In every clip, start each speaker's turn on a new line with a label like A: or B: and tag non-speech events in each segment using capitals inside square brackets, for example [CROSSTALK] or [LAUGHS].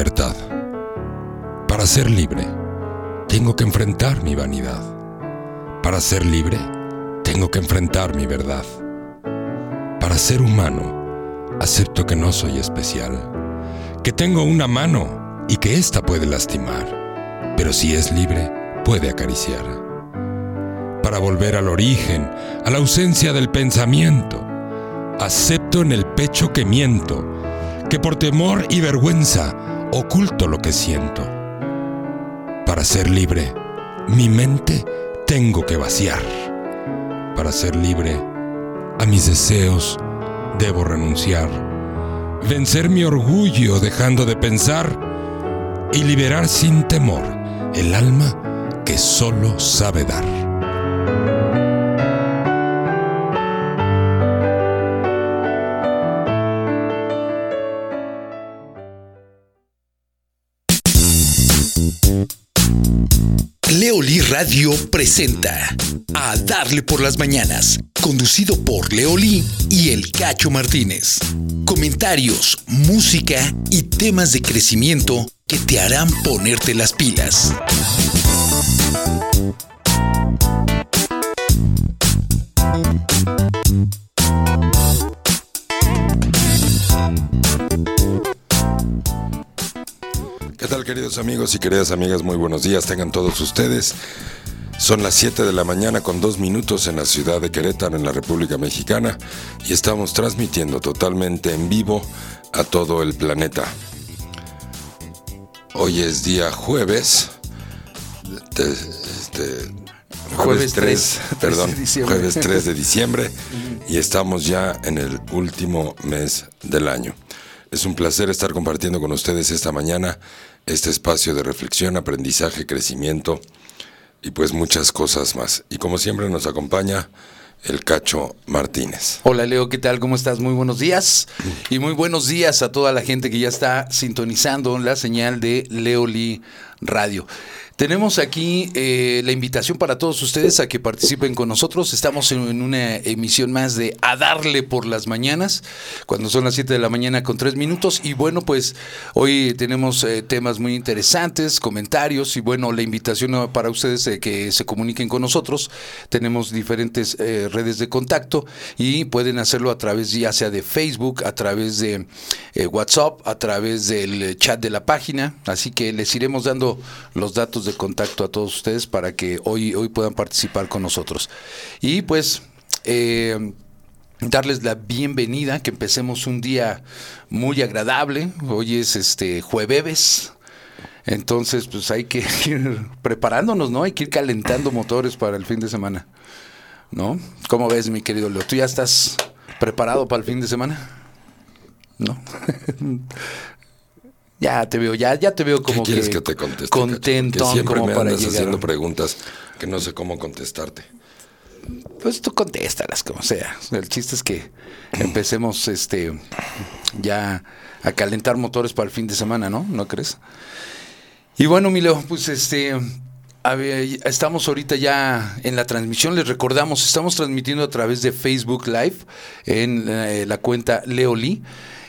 A: libertad. Para ser libre, tengo que enfrentar mi vanidad. Para ser libre, tengo que enfrentar mi verdad. Para ser humano, acepto que no soy especial, que tengo una mano y que ésta puede lastimar, pero si es libre, puede acariciar. Para volver al origen, a la ausencia del pensamiento, acepto en el pecho que miento, que por temor y vergüenza oculto lo que siento. Para ser libre, mi mente tengo que vaciar. Para ser libre, a mis deseos debo renunciar. Vencer mi orgullo dejando de pensar y liberar sin temor el alma que solo sabe dar.
B: Radio presenta A Darle por las Mañanas, conducido por Leoli y El Cacho Martínez. Comentarios, música y temas de crecimiento que te harán ponerte las pilas.
A: Tal queridos amigos y queridas amigas? Muy buenos días, tengan todos ustedes. Son las 7 de la mañana con dos minutos en la ciudad de Querétaro, en la República Mexicana, y estamos transmitiendo totalmente en vivo a todo el planeta. Hoy es día jueves, de- este, jueves 3, perdón, [LAUGHS]
C: de diciembre.
A: jueves 3 de diciembre, y estamos ya en el último mes del año. Es un placer estar compartiendo con ustedes esta mañana este espacio de reflexión, aprendizaje, crecimiento y pues muchas cosas más. Y como siempre nos acompaña el Cacho Martínez.
C: Hola Leo, ¿qué tal? ¿Cómo estás? Muy buenos días. [CLEARS THROAT] Y muy buenos días a toda la gente que ya está sintonizando la señal de Leoli Radio. Tenemos aquí eh, la invitación para todos ustedes a que participen con nosotros. Estamos en, una emisión más de A Darle por las Mañanas, cuando son las 7 de la mañana con 3 minutos. Y bueno, pues hoy tenemos eh, temas muy interesantes, comentarios y bueno, la invitación eh, para ustedes de que se comuniquen con nosotros. Tenemos diferentes eh, redes de contacto y pueden hacerlo a través ya sea de Facebook, a través de eh, WhatsApp, a través del eh, chat de la página. Así que les iremos dando los datos de contacto a todos ustedes para que hoy, hoy puedan participar con nosotros. Y pues... eh, darles la bienvenida, que empecemos un día muy agradable. Hoy es este jueves. Entonces, pues hay que [LAUGHS] ir preparándonos, ¿no? Hay que ir calentando motores para el fin de semana. ¿No? ¿Cómo ves, mi querido Leo? ¿Tú ya estás preparado para el fin de semana? ¿No? [LAUGHS] ya te veo, ya, ya te veo como
A: ¿Qué quieres
C: que,
A: que te conteste? Cacho?
C: contentón
A: Porque siempre
C: como
A: me
C: para
A: andas
C: llegar.
A: haciendo preguntas que no sé cómo contestarte.
C: Pues tú contéstalas como sea. El chiste es que empecemos este ya a calentar motores para el fin de semana, ¿no? ¿No crees? Y bueno, Milo, pues este a ver, estamos ahorita ya en la transmisión, les recordamos, estamos transmitiendo a través de Facebook Live en eh, la cuenta Leoli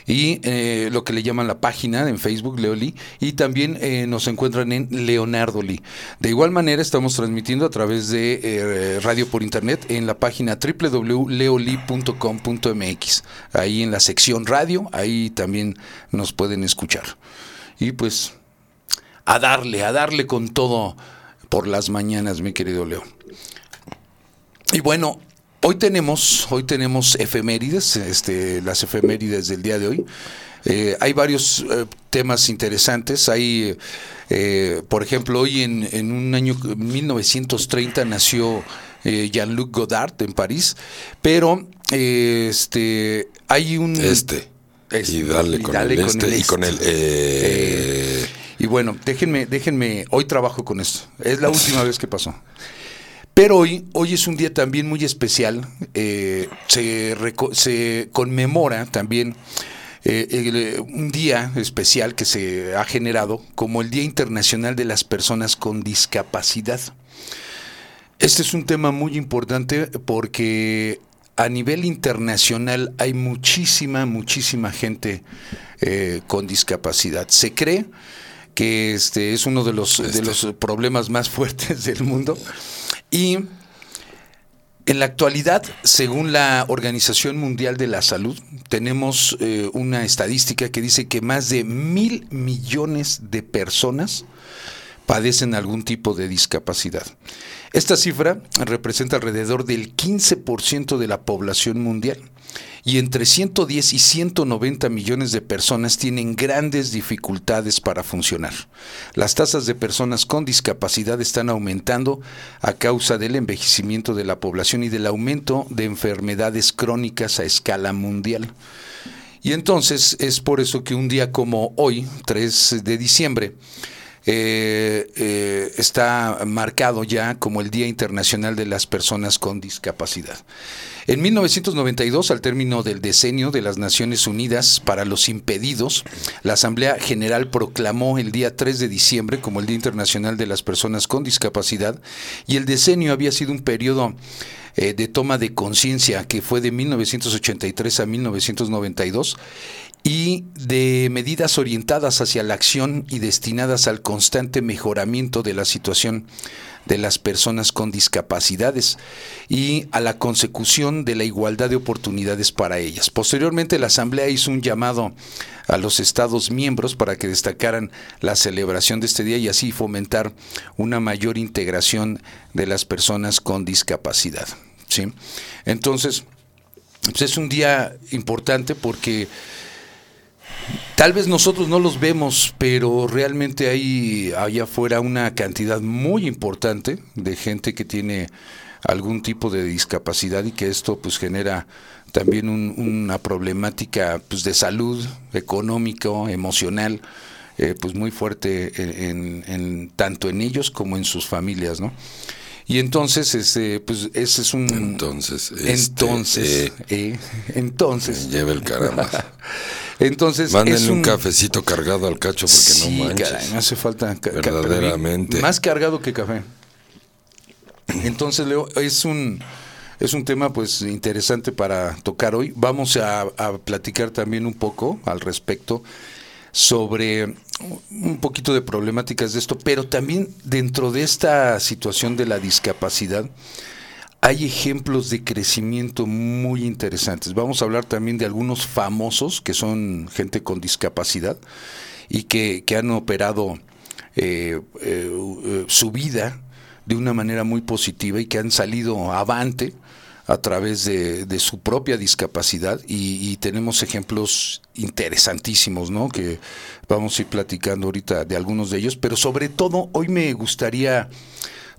C: y eh, lo que le llaman la página en Facebook Leoli y también eh, nos encuentran en Leonardo Lee. De igual manera estamos transmitiendo a través de eh, radio por internet en la página www.leoli.com.mx. Ahí en la sección radio, ahí también nos pueden escuchar. Y pues a darle, a darle con todo por las mañanas, mi querido Leo. Y bueno, hoy tenemos, hoy tenemos efemérides, este, las efemérides del día de hoy. Eh, hay varios eh, temas interesantes. Hay, eh, por ejemplo, hoy en, en un año 1930 nació eh, Jean-Luc Godard en París, pero eh, este, hay un...
A: Este.
C: Este,
A: y dale
C: y
A: con
C: dale
A: el
C: con
A: este
C: el
A: y con el...
C: este. Y bueno, déjenme, déjenme, hoy trabajo con esto. Es la última vez que pasó. Pero hoy, hoy es un día también muy especial. eh, se, conmemora también eh, el, eh, un día especial que se ha generado como el Día Internacional de las Personas con Discapacidad. Este es un tema muy importante porque a nivel internacional hay muchísima, muchísima gente eh, con discapacidad. Se cree que este es uno de los, de
A: Este.
C: los problemas más [LAUGHS] fuertes del mundo. Y en la actualidad, según la Organización Mundial de la Salud, tenemos eh, una estadística que dice que más de mil millones de personas padecen algún tipo de discapacidad. Esta cifra representa alrededor del 15% de la población mundial y entre 110 y 190 millones de personas tienen grandes dificultades para funcionar. Las tasas de personas con discapacidad están aumentando a causa del envejecimiento de la población y del aumento de enfermedades crónicas a escala mundial. Y entonces es por eso que un día como hoy, 3 de diciembre, eh, eh, está marcado ya como el Día Internacional de las Personas con Discapacidad. En 1992, al término del decenio de las Naciones Unidas para los Impedidos, la Asamblea General proclamó el día 3 de diciembre como el Día Internacional de las Personas con Discapacidad y el decenio había sido un periodo eh, de toma de conciencia que fue de 1983 a 1992 y de medidas orientadas hacia la acción y destinadas al constante mejoramiento de la situación de las personas con discapacidades y a la consecución de la igualdad de oportunidades para ellas. Posteriormente, la Asamblea hizo un llamado a los Estados miembros para que destacaran la celebración de este día y así fomentar una mayor integración de las personas con discapacidad. ¿sí? Entonces, pues es un día importante porque Tal vez nosotros no los vemos, pero realmente hay allá afuera una cantidad muy importante de gente que tiene algún tipo de discapacidad y que esto pues genera también un- una problemática pues de salud, económico, emocional, eh, pues muy fuerte en, en- en- tanto en ellos como en sus familias, ¿no? Y entonces, este, pues ese es un
A: Entonces, este,
C: entonces,
A: eh,
C: eh, entonces,
A: lleva el caramba. [LAUGHS]
C: entonces
A: Mándenle
C: es
A: un, cafecito cargado al cacho porque
C: sí,
A: no manches.
C: caray, me hace falta ca-
A: Verdaderamente.
C: Más cargado que café. Entonces, Leo, es un es un tema pues interesante para tocar hoy. Vamos a, a platicar también un poco al respecto sobre un poquito de problemáticas de esto, pero también dentro de esta situación de la discapacidad hay ejemplos de crecimiento muy interesantes. Vamos a hablar también de algunos famosos que son gente con discapacidad y que, que han operado eh, eh, eh, su vida de una manera muy positiva y que han salido avante a través de, de su propia discapacidad y, y tenemos ejemplos interesantísimos, ¿no? Que vamos a ir platicando ahorita de algunos de ellos, pero sobre todo hoy me gustaría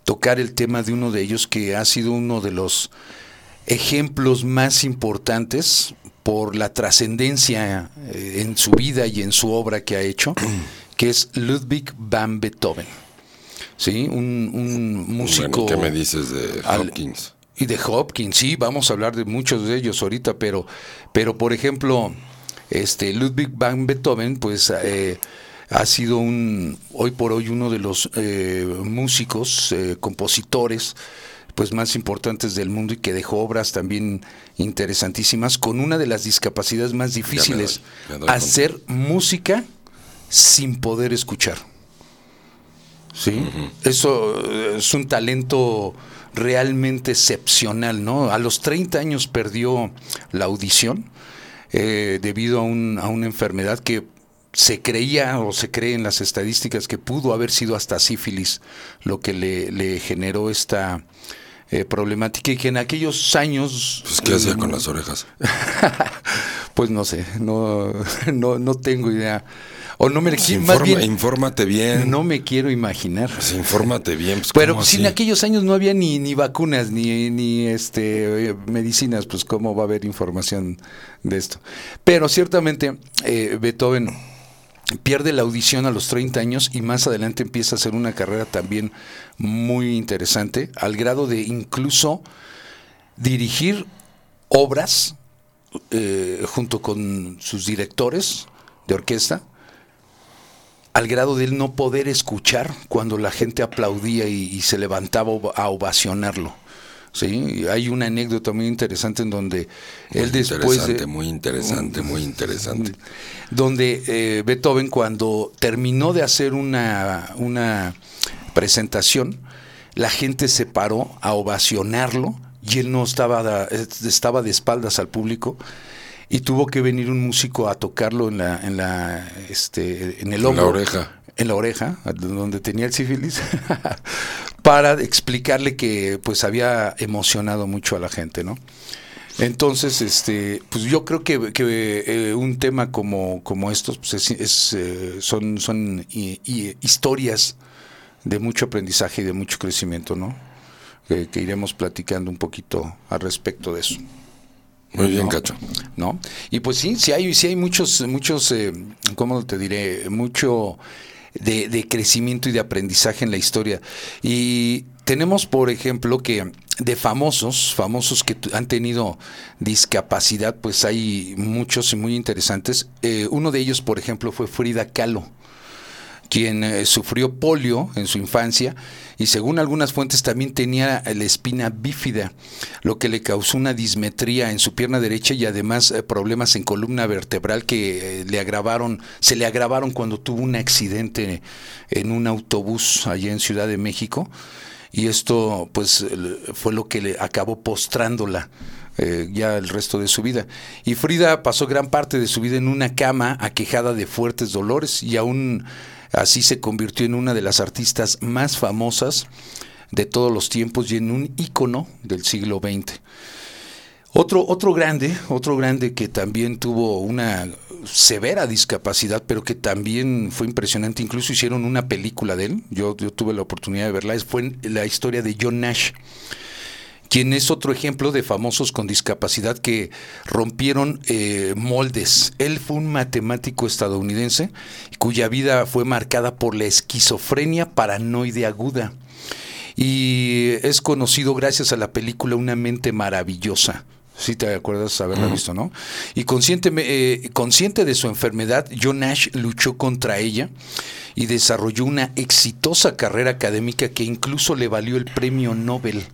C: tocar el tema de uno de ellos que ha sido uno de los ejemplos más importantes por la trascendencia eh, en su vida y en su obra que ha hecho, [CLEARS THROAT] que es Ludwig van Beethoven. ¿Sí? Un, un músico.
A: Bueno, ¿Qué me dices de
C: al-
A: Hopkins?
C: Y de Hopkins, sí, vamos a hablar de muchos de ellos ahorita, pero, pero por ejemplo, este Ludwig van Beethoven, pues eh, ha sido un, hoy por hoy uno de los eh, músicos, eh, compositores, pues más importantes del mundo y que dejó obras también interesantísimas con una de las discapacidades más difíciles,
A: me doy cuenta.
C: hacer música sin poder escuchar. Sí, eso eh, es un talento realmente excepcional, ¿no? A los 30 años perdió la audición eh, debido a, un- a una enfermedad que se creía o se cree en las estadísticas que pudo haber sido hasta sífilis lo que le, le generó esta eh, problemática y que en aquellos años...
A: Pues, ¿qué hacía con
C: mm,
A: las orejas? [LAUGHS]
C: Pues no sé, no, no, no tengo idea. O no me
A: Pues
C: más bien,
A: infórmate bien.
C: no me quiero imaginar.
A: Pues infórmate bien. Pues,
C: Pero
A: ¿cómo
C: si en
A: así?
C: aquellos años no había ni, ni vacunas ni, ni este eh, medicinas, pues cómo va a haber información de esto. Pero ciertamente eh, Beethoven pierde la audición a los 30 años y más adelante empieza a hacer una carrera también muy interesante, al grado de incluso dirigir obras eh, junto con sus directores de orquesta, al grado de él no poder escuchar cuando la gente aplaudía y, y se levantaba a ovacionarlo. Sí, hay una anécdota muy interesante en donde
A: Muy
C: él después
A: interesante,
C: de,
A: muy interesante, muy interesante.
C: donde eh, Beethoven cuando terminó de hacer una, una presentación, la gente se paró a ovacionarlo y él no estaba, estaba de espaldas al público y tuvo que venir un músico a tocarlo en la, en la, este, en el
A: En la
C: hombro,
A: oreja.
C: En la oreja, donde tenía el sífilis, [LAUGHS] para explicarle que pues había emocionado mucho a la gente, ¿no? Entonces, este, pues yo creo que, que, eh, un tema como, como estos pues es, es, eh, son, son i- i- historias de mucho aprendizaje y de mucho crecimiento, ¿no? Que- que iremos platicando un poquito al respecto de eso.
A: Muy bien,
C: ¿no?
A: Cacho.
C: ¿no? Y pues sí, sí hay, sí hay muchos, muchos, eh, ¿cómo te diré? Mucho de, de crecimiento y de aprendizaje en la historia. Y tenemos, por ejemplo, que de famosos, famosos que han tenido discapacidad, pues hay muchos y muy interesantes. Eh, uno de ellos, por ejemplo, fue Frida Kahlo quien eh, sufrió polio en su infancia y según algunas fuentes también tenía la espina bífida, lo que le causó una dismetría en su pierna derecha y además eh, problemas en columna vertebral que eh, le agravaron, se le agravaron cuando tuvo un accidente en un autobús allá en Ciudad de México y esto pues fue lo que le acabó postrándola eh, ya el resto de su vida. Y Frida pasó gran parte de su vida en una cama aquejada de fuertes dolores y aún así se convirtió en una de las artistas más famosas de todos los tiempos y en un ícono del siglo XX. Otro, otro grande, otro grande que también tuvo una severa discapacidad, pero que también fue impresionante. Incluso hicieron una película de él. Yo, yo tuve la oportunidad de verla. Fue la historia de John Nash quien es otro ejemplo de famosos con discapacidad que rompieron eh, moldes. Él fue un matemático estadounidense cuya vida fue marcada por la esquizofrenia paranoide aguda. Y es conocido gracias a la película Una mente maravillosa. Si te acuerdas haberla visto, ¿no? Y consciente, eh, consciente de su enfermedad, John Nash luchó contra ella y desarrolló una exitosa carrera académica que incluso le valió el premio Nobel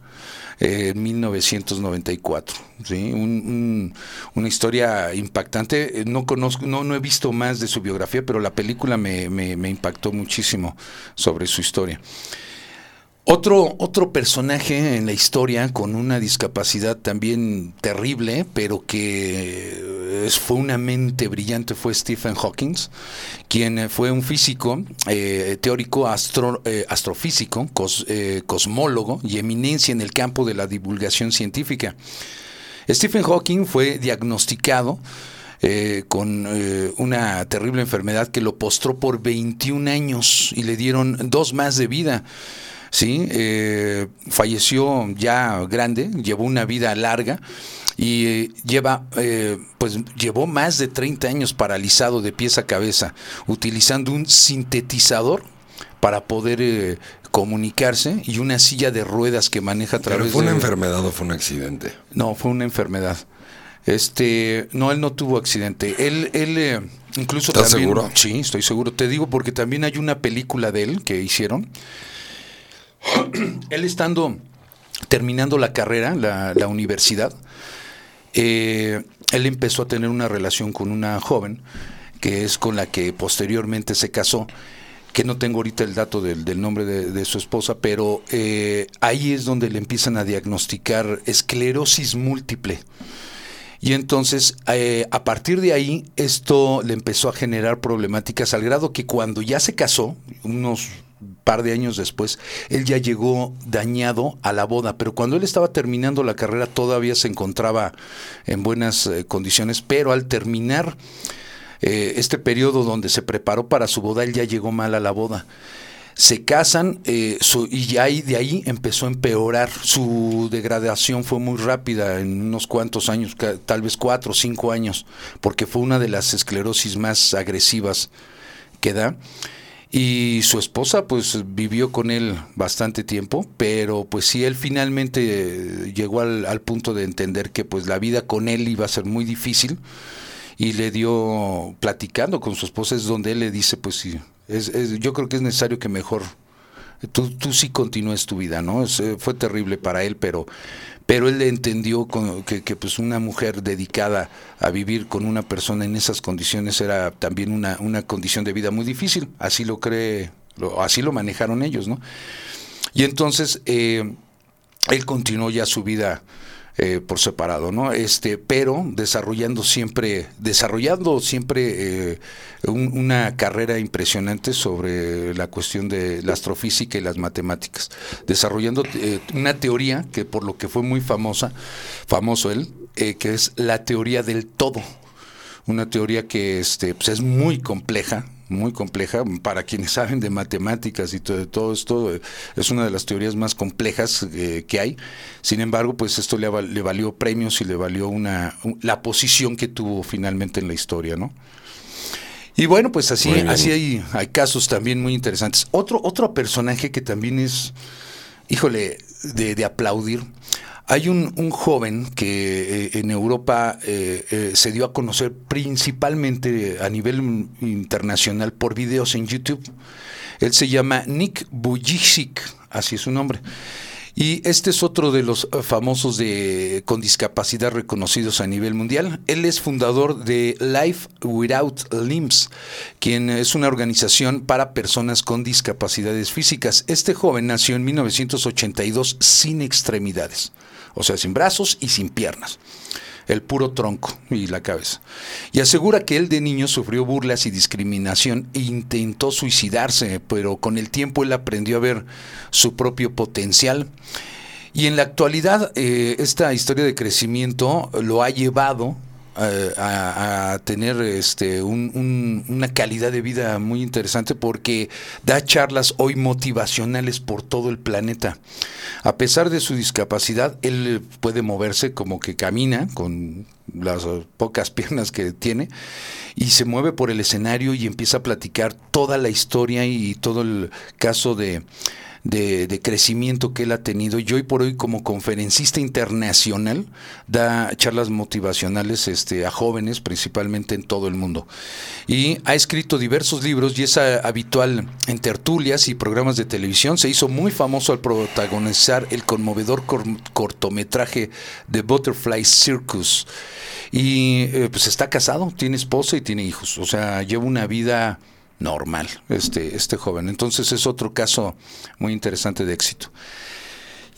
C: eh, en 1994. ¿sí? Un- un- una historia impactante. Eh, No conozco, no, no he visto más de su biografía, pero la película me, me- me impactó muchísimo sobre su historia. Otro, otro personaje en la historia con una discapacidad también terrible, pero que es- fue una mente brillante, fue Stephen Hawking, quien eh, fue un físico, eh, teórico, astro- eh, astrofísico, eh, cosmólogo y eminencia en el campo de la divulgación científica. Stephen Hawking fue diagnosticado eh, con eh, una terrible enfermedad que lo postró por 21 años y le dieron dos más de vida. Sí, Eh, falleció ya grande, llevó una vida larga y eh, lleva, eh, pues llevó más de 30 años paralizado de pies a cabeza, utilizando un sintetizador para poder eh, comunicarse y una silla de ruedas que maneja a
A: ¿Pero
C: través
A: fue una
C: de...
A: enfermedad o fue un accidente?
C: No, fue una enfermedad. Este, no, él no tuvo accidente. Él, él eh, incluso
A: ¿Estás
C: también.
A: seguro?
C: Sí, estoy seguro. Te digo porque también hay una película de él que hicieron. [CLEARS THROAT] él estando terminando la carrera, la, universidad, eh, él empezó a tener una relación con una joven que es con la que posteriormente se casó que no tengo ahorita el dato del, nombre de, de su esposa, pero eh, ahí es donde le empiezan a diagnosticar esclerosis múltiple. Y entonces, eh, a partir de ahí, esto le empezó a generar problemáticas al grado que cuando ya se casó, unos par de años después, él ya llegó dañado a la boda, pero cuando él estaba terminando la carrera todavía se encontraba en buenas eh, condiciones, pero al terminar eh, este periodo donde se preparó para su boda, él ya llegó mal a la boda. Se casan eh, su- y ahí, de ahí empezó a empeorar. Su degradación fue muy rápida, en unos cuantos años, tal vez cuatro o cinco años, porque fue una de las esclerosis más agresivas que da. Y su esposa pues vivió con él bastante tiempo, pero pues sí, él finalmente eh, llegó al, punto de entender que pues la vida con él iba a ser muy difícil y le dio platicando con su esposa es donde él le dice pues sí es, es- yo creo que es necesario que mejor tú, tú sí continúes tu vida, ¿no? fue terrible para él, pero, pero él entendió que, que, pues una mujer dedicada a vivir con una persona en esas condiciones era también una, una condición de vida muy difícil, así lo cree, así lo manejaron ellos, ¿no? Y entonces eh, él continuó ya su vida eh, por separado, ¿no? Este, pero desarrollando siempre, desarrollando siempre eh, una carrera impresionante sobre la cuestión de la astrofísica y las matemáticas, desarrollando eh, una teoría que por lo que fue muy famosa, famoso él, que es la teoría del todo, una teoría que este, pues es muy compleja, muy compleja. Para quienes saben de matemáticas y todo, de todo esto, es una de las teorías más complejas eh, que hay. Sin embargo, pues esto le, le, valió premios y le valió una, la posición que tuvo finalmente en la historia, ¿no? Y bueno, pues así, así hay, hay casos también muy interesantes. Otro, otro personaje que también es, híjole, de, de aplaudir hay un, joven que eh, en Europa eh, eh, se dio a conocer principalmente a nivel internacional por videos en YouTube. Él se llama Nick Bujicic, así es su nombre. Y este es otro de los famosos de, con discapacidad reconocidos a nivel mundial. Él es fundador de Life Without Limbs, quien es una organización para personas con discapacidades físicas. Este joven nació en 1982 sin extremidades o sea, sin brazos y sin piernas el puro tronco y la cabeza. Y asegura que él de niño sufrió burlas y discriminación e intentó suicidarse, pero con el tiempo él aprendió a ver su propio potencial. Y en la actualidad eh, esta historia de crecimiento lo ha llevado a, tener este, una calidad de vida muy interesante porque da charlas hoy motivacionales por todo el planeta. A pesar de su discapacidad, él puede moverse como que camina con las pocas [LAUGHS] piernas que tiene y se mueve por el escenario y empieza a platicar toda la historia y todo el caso de de, crecimiento que él ha tenido y hoy por hoy como conferencista internacional da charlas motivacionales este, a jóvenes principalmente en todo el mundo. Y ha escrito diversos libros y es habitual en tertulias y programas de televisión. Se hizo muy famoso al protagonizar el conmovedor cortometraje de Butterfly Circus. Y eh, pues está casado, tiene esposa y tiene hijos. O sea, lleva una vida normal, este, este joven. Entonces es otro caso muy interesante de éxito.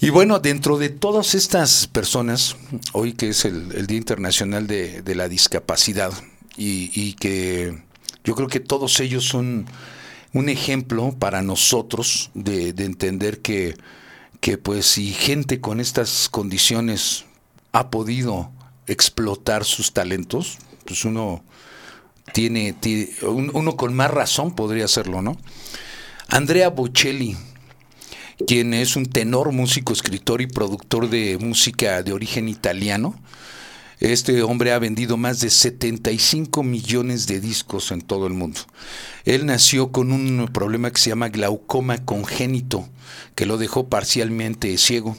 C: Y bueno, dentro de todas estas personas, hoy que es el, Día Internacional de, la Discapacidad, y, que yo creo que todos ellos son un ejemplo para nosotros de, entender que, que pues si gente con estas condiciones ha podido explotar sus talentos, pues uno tiene, uno con más razón podría hacerlo, ¿no? Andrea Bocelli, quien es un tenor, músico, escritor y productor de música de origen italiano. Este hombre ha vendido más de 75 millones de discos en todo el mundo. Él nació con un problema que se llama glaucoma congénito, que lo dejó parcialmente ciego.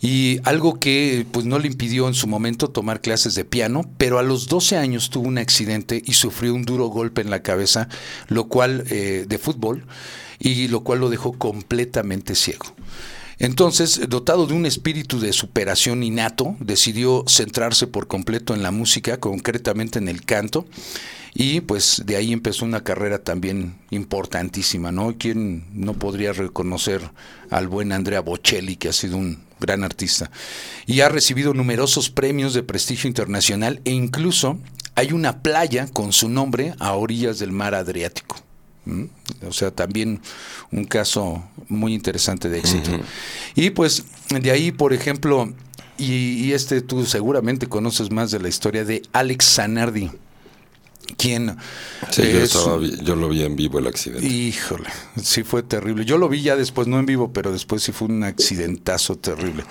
C: Y algo que pues no le impidió en su momento tomar clases de piano, pero a los 12 años tuvo un accidente y sufrió un duro golpe en la cabeza, lo cual eh, de fútbol, y lo cual lo dejó completamente ciego. Entonces, dotado de un espíritu de superación innato, decidió centrarse por completo en la música, concretamente en el canto, y pues de ahí empezó una carrera también importantísima, ¿no? ¿Quién no podría reconocer al buen Andrea Bocelli, que ha sido un gran artista? Y ha recibido numerosos premios de prestigio internacional e incluso hay una playa con su nombre a orillas del mar Adriático. O sea, también un caso muy interesante de éxito. Y pues de ahí, por ejemplo, y, y, este tú seguramente conoces más de la historia de Alex Zanardi quien
A: sí, yo, lo vi en vivo el accidente.
C: Híjole, sí fue terrible. Yo lo vi ya después, no en vivo, pero después sí fue un accidentazo terrible.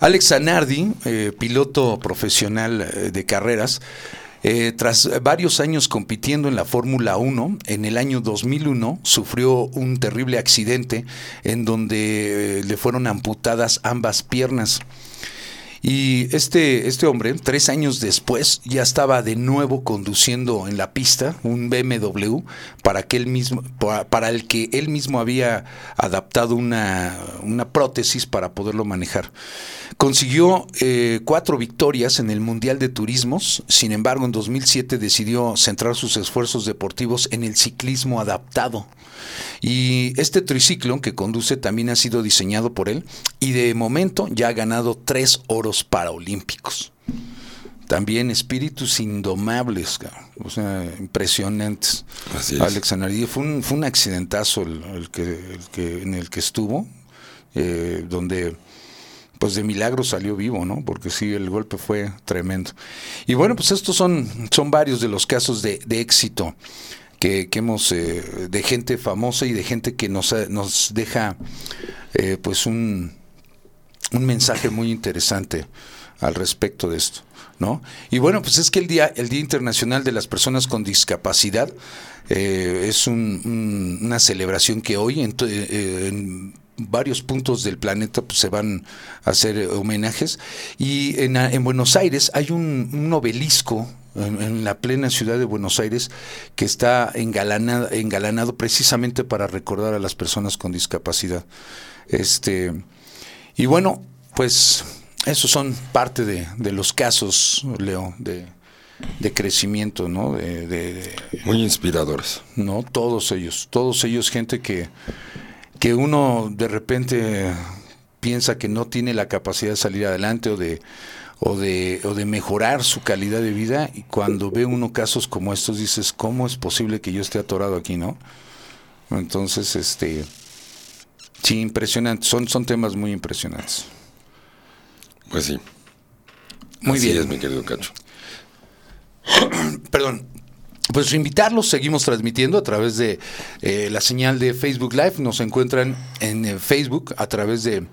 C: Alex Zanardi, eh, piloto profesional eh, de carreras, eh, tras varios años compitiendo en la Fórmula 1, en el año 2001 sufrió un terrible accidente en donde le fueron amputadas ambas piernas. Y este, este hombre, tres años después, ya estaba de nuevo conduciendo en la pista un BMW para, que mismo, para el que él mismo había adaptado una, una prótesis para poderlo manejar. Consiguió eh, cuatro victorias en el Mundial de Turismos, sin embargo en 2007 decidió centrar sus esfuerzos deportivos en el ciclismo adaptado. Y este triciclo que conduce también ha sido diseñado por él y de momento ya ha ganado tres oros paraolímpicos. También espíritus indomables, o sea, impresionantes.
A: Así es.
C: Alex Anardí fue un, fue un accidentazo el, que, en el que estuvo, eh, donde pues de milagro salió vivo, ¿no? Porque sí, el golpe fue tremendo. Y bueno, pues estos son, son varios de los casos de, de éxito que, hemos, eh, de gente famosa y de gente que nos, nos deja eh, pues un, un mensaje muy interesante al respecto de esto. ¿No? Y bueno, pues es que el Día, el día Internacional de las Personas con Discapacidad eh, es una celebración que hoy en, varios puntos del planeta pues, se van a hacer homenajes. Y en, en Buenos Aires hay un, un obelisco en, la plena ciudad de Buenos Aires, que está engalanado precisamente para recordar a las personas con discapacidad. Este, y bueno, pues esos son parte de, los casos, Leo, de, crecimiento, ¿no? De,
A: Muy inspiradores.
C: No, todos ellos, todos ellos, gente que, que uno de repente piensa que no tiene la capacidad de salir adelante o de o de, o de mejorar su calidad de vida y cuando ve uno casos como estos dices, ¿cómo es posible que yo esté atorado aquí, no? Entonces, este, sí, impresionante, son, son temas muy impresionantes.
A: Pues sí.
C: Muy bien.
A: es, mi querido Cacho. [CLEARS THROAT]
C: Perdón. Pues invitarlos, seguimos transmitiendo a través de eh, la señal de Facebook Live. Nos encuentran en eh, Facebook a través de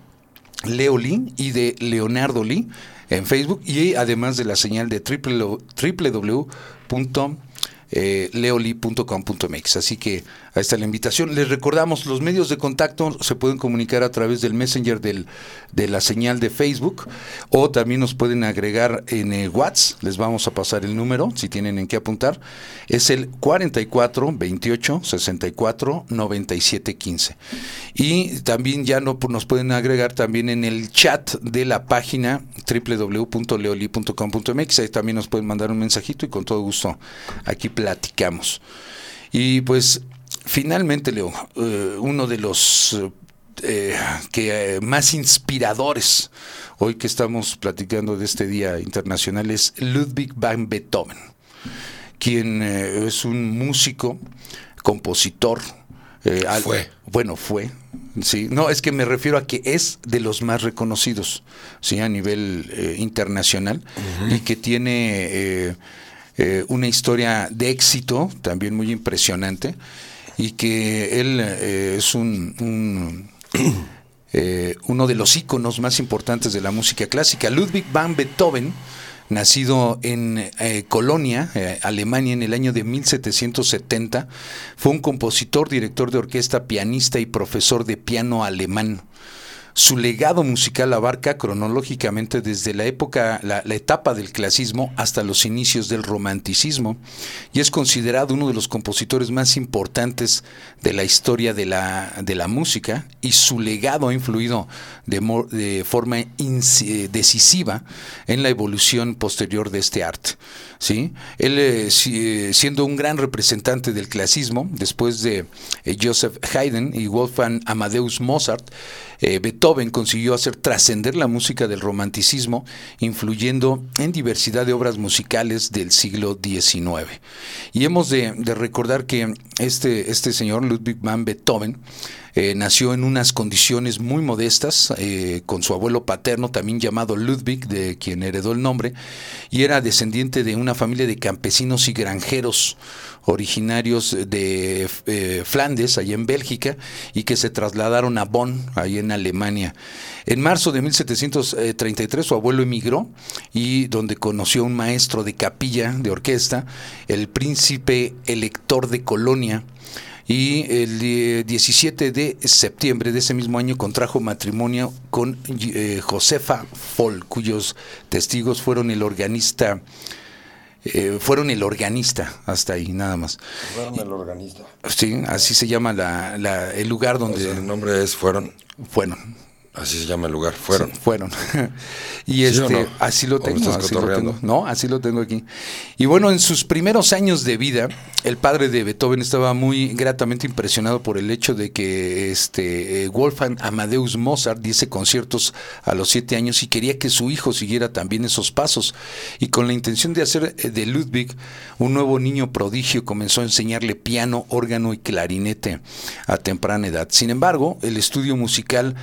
C: Leo Lee y de Leonardo Lee en Facebook y además de la señal de www eh. Así que ahí está la invitación. Les recordamos, los medios de contacto se pueden comunicar a través del Messenger del, de la señal de Facebook o también nos pueden agregar en el WhatsApp. Les vamos a pasar el número si tienen en qué apuntar. Es el 44 28 64 97 15. Y también ya no, nos pueden agregar también en el chat de la página www.leoli.com.mx. Ahí también nos pueden mandar un mensajito y con todo gusto aquí platicamos. Y pues finalmente, Leo, eh, uno de los eh, que eh, más inspiradores hoy que estamos platicando de este Día Internacional es Ludwig van Beethoven, quien es un músico, compositor.
A: fue.
C: bueno, fue. Sí, no, es que me refiero a que es de los más reconocidos, sí, a nivel internacional y que tiene eh, una historia de éxito también muy impresionante y que él eh, es un, [CLEARS THROAT] eh, uno de los íconos más importantes de la música clásica. Ludwig van Beethoven, nacido en Colonia, Alemania, en el año de 1770, fue un compositor, director de orquesta, pianista y profesor de piano alemán. Su legado musical abarca cronológicamente desde la época, la, etapa del clasismo hasta los inicios del romanticismo y es considerado uno de los compositores más importantes de la historia de la, de la música y su legado ha influido de, forma decisiva en la evolución posterior de este arte. ¿sí? Él, eh, eh, siendo un gran representante del clasismo, después de eh, Joseph Haydn y Wolfgang Amadeus Mozart, Beethoven consiguió hacer trascender la música del romanticismo, influyendo en diversidad de obras musicales del siglo XIX. Y hemos de, recordar que este, este señor, Ludwig van Beethoven, eh, nació en unas condiciones muy modestas, eh, con su abuelo paterno, también llamado Ludwig, de quien heredó el nombre, y era descendiente de una familia de campesinos y granjeros originarios de eh, Flandes, allá en Bélgica, y que se trasladaron a Bonn, ahí en Alemania. En marzo de 1733 su abuelo emigró y donde conoció a un maestro de capilla de orquesta, el príncipe elector de Colonia, y el 17 de septiembre de ese mismo año contrajo matrimonio con eh, Josefa Fol, cuyos testigos fueron el organista eh, fueron el organista hasta ahí, nada más.
A: Fueron el organista.
C: Sí, así se llama la, el lugar donde...
A: el nombre es Fueron.
C: Fueron.
A: Así se llama el lugar, fueron.
C: fueron. [LAUGHS] y este, así lo tengo, así lo tengo. No, así lo tengo aquí. Y bueno, en sus primeros años de vida, el padre de Beethoven estaba muy gratamente impresionado por el hecho de que este eh, Wolfgang Amadeus Mozart diese conciertos a los siete años y quería que su hijo siguiera también esos pasos. Y con la intención de hacer eh, de Ludwig un nuevo niño prodigio, comenzó a enseñarle piano, órgano y clarinete a temprana edad. Sin embargo, el estudio musical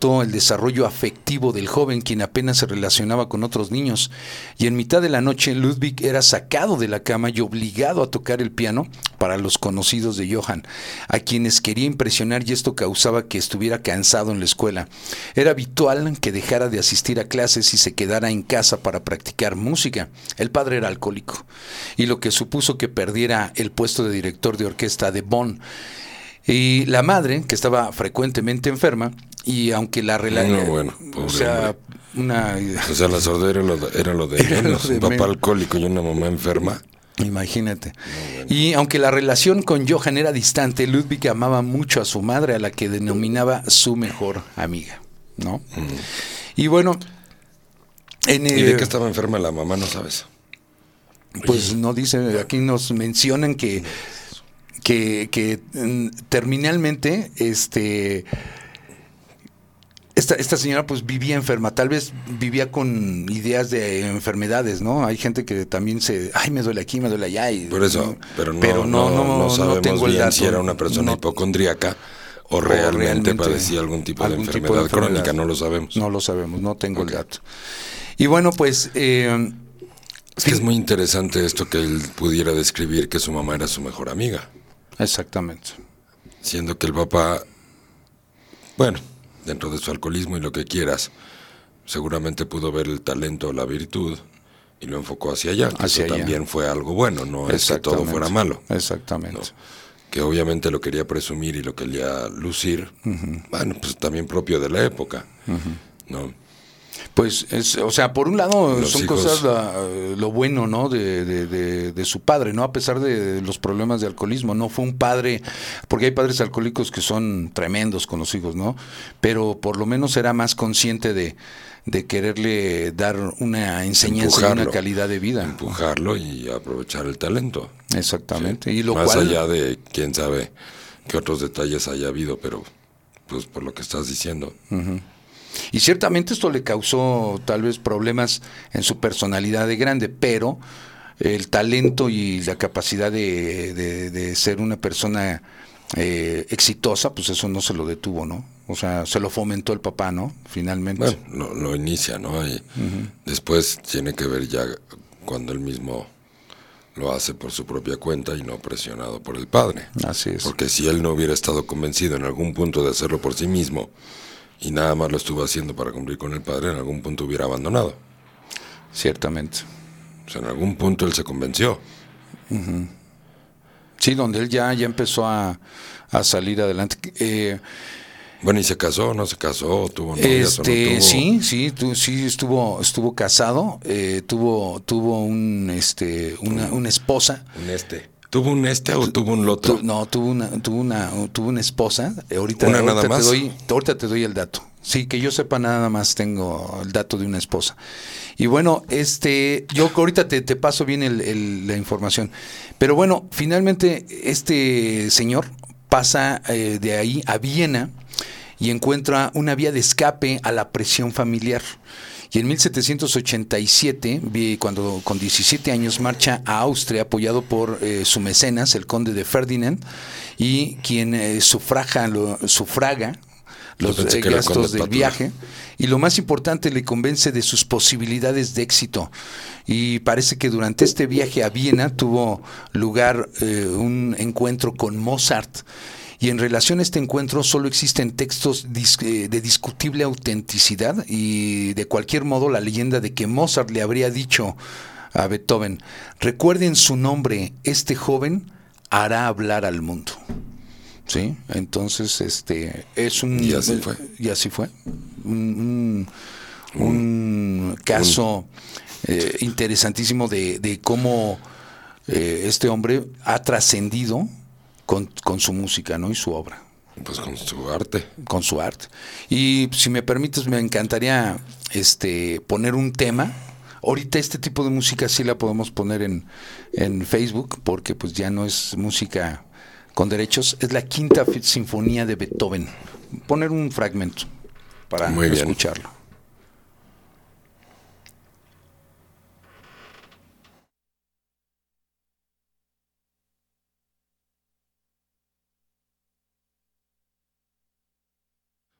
C: el desarrollo afectivo del joven, quien apenas se relacionaba con otros niños, y en mitad de la noche Ludwig era sacado de la cama y obligado a tocar el piano para los conocidos de Johann, a quienes quería impresionar y esto causaba que estuviera cansado en la escuela. Era habitual que dejara de asistir a clases y se quedara en casa para practicar música. El padre era alcohólico, y lo que supuso que perdiera el puesto de director de orquesta de Bonn. Y la madre, que estaba frecuentemente enferma, y aunque la relación...
A: No, bueno,
C: o sea, una...
A: O sea, la sordera era lo de, [LAUGHS] menos. un papá alcohólico y una mamá enferma.
C: Imagínate. Y aunque la relación con Johan era distante, Ludwig amaba mucho a su madre, a la que denominaba su mejor amiga, ¿no? Y bueno...
A: En ¿Y de qué estaba enferma la mamá? No sabes.
C: Pues no dice, aquí nos mencionan que, que, que mm, terminalmente, este esta, esta señora pues vivía enferma, tal vez vivía con ideas de enfermedades, ¿no? Hay gente que también se, ay, me duele aquí, me duele allá. Y,
A: Por eso, pero no, no, sabemos bien si era una persona hipocondríaca o realmente, padecía algún tipo de enfermedad crónica, no lo sabemos.
C: No lo sabemos, no tengo el dato. Y bueno, pues... Eh,
A: es que es muy interesante esto que él pudiera describir que su mamá era su mejor amiga.
C: Exactamente.
A: Siendo que el papá, bueno, dentro de su alcoholismo y lo que quieras, seguramente pudo ver el talento o la virtud y lo enfocó hacia allá. eso también fue algo bueno, no es que todo fuera malo.
C: Exactamente.
A: Que obviamente lo quería presumir y lo quería lucir, bueno, pues también propio de la época, ¿no?
C: Pues, es, o sea, por un lado son cosas lo bueno, ¿no? De, de, de, su padre, ¿no? A pesar de los problemas de alcoholismo, no fue un padre, porque hay padres alcohólicos que son tremendos con los hijos, ¿no? Pero por lo menos era más consciente de, de quererle dar una enseñanza y una calidad de vida.
A: Empujarlo y aprovechar el talento.
C: Exactamente. Y lo
A: más allá de quién sabe qué otros detalles haya habido, pero pues por lo que estás diciendo.
C: Y ciertamente esto le causó tal vez problemas en su personalidad de grande, pero el talento y la capacidad de, ser una persona eh, exitosa, pues eso no se lo detuvo, ¿no? O sea, se lo fomentó el papá, ¿no? Finalmente.
A: Bueno, lo, inicia, ¿no? Y después tiene que ver ya cuando él mismo lo hace por su propia cuenta y no presionado por el padre.
C: Así es.
A: Porque si él no hubiera estado convencido en algún punto de hacerlo por sí mismo, y nada más lo estuvo haciendo para cumplir con el padre, en algún punto hubiera abandonado.
C: Ciertamente.
A: O sea, en algún punto él se convenció.
C: Sí, donde él ya, ya empezó a, a salir adelante. Eh,
A: bueno, ¿y se casó no se casó? ¿Tuvo novias
C: este,
A: no tuvo?
C: Sí, sí, sí estuvo, estuvo casado, eh, tuvo, tuvo un, este, una, una esposa.
A: Un este. ¿Tuvo un este o tuvo un loto?
C: no, tuvo una, tuvo una, tuvo una esposa. Ahorita,
A: ¿Una nada
C: te
A: más?
C: doy, ahorita te doy el dato. Sí, que yo sepa nada más tengo el dato de una esposa. Y bueno, este, yo ahorita te, te paso bien el, la información. Pero bueno, finalmente este señor pasa eh, de ahí a Viena y encuentra una vía de escape a la presión familiar. Y en 1787, cuando con 17 años marcha a Austria apoyado por eh, su mecenas, el conde de Ferdinand, y quien eh, sufraga, lo, sufraga los gastos del viaje. Y lo más importante le convence de sus posibilidades de éxito. Y parece que durante este viaje a Viena tuvo lugar eh, un encuentro con Mozart y en relación a este encuentro solo existen textos eh, de discutible autenticidad y de cualquier modo la leyenda de que Mozart le habría dicho a Beethoven, recuerden su nombre, este joven hará hablar al mundo. Sí, entonces este es un
A: Y así fue.
C: y así fue un, un- un caso eh, interesantísimo de, de cómo eh, este hombre ha trascendido con, con su música, ¿no? Y su obra,
A: Pues con su arte.
C: con su arte. Y si me permites, me encantaría este poner un tema. Ahorita este tipo de música sí la podemos poner en, en Facebook, porque pues ya no es música con derechos, es la quinta sinfonía de Beethoven. Poner un fragmento para
A: Muy bien.
C: escucharlo.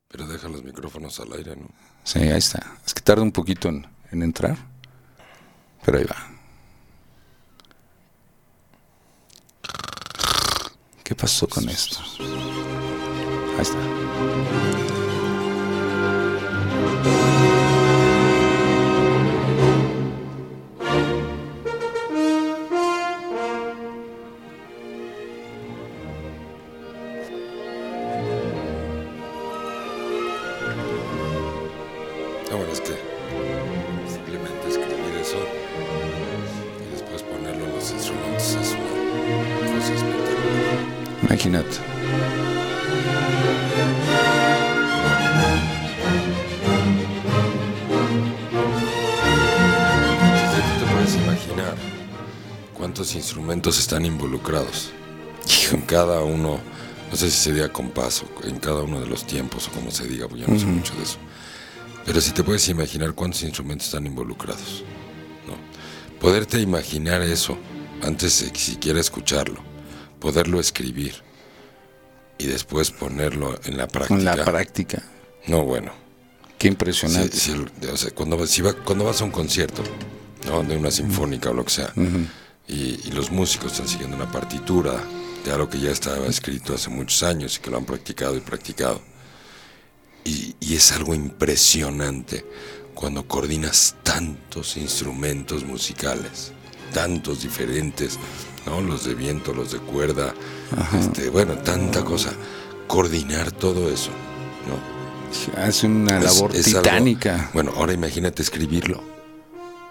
A: Pero deja los micrófonos al aire, ¿no?
C: Sí, ahí está. Es que tarda un poquito en, en entrar, pero ahí va. ¿Qué pasó con esto? Ahí está.
A: Cuántos instrumentos están involucrados en cada uno, no sé si se diga compás o en cada uno de los tiempos o como se diga, porque yo no sé mucho de eso. Pero si te puedes imaginar cuántos instrumentos están involucrados, ¿no? Poderte imaginar eso antes de siquiera escucharlo, poderlo escribir y después ponerlo en la práctica.
C: Con la práctica.
A: No, bueno.
C: Qué impresionante.
A: sí, o sea, cuando, si va- cuando vas a un concierto, ¿no? de una sinfónica o lo que sea, y, y los músicos están siguiendo una partitura de algo que ya estaba escrito hace muchos años y que lo han practicado y practicado, y, y es algo impresionante cuando coordinas tantos instrumentos musicales, tantos diferentes, ¿no? los de viento, los de cuerda, este, bueno, tanta cosa, coordinar todo eso, ¿no?
C: Hace una
A: Es-
C: labor
A: es algo-
C: titánica.
A: bueno, ahora imagínate escribirlo,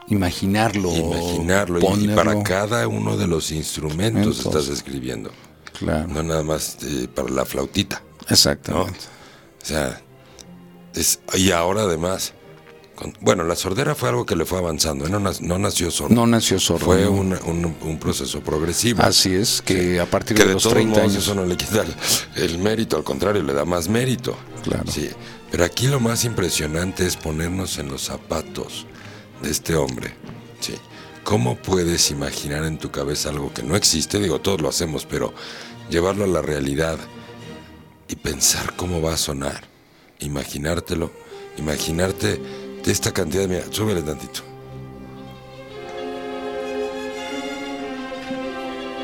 C: Imaginarlo.
A: imaginarlo y- para cada uno de los instrumentos
C: Entonces.
A: estás escribiendo,
C: Claro.
A: no nada más eh, para la flautita, ¿no?
C: Exactamente.
A: O sea, es, y ahora además, con- bueno, la sordera fue algo que le fue avanzando, no, nac- no nació sordo,
C: No nació sordo.
A: fue
C: ¿no?
A: un, un- un proceso progresivo.
C: Así es, que
A: Sí.
C: a partir
A: que
C: de
A: de
C: los
A: todos
C: 30
A: modos
C: años.
A: eso no le quita el, el mérito, al contrario, le da más mérito.
C: Claro.
A: Sí, pero aquí lo más impresionante es ponernos en los zapatos de este hombre. Sí. ¿Cómo puedes imaginar en tu cabeza algo que no existe? Digo, todos lo hacemos, pero llevarlo a la realidad y pensar cómo va a sonar, imaginártelo, imaginarte de esta cantidad de... Mira, súbele tantito.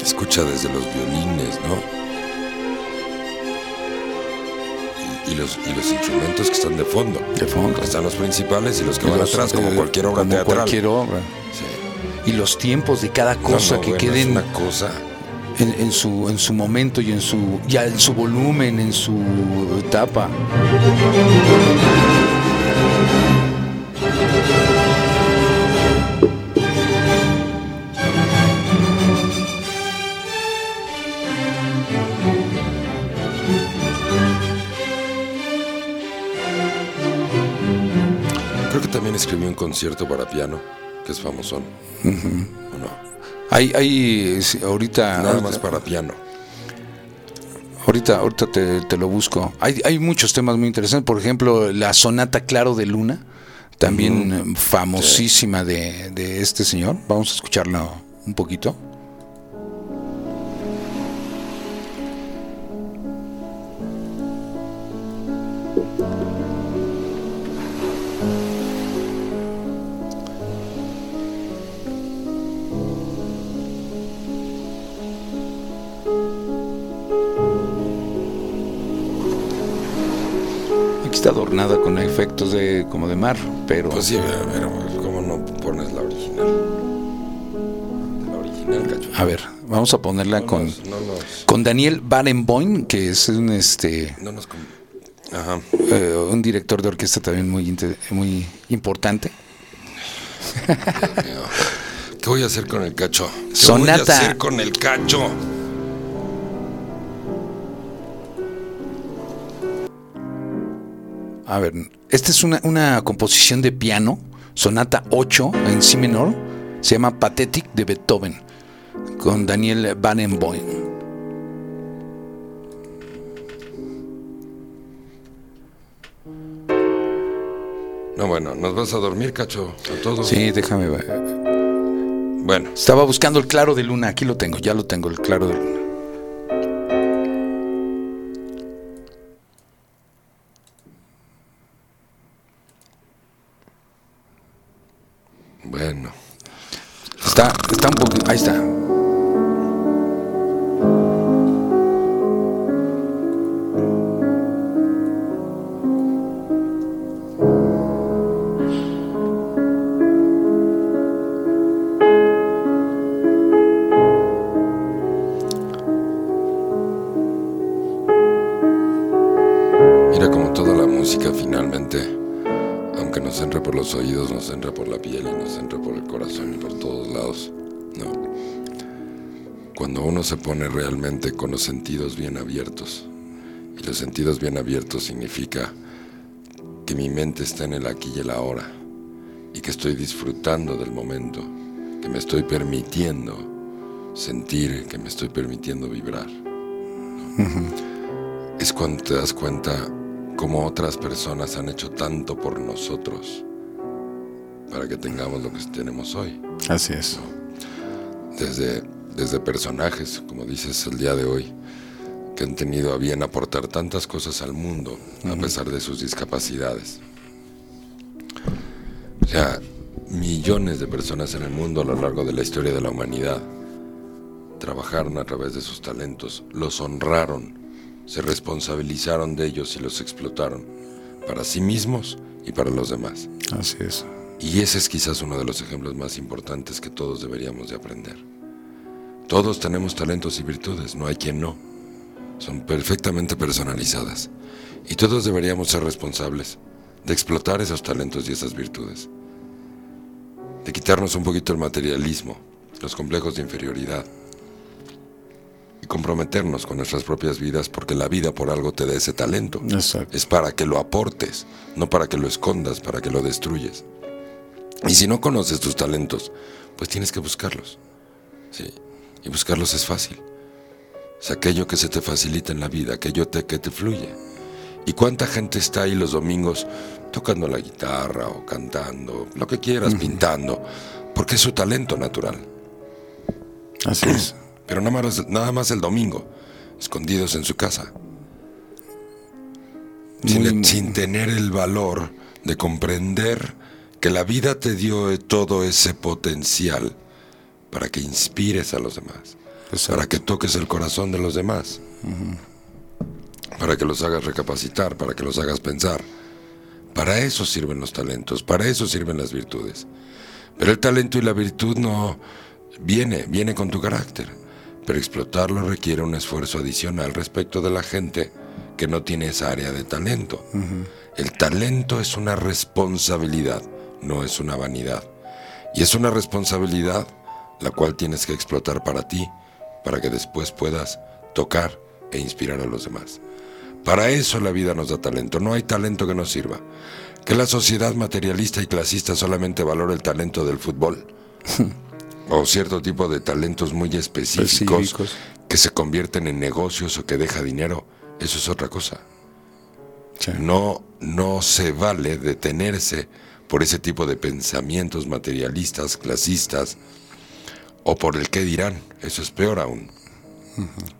A: Escucha desde los violines, ¿no? Y, los, y los instrumentos que están de fondo.
C: De fondo.
A: Están los principales y los que
C: Y
A: van
C: los,
A: atrás, como
C: eh,
A: cualquier obra
C: como
A: teatral.
C: cualquier obra.
A: Sí.
C: Y los tiempos de cada cosa
A: no,
C: que
A: bueno,
C: queden
A: una cosa.
C: en, en su, en su momento y en su, ya en su volumen, en su etapa.
A: También escribió un concierto para piano, que es famosón. ¿O no?
C: Hay, hay ahorita,
A: Nada
C: ahorita,
A: más para piano.
C: ahorita, ahorita te, te lo busco. Hay, hay muchos temas muy interesantes. Por ejemplo, la sonata Claro de Luna, también eh, famosísima de, de este señor. Vamos a escucharla un poquito. Como de mar, pero
A: Pues sí, pero ¿cómo no pones la original? La original. cacho.
C: A ver, vamos a ponerla
A: No
C: con,
A: nos- no nos-
C: con Daniel Barenboim, que es un este
A: no nos Ajá.
C: eh, un director de orquesta también muy muy importante.
A: ¿Qué voy a hacer con el cacho? ¿Qué voy a hacer con el cacho?
C: A ver, esta es una, una composición de piano, sonata 8 en si menor, se llama Pathetic de Beethoven, con Daniel Barenboim.
A: No, bueno, ¿nos vas a dormir, cacho? A todos.
C: Sí, déjame ver.
A: Bueno,
C: Estaba buscando el claro de luna, aquí lo tengo, ya lo tengo, el claro de luna.
A: Uno se pone realmente con los sentidos bien abiertos, y los sentidos bien abiertos significa que mi mente está en el aquí y el ahora, y que estoy disfrutando del momento, que me estoy permitiendo sentir, que me estoy permitiendo vibrar es cuando te das cuenta cómo otras personas han hecho tanto por nosotros para que tengamos lo que tenemos hoy.
C: Así es.
A: Desde, desde personajes, como dices el día de hoy, que han tenido a bien aportar tantas cosas al mundo a pesar de sus discapacidades. O sea, millones de personas en el mundo a lo largo de la historia de la humanidad trabajaron a través de sus talentos, los honraron, se responsabilizaron de ellos y los explotaron para sí mismos y para los demás.
C: Así es.
A: Y ese es quizás uno de los ejemplos más importantes que todos deberíamos de aprender. Todos tenemos talentos y virtudes, no hay quien no. Son perfectamente personalizadas. Y todos deberíamos ser responsables de explotar esos talentos y esas virtudes. De quitarnos un poquito el materialismo, los complejos de inferioridad. Y comprometernos con nuestras propias vidas porque la vida por algo te da ese talento.
C: Exacto.
A: Es para que lo aportes, no para que lo escondas, para que lo destruyes. Y si no conoces tus talentos, pues tienes que buscarlos. Sí. Y buscarlos es fácil. Es aquello que se te facilita en la vida, aquello te- que te fluye. ¿Y cuánta gente está ahí los domingos tocando la guitarra o cantando, lo que quieras, pintando? Porque es su talento natural.
C: Así es. [CLEARS THROAT]
A: Pero nada más, nada más el domingo, escondidos en su casa. Sin, sin tener el valor de comprender que la vida te dio todo ese potencial para que inspires a los demás,
C: Exacto.
A: para que toques el corazón de los demás, para que los hagas recapacitar, para que los hagas pensar. Para eso sirven los talentos, para eso sirven las virtudes. Pero el talento y la virtud no viene, viene con tu carácter. Pero explotarlo requiere un esfuerzo adicional respecto de la gente que no tiene esa área de talento. El talento es una responsabilidad, no es una vanidad. Y es una responsabilidad la cual tienes que explotar para ti, para que después puedas tocar e inspirar a los demás. Para eso la vida nos da talento, no hay talento que nos sirva. Que la sociedad materialista y clasista solamente valora el talento del fútbol. [LAUGHS] o cierto tipo de talentos muy específicos,
C: Específicos.
A: que se convierten en negocios o que deja dinero, eso es otra cosa.
C: Sí.
A: No, no se vale detenerse por ese tipo de pensamientos materialistas, clasistas, o por el qué dirán. Eso es peor aún.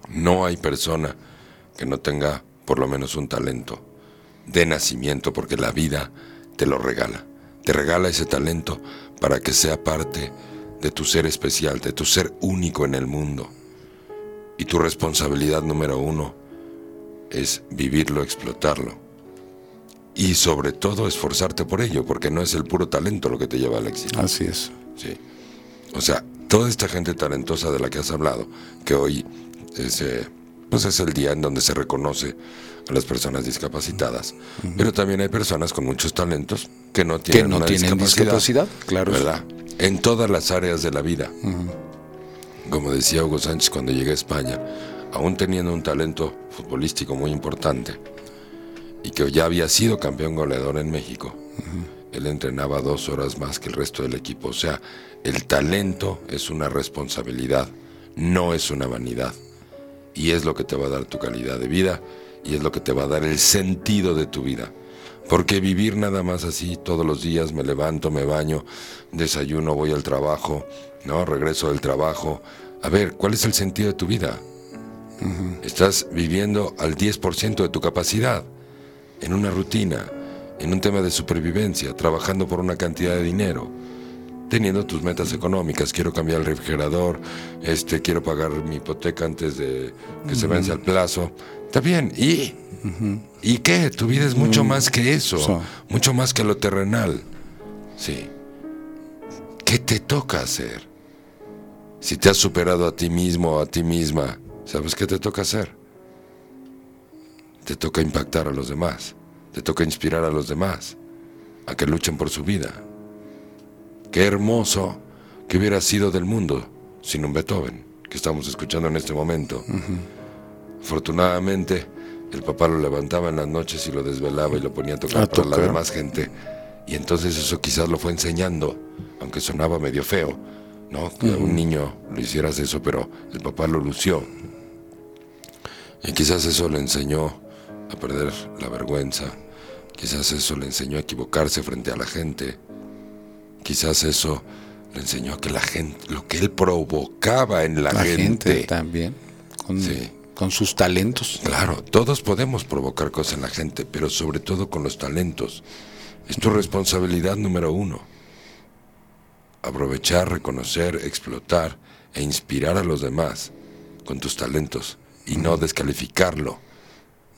A: No hay persona que no tenga por lo menos un talento de nacimiento, porque la vida te lo regala. Te regala ese talento para que sea parte de tu ser especial, de tu ser único en el mundo. Y tu responsabilidad número uno es vivirlo, explotarlo. Y sobre todo esforzarte por ello, porque no es el puro talento lo que te lleva al éxito.
C: Así es.
A: Sí. O sea, toda esta gente talentosa de la que has hablado, que hoy es, eh, pues es el día en donde se reconoce a las personas discapacitadas, pero también hay personas con muchos talentos que no tienen,
C: Que no
A: una
C: tienen discapacidad, claro.
A: ¿verdad? En todas las áreas de la vida. Como decía Hugo Sánchez cuando llegué a España, aún teniendo un talento futbolístico muy importante y que ya había sido campeón goleador en México, él entrenaba dos horas más que el resto del equipo. O sea, el talento es una responsabilidad, no es una vanidad. Y es lo que te va a dar tu calidad de vida y es lo que te va a dar el sentido de tu vida. Porque vivir nada más así todos los días, me levanto, me baño, desayuno, voy al trabajo, no, regreso del trabajo. A ver, ¿cuál es el sentido de tu vida? Estás viviendo al 10% de tu capacidad, en una rutina, en un tema de supervivencia, trabajando por una cantidad de dinero, teniendo tus metas económicas. Quiero cambiar el refrigerador, este, quiero pagar mi hipoteca antes de que se vence el plazo. Está bien, ¿y? ¿Y qué? Tu vida es mucho más que eso, mucho más que lo terrenal. Sí. ¿Qué te toca hacer? Si te has superado a ti mismo o a ti misma, ¿sabes qué te toca hacer? Te toca impactar a los demás, te toca inspirar a los demás, a que luchen por su vida. Qué hermoso que hubiera sido del mundo sin un Beethoven, que estamos escuchando en este momento. Afortunadamente, el papá lo levantaba en las noches y lo desvelaba y lo ponía a tocar
C: A
A: para la
C: tocar.
A: demás gente. Y entonces eso quizás lo fue enseñando, aunque sonaba medio feo, ¿no? Que a un niño lo hicieras eso, pero el papá lo lució. Y quizás eso le enseñó a perder la vergüenza. Quizás eso le enseñó a equivocarse frente a la gente. Quizás eso le enseñó a que la gente, lo que él provocaba en la,
C: La gente,
A: gente.
C: también, con,
A: Sí.
C: con sus talentos.
A: Claro, todos podemos provocar cosas en la gente, pero sobre todo con los talentos. Es tu responsabilidad número uno. Aprovechar, reconocer, explotar e inspirar a los demás con tus talentos y no descalificarlo.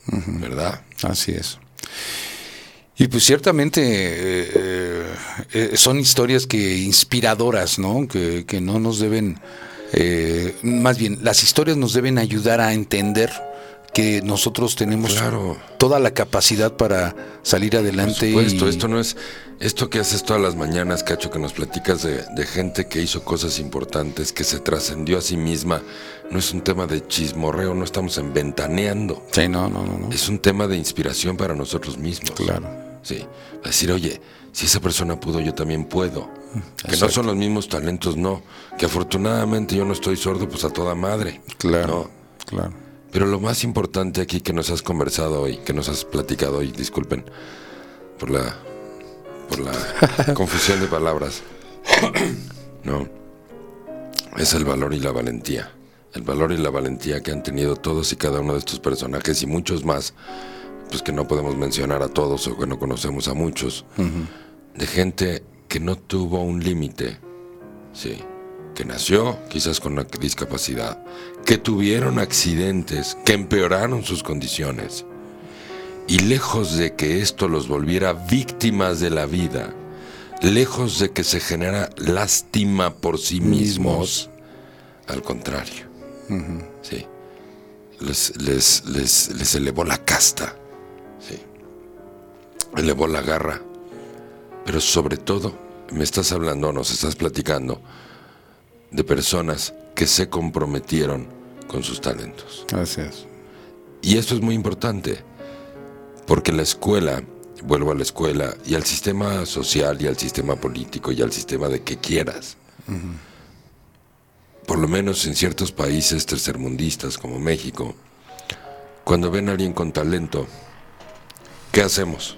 A: ¿Verdad?
C: Así es. Y pues ciertamente eh, eh, son historias que inspiradoras, ¿no? Que, que no nos deben, eh, más bien, las historias nos deben ayudar a entender que nosotros tenemos
A: Claro.
C: toda la capacidad para salir
A: Por
C: adelante.
A: supuesto,
C: y-
A: esto no es esto que haces todas las mañanas, Cacho, que nos platicas de, de gente que hizo cosas importantes, que se trascendió a sí misma. No es un tema de chismorreo, no estamos en ventaneando.
C: Sí, no, no, no, no.
A: Es un tema de inspiración para nosotros mismos.
C: Claro.
A: Sí. Decir, oye, si esa persona pudo, yo también puedo. Que no son los mismos talentos, no. Que afortunadamente yo no estoy sordo, pues a toda madre.
C: Claro.
A: No.
C: Claro.
A: Pero lo más importante aquí que nos has conversado hoy, que nos has platicado hoy, disculpen por la por la [LAUGHS] confusión de palabras. No. Es el valor y la valentía. El valor y la valentía que han tenido todos y cada uno de estos personajes y muchos más, pues que no podemos mencionar a todos o que no conocemos a muchos, de gente que no tuvo un límite, sí, que nació quizás con una discapacidad, que tuvieron accidentes, que empeoraron sus condiciones, y lejos de que esto los volviera víctimas de la vida, lejos de que se genera lástima por sí mismos, al contrario, sí, les, les, les, les elevó la casta, sí, elevó la garra, pero sobre todo me estás hablando, nos estás platicando de personas que se comprometieron con sus talentos.
C: Así es.
A: Y esto es muy importante, porque la escuela, vuelvo a la escuela, y al sistema social, y al sistema político, y al sistema de que quieras, por lo menos en ciertos países tercermundistas como México, cuando ven a alguien con talento, ¿qué hacemos?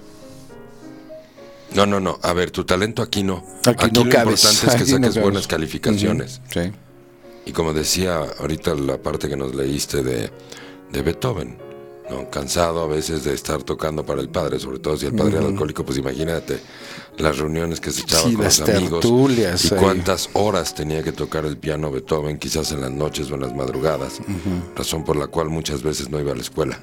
A: No, no, no. A ver, tu talento aquí no.
C: Aquí no
A: lo
C: cabes.
A: importante es que [LAUGHS]
C: no
A: saques buenas calificaciones.
C: Sí.
A: Y como decía ahorita la parte que nos leíste de, de Beethoven, ¿no? cansado a veces de estar tocando para el padre, sobre todo si el padre era alcohólico, pues imagínate las reuniones que se echaba
C: Sí,
A: con los amigos y cuántas horas tenía que tocar el piano Beethoven, quizás en las noches o en las madrugadas, razón por la cual muchas veces no iba a la escuela.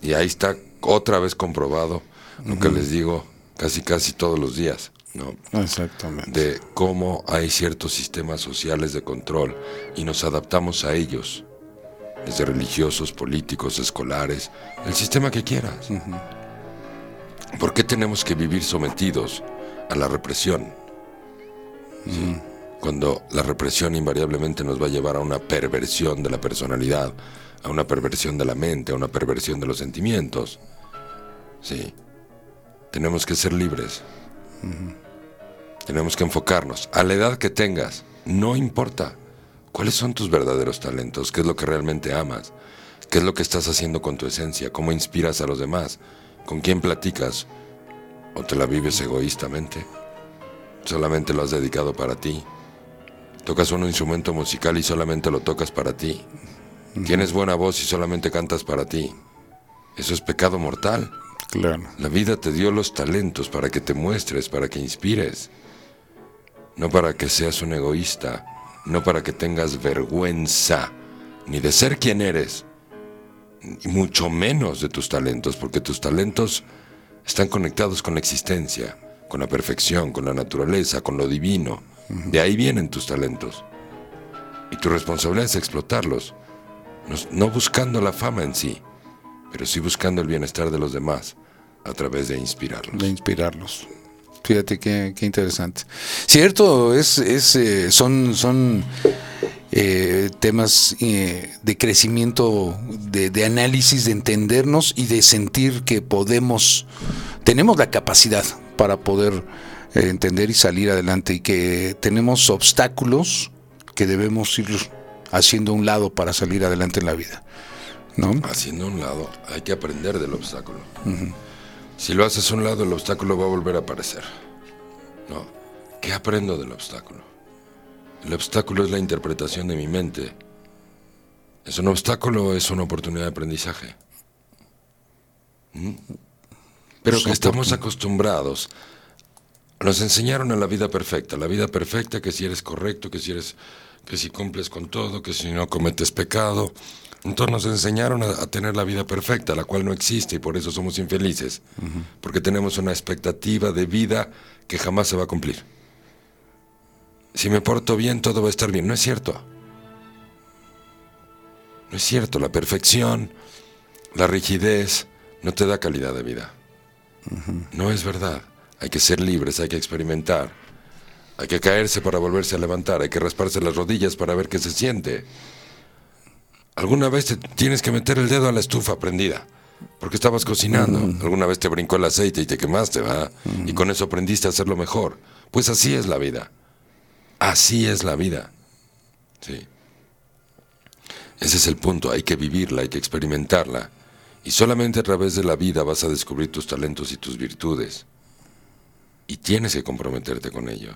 A: Y ahí está otra vez comprobado lo que les digo casi casi todos los días. ¿no?
C: Exactamente.
A: De cómo hay ciertos sistemas sociales de control y nos adaptamos a ellos, desde religiosos, políticos, escolares, el sistema que quieras. ¿Por qué tenemos que vivir sometidos a la represión? Cuando la represión invariablemente nos va a llevar a una perversión de la personalidad, a una perversión de la mente, a una perversión de los sentimientos. Sí. Tenemos que ser libres. Tenemos que enfocarnos. A la edad que tengas, no importa. ¿Cuáles son tus verdaderos talentos? ¿Qué es lo que realmente amas? ¿Qué es lo que estás haciendo con tu esencia? ¿Cómo inspiras a los demás? ¿Con quién platicas? ¿O te la vives egoístamente? ¿Solamente lo has dedicado para ti? ¿Tocas un instrumento musical y solamente lo tocas para ti? ¿Tienes buena voz y solamente cantas para ti? Eso es pecado mortal.
C: Claro.
A: La vida te dio los talentos para que te muestres, para que inspires. No para que seas un egoísta, no para que tengas vergüenza, ni de ser quien eres, y mucho menos de tus talentos, porque tus talentos están conectados con la existencia, con la perfección, con la naturaleza, con lo divino. De ahí vienen tus talentos. Y tu responsabilidad es explotarlos, no buscando la fama en sí, pero sí buscando el bienestar de los demás a través de inspirarlos.
C: De inspirarlos. Fíjate qué, qué interesante. Cierto, es, es eh, son, son eh, temas eh, de crecimiento, de, de, análisis, de entendernos y de sentir que podemos, tenemos la capacidad para poder entender y salir adelante y que tenemos obstáculos que debemos ir haciendo un lado para salir adelante en la vida. ¿no?
A: Haciendo un lado, hay que aprender del obstáculo. Si lo haces a un lado, el obstáculo va a volver a aparecer. No. ¿Qué aprendo del obstáculo? El obstáculo es la interpretación de mi mente. ¿Es un obstáculo o es una oportunidad de aprendizaje? ¿Mm? Pero que estamos acostumbrados. Nos enseñaron a la vida perfecta. La vida perfecta, que si eres correcto, que si eres, que si cumples con todo, que si no cometes pecado, entonces nos enseñaron a, tener la vida perfecta, la cual no existe y por eso somos infelices, porque tenemos una expectativa de vida que jamás se va a cumplir. Si me porto bien, todo va a estar bien. No es cierto. No es cierto. La perfección, la rigidez, no te da calidad de vida. No es verdad. Hay que ser libres, hay que experimentar. Hay que caerse para volverse a levantar, hay que rasparse las rodillas para ver qué se siente. Alguna vez te tienes que meter el dedo a la estufa prendida, porque estabas cocinando. Alguna vez te brincó el aceite y te quemaste, ¿va? Y con eso aprendiste a hacerlo mejor. Pues así es la vida. Así es la vida. Sí. Ese es el punto, hay que vivirla, hay que experimentarla. Y solamente a través de la vida vas a descubrir tus talentos y tus virtudes. Y tienes que comprometerte con ello.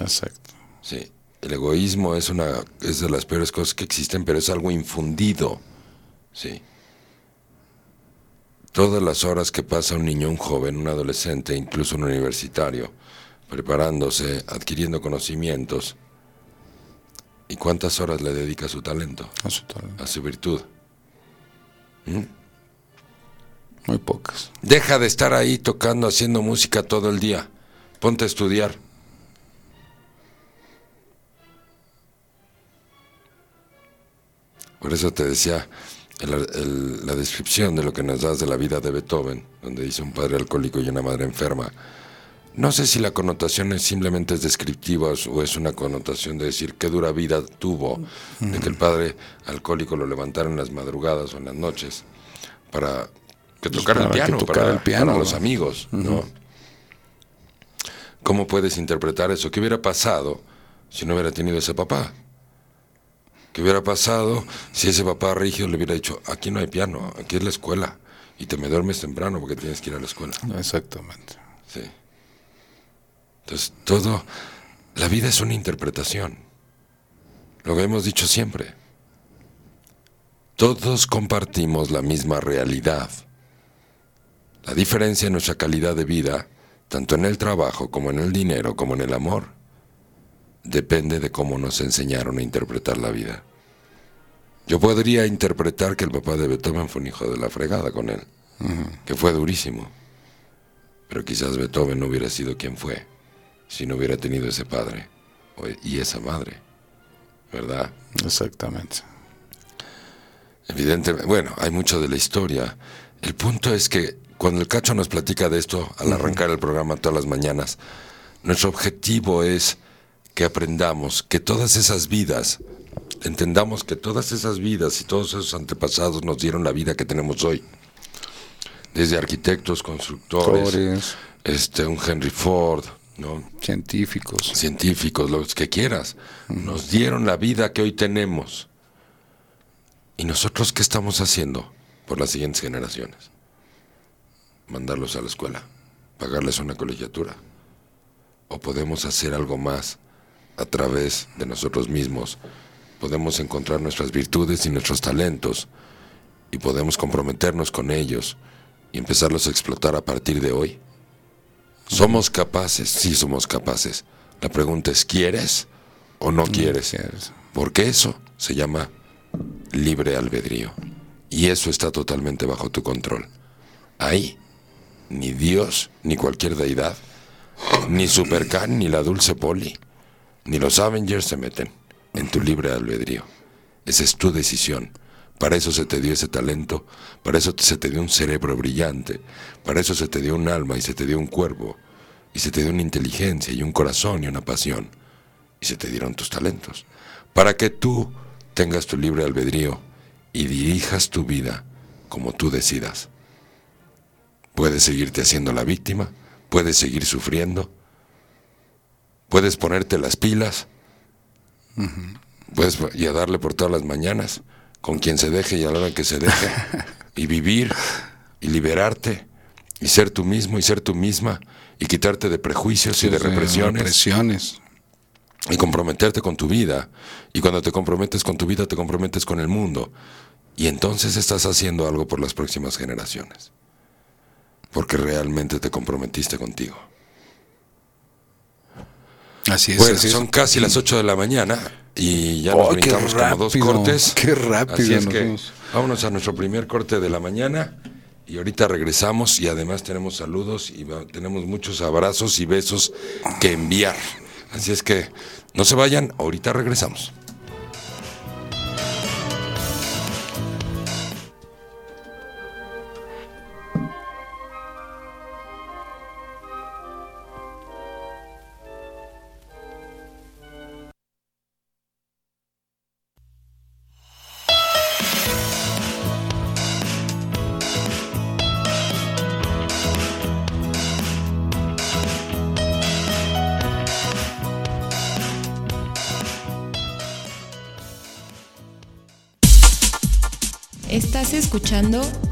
C: Exacto.
A: Sí. El egoísmo es una es de las peores cosas que existen, pero es algo infundido. Sí. Todas las horas que pasa un niño, un joven, un adolescente, incluso un universitario, preparándose, adquiriendo conocimientos, ¿y cuántas horas le dedica a su talento?
C: A su talento.
A: A su virtud. ¿Mm?
C: Muy pocas.
A: Deja de estar ahí tocando, haciendo música todo el día. Ponte a estudiar. Por eso te decía la descripción de lo que nos das de la vida de Beethoven, donde dice un padre alcohólico y una madre enferma. No sé si la connotación es simplemente es descriptiva o es una connotación de decir qué dura vida tuvo, de que el padre alcohólico lo levantara en las madrugadas o en las noches para que pues tocara el piano, para, el piano, los amigos, ¿no? ¿Cómo puedes interpretar eso? ¿Qué hubiera pasado si no hubiera tenido ese papá? ¿Qué hubiera pasado si ese papá rígido le hubiera dicho, aquí no hay piano, aquí es la escuela, y te me duermes temprano porque tienes que ir a la escuela?
C: Exactamente.
A: Sí. Entonces, todo, la vida es una interpretación. Lo que hemos dicho siempre. Todos compartimos la misma realidad. La diferencia en nuestra calidad de vida, tanto en el trabajo como en el dinero como en el amor, depende de cómo nos enseñaron a interpretar la vida. Yo podría interpretar que el papá de Beethoven fue un hijo de la fregada con él, que fue durísimo, pero quizás Beethoven no hubiera sido quien fue si no hubiera tenido ese padre y esa madre, ¿verdad?
D: Exactamente.
A: Evidentemente, bueno, hay mucho de la historia. El punto es que cuando el cacho nos platica de esto, al arrancar el programa todas las mañanas, nuestro objetivo es que aprendamos que todas esas vidas, entendamos que todas esas vidas y todos esos antepasados nos dieron la vida que tenemos hoy. Desde arquitectos, constructores, este, un Henry Ford, ¿no?
D: Científicos.
A: Científicos, los que quieras. Nos dieron la vida que hoy tenemos. ¿Y nosotros qué estamos haciendo por las siguientes generaciones? Mandarlos a la escuela, pagarles una colegiatura. ¿O podemos hacer algo más a través de nosotros mismos? Podemos encontrar nuestras virtudes y nuestros talentos y podemos comprometernos con ellos y empezarlos a explotar a partir de hoy. ¿Somos capaces? Sí, somos capaces. La pregunta es, ¿quieres o no quieres? Porque eso se llama libre albedrío. Y eso está totalmente bajo tu control. Ahí, ni Dios, ni cualquier deidad, ni Supercan, ni la Dulce Poli, ni los Avengers se meten en tu libre albedrío. Esa es tu decisión. Para eso se te dio ese talento, para eso se te dio un cerebro brillante, para eso se te dio un alma y se te dio un cuerpo, y se te dio una inteligencia y un corazón y una pasión, y se te dieron tus talentos, para que tú tengas tu libre albedrío y dirijas tu vida como tú decidas. Puedes seguirte haciendo la víctima, puedes seguir sufriendo, puedes ponerte las pilas, puedes y a darle por todas las mañanas, con quien se deje y a la hora que se deje, [LAUGHS] y vivir y liberarte y ser tú mismo y ser tú misma y quitarte de prejuicios y de represiones y comprometerte con tu vida. Y cuando te comprometes con tu vida, te comprometes con el mundo. Y entonces estás haciendo algo por las próximas generaciones. Porque realmente te comprometiste contigo.
D: Así es.
A: Bueno, son casi las 8 de la mañana y ya nos brincamos como dos cortes.
D: Qué rápido. Así
A: es que vámonos a nuestro primer corte de la mañana y ahorita regresamos y además tenemos saludos y tenemos muchos abrazos y besos que enviar. Así es que no se vayan, ahorita regresamos.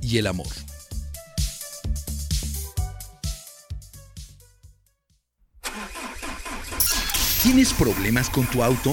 C: y el amor. ¿Tienes problemas con tu auto?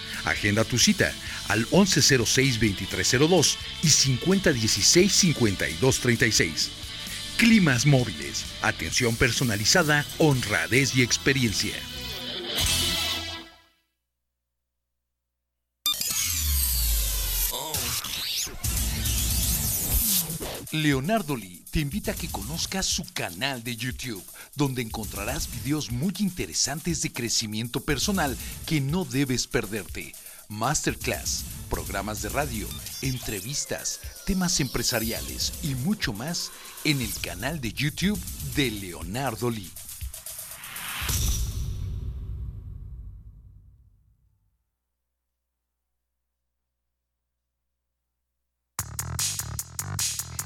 C: Agenda tu cita al 1106-2302 y 5016-5236. Climas móviles, atención personalizada, honradez y experiencia. Leonardo Lee te invita a que conozcas su canal de YouTube, donde encontrarás videos muy interesantes de crecimiento personal que no debes perderte. Masterclass, programas de radio, entrevistas, temas empresariales y mucho más en el canal de YouTube de Leonardo Lee.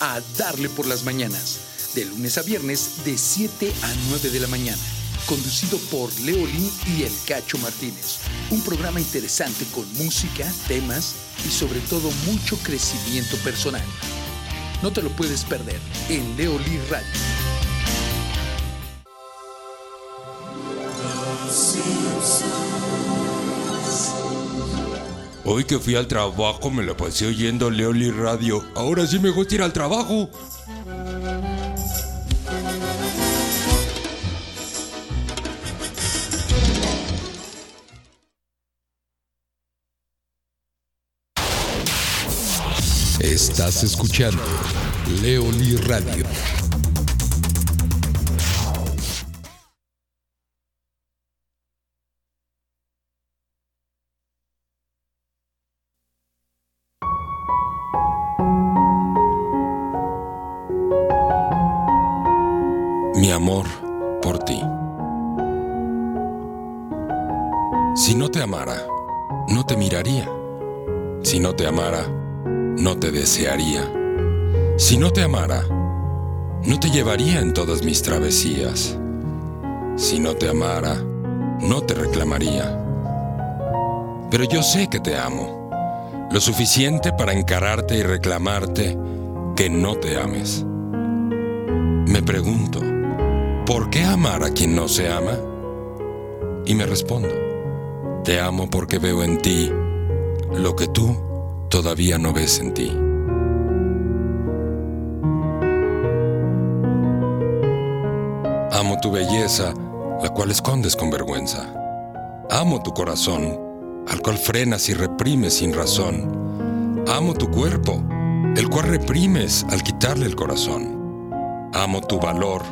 C: a darle por las mañanas, de lunes a viernes de 7 a 9 de la mañana, conducido por Leolín y El Cacho Martínez. Un programa interesante con música, temas y sobre todo mucho crecimiento personal. No te lo puedes perder en Leolí Radio.
A: Hoy que fui al trabajo me lo pasé oyendo Leoli Radio. Ahora sí me gusta ir al trabajo.
C: Estás escuchando Leoli Radio.
A: Amara, no te miraría. Si no te amara, no te desearía. Si no te amara, no te llevaría en todas mis travesías. Si no te amara, no te reclamaría. Pero yo sé que te amo, lo suficiente para encararte y reclamarte que no te ames. Me pregunto, ¿por qué amar a quien no se ama? Y me respondo, te amo porque veo en ti lo que tú todavía no ves en ti. Amo tu belleza, la cual escondes con vergüenza. Amo tu corazón, al cual frenas y reprimes sin razón. Amo tu cuerpo, el cual reprimes al quitarle el corazón. Amo tu valor,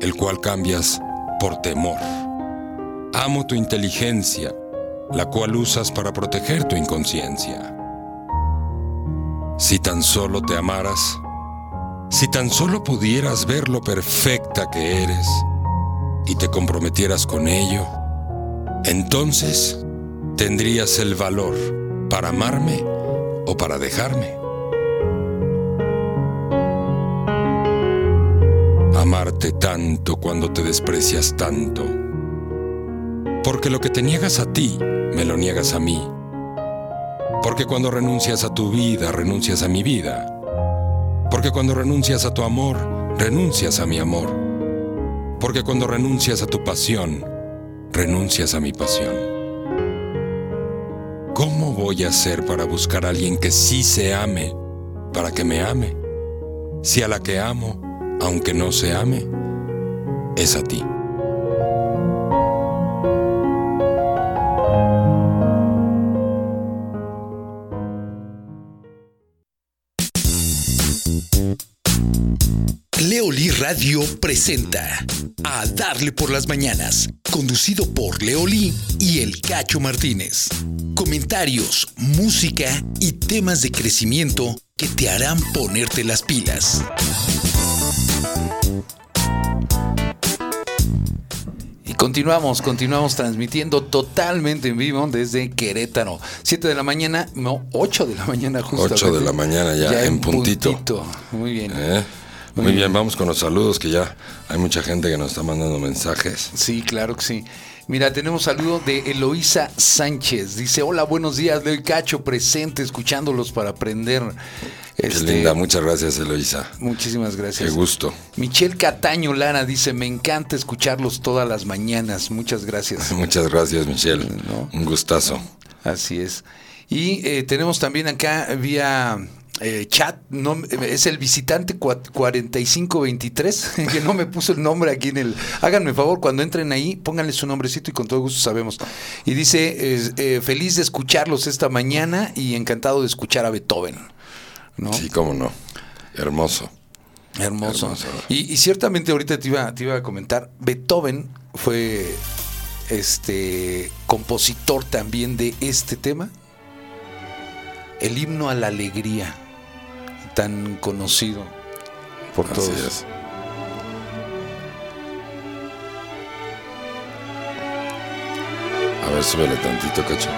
A: el cual cambias por temor. Amo tu inteligencia, la cual usas para proteger tu inconsciencia. Si tan solo te amaras, si tan solo pudieras ver lo perfecta que eres y te comprometieras con ello, entonces tendrías el valor para amarme o para dejarme. Amarte tanto cuando te desprecias tanto. Porque lo que te niegas a ti, me lo niegas a mí. Porque cuando renuncias a tu vida, renuncias a mi vida. Porque cuando renuncias a tu amor, renuncias a mi amor. Porque cuando renuncias a tu pasión, renuncias a mi pasión. ¿Cómo voy a hacer para buscar a alguien que sí se ame, para que me ame? Si a la que amo, aunque no se ame, es a ti.
C: Leoli Radio presenta A Darle por las Mañanas, conducido por Leoli y El Cacho Martínez. Comentarios, música y temas de crecimiento que te harán ponerte las pilas. Continuamos, continuamos transmitiendo totalmente en vivo desde Querétaro. 7 de la mañana, no, 8 de la mañana justo.
A: 8 de la mañana ya, en, puntito.
C: Muy bien.
A: ¿Eh? Muy, bien. vamos con los saludos que ya hay mucha gente que nos está mandando mensajes.
C: Sí, claro que sí. Mira, tenemos saludo de Eloísa Sánchez. Dice, hola, buenos días, Leo Cacho, presente, escuchándolos para aprender.
A: Qué
C: Este,
A: linda, muchas gracias Eloisa.
C: Muchísimas gracias.
A: Qué gusto.
C: Michelle Cataño Lara dice, me encanta escucharlos todas las mañanas. Muchas gracias. [LAUGHS]
A: Muchas gracias Michelle.
C: No.
A: Un gustazo.
C: Así es. Y eh, tenemos también acá vía eh, chat, no, es el visitante cua- 4523, [LAUGHS] que no me puso el nombre aquí en el... Háganme favor, cuando entren ahí, pónganle su nombrecito y con todo gusto sabemos. Y dice, eh, eh, feliz de escucharlos esta mañana y encantado de escuchar a Beethoven. ¿no?
A: Sí, cómo no. Hermoso.
C: Hermoso.
A: Hermoso.
C: Y, y ciertamente ahorita te iba, te iba a comentar, Beethoven fue este compositor también de este tema, el himno a la alegría, tan conocido por
A: Así
C: todos.
A: es. A ver, súbele tantito, cacho.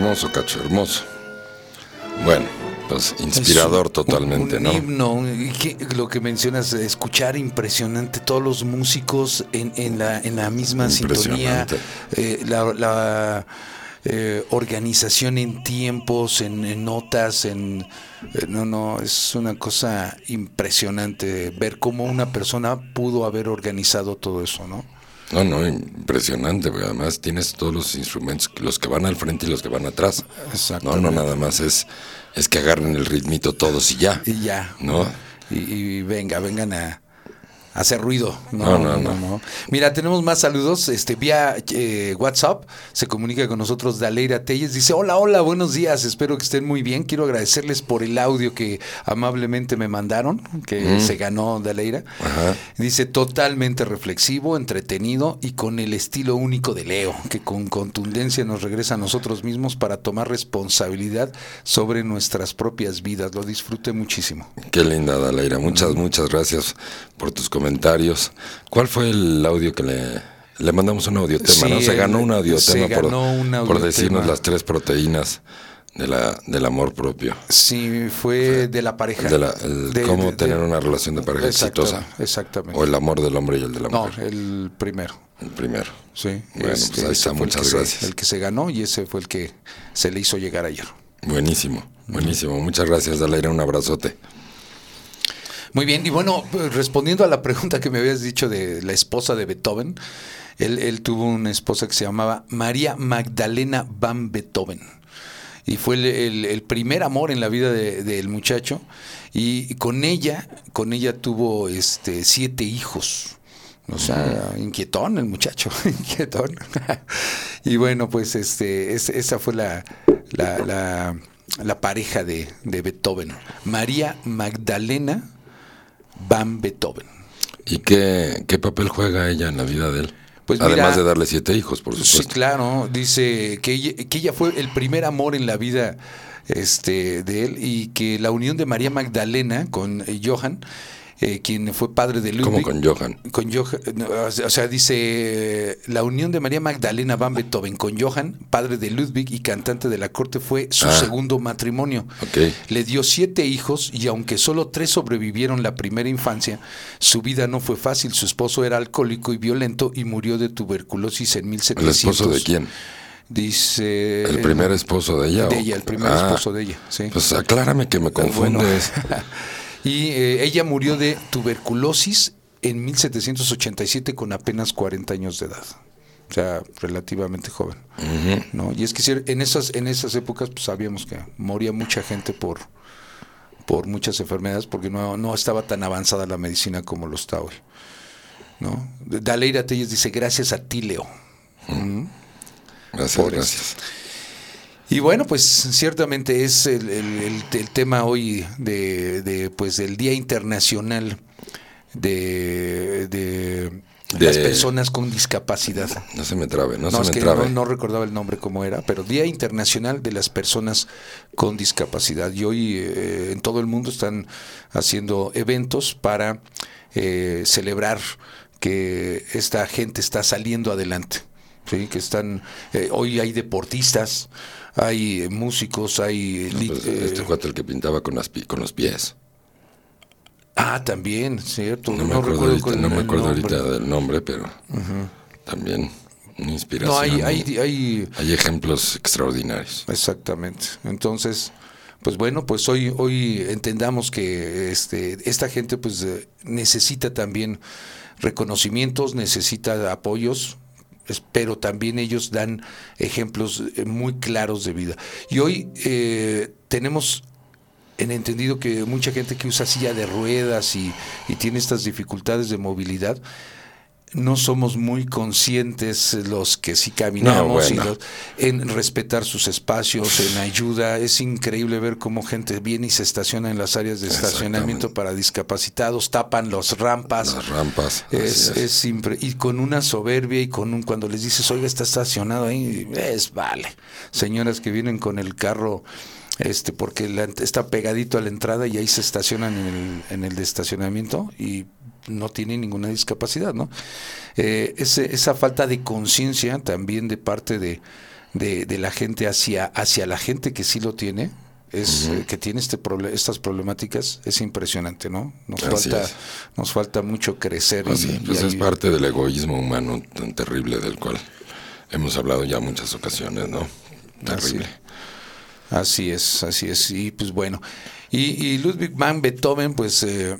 A: Hermoso, cacho, hermoso. Bueno, pues inspirador
C: un-
A: totalmente,
C: un
A: ¿no?
C: himno, un- y que- lo que mencionas, escuchar impresionante todos los músicos en, en la, en la misma sintonía, eh, la, la, eh, organización en tiempos, en, en notas, en eh, no, no, es una cosa impresionante ver cómo una persona pudo haber organizado todo eso, ¿no?
A: No, no, impresionante, porque además tienes todos los instrumentos, los que van al frente y los que van atrás. No, no
C: Exactamente.
A: nada más es, es que agarren el ritmito todos y ya.
C: Y ya.
A: ¿No?
C: Y, y venga, vengan a hacer ruido.
A: No, no, no.
C: Mira, tenemos más saludos. Este, vía eh, WhatsApp se comunica con nosotros Daleira Telles. Dice, hola, hola, buenos días. Espero que estén muy bien. Quiero agradecerles por el audio que amablemente me mandaron, que se ganó Daleira.
A: Ajá.
C: Dice, totalmente reflexivo, entretenido y con el estilo único de Leo, que con contundencia nos regresa a nosotros mismos para tomar responsabilidad sobre nuestras propias vidas. Lo disfruté muchísimo.
A: Qué linda, Daleira. Muchas, muchas gracias por tus comentarios. ¿Cuál fue el audio que le... Le mandamos un audiotema,
C: Sí,
A: ¿no? Se ganó un audiotema por,
C: ganó
A: por decirnos las tres proteínas de la, del amor propio.
C: Sí, fue de la pareja.
A: De la- el
C: De-
A: cómo
C: de-
A: tener
C: de-
A: una relación de pareja
C: Exacto,
A: exitosa.
C: Exactamente.
A: O el amor del hombre y el de la
C: no,
A: mujer.
C: el primero.
A: El primero.
C: Sí.
A: Bueno, pues ahí
C: ese
A: está, muchas
C: se-
A: gracias.
C: el que se ganó y ese fue el que se le hizo llegar ayer.
A: Buenísimo, buenísimo. Muchas gracias, Daleira. Un abrazote.
C: Muy bien, y bueno, pues, respondiendo a la pregunta que me habías dicho de la esposa de Beethoven, él, él tuvo una esposa que se llamaba María Magdalena van Beethoven. Y fue el, el- el primer amor en la vida de- del muchacho. Y con ella, con ella tuvo este siete hijos. O sea, inquietón el muchacho, [LAUGHS] inquietón. y bueno, pues este, es- esa fue la, la, la- la pareja de, de Beethoven. María Magdalena Van Beethoven.
A: ¿Y qué, qué papel juega ella en la vida de él?
C: Pues
A: Además
C: mira,
A: de darle siete hijos, por
C: Sí,
A: supuesto.
C: claro. Dice que ella, que ella fue el primer amor en la vida este, de él y que la unión de María Magdalena con eh, Johann, eh, quien fue padre de
A: Como
C: Ludwig.
A: con Johann.
C: con Johann, o sea, dice eh, la unión de María Magdalena van Beethoven con Johann, padre de Ludwig y cantante de la corte, fue su
A: Ah.
C: segundo matrimonio. Le dio siete hijos y aunque solo tres sobrevivieron la primera infancia, su vida no fue fácil. Su esposo era alcohólico y violento y murió de tuberculosis en
A: ¿El
C: 1700.
A: esposo de quién?
C: Dice...
A: ¿El primer esposo de ella?
C: De ella, el primer
A: Ah,
C: esposo de ella, sí.
A: Pues aclárame que me
C: Bueno. [LAUGHS] y eh, ella murió de tuberculosis en 1787 con apenas 40 años de edad. O sea, relativamente joven. ¿no? Y es que en esas, en esas épocas pues, sabíamos que moría mucha gente por, por muchas enfermedades porque no, no estaba tan avanzada la medicina como lo está hoy. ¿no? Daleira Telles dice, gracias a ti, Leo.
A: Gracias,
C: Por
A: gracias.
C: Y bueno, pues ciertamente es el, el- el- el tema hoy de, de, pues del Día Internacional de, de
A: De-
C: las personas con discapacidad.
A: No se me trabe, no,
C: No, es
A: se me
C: que
A: trabe.
C: no, no recordaba el nombre cómo era, pero Día Internacional de las Personas con Discapacidad. Y hoy eh, en todo el mundo están haciendo eventos para eh, celebrar que esta gente está saliendo adelante. ¿sí? Que están, eh, hoy hay deportistas, hay eh, músicos, hay...
A: No,
C: li-
A: pues,
C: eh,
A: este cuate el que pintaba con, las con los pies.
C: ah, también, cierto.
A: No me acuerdo, ahorita, no me acuerdo ahorita del nombre, pero también una inspiración.
C: No, hay, hay, hay,
A: hay ejemplos extraordinarios.
C: Exactamente. Entonces, pues bueno, pues hoy, hoy entendamos que este, esta gente pues eh, necesita también reconocimientos, necesita apoyos, pero también ellos dan ejemplos eh, muy claros de vida. Y hoy eh, tenemos en entendido que mucha gente que usa silla de ruedas y, y tiene estas dificultades de movilidad, no somos muy conscientes los que sí caminamos
A: No,
C: y los- en respetar sus espacios, en ayuda. Es increíble ver cómo gente viene y se estaciona en las áreas de estacionamiento para discapacitados, tapan las rampas.
A: Las rampas.
C: Es,
A: es.
C: es impre- y con una soberbia y con un cuando les dices oiga está estacionado ahí es vale señoras que vienen con el carro este porque la- está pegadito a la entrada y ahí se estacionan en el, en el de estacionamiento y no tienen ninguna discapacidad no Eh, ese- esa falta de conciencia también de parte de, de, de la gente hacia hacia la gente que sí lo tiene es eh, que tiene este estas problemáticas es impresionante no nos
A: Así
C: falta
A: es.
C: nos falta mucho crecer
A: Pues
C: y-
A: sí,
C: y
A: es
C: ahí-
A: parte del egoísmo humano tan terrible del cual hemos hablado ya muchas ocasiones, ¿no? Terrible.
C: Así es, así es. Y pues bueno. Y, y Ludwig van Beethoven, pues eh,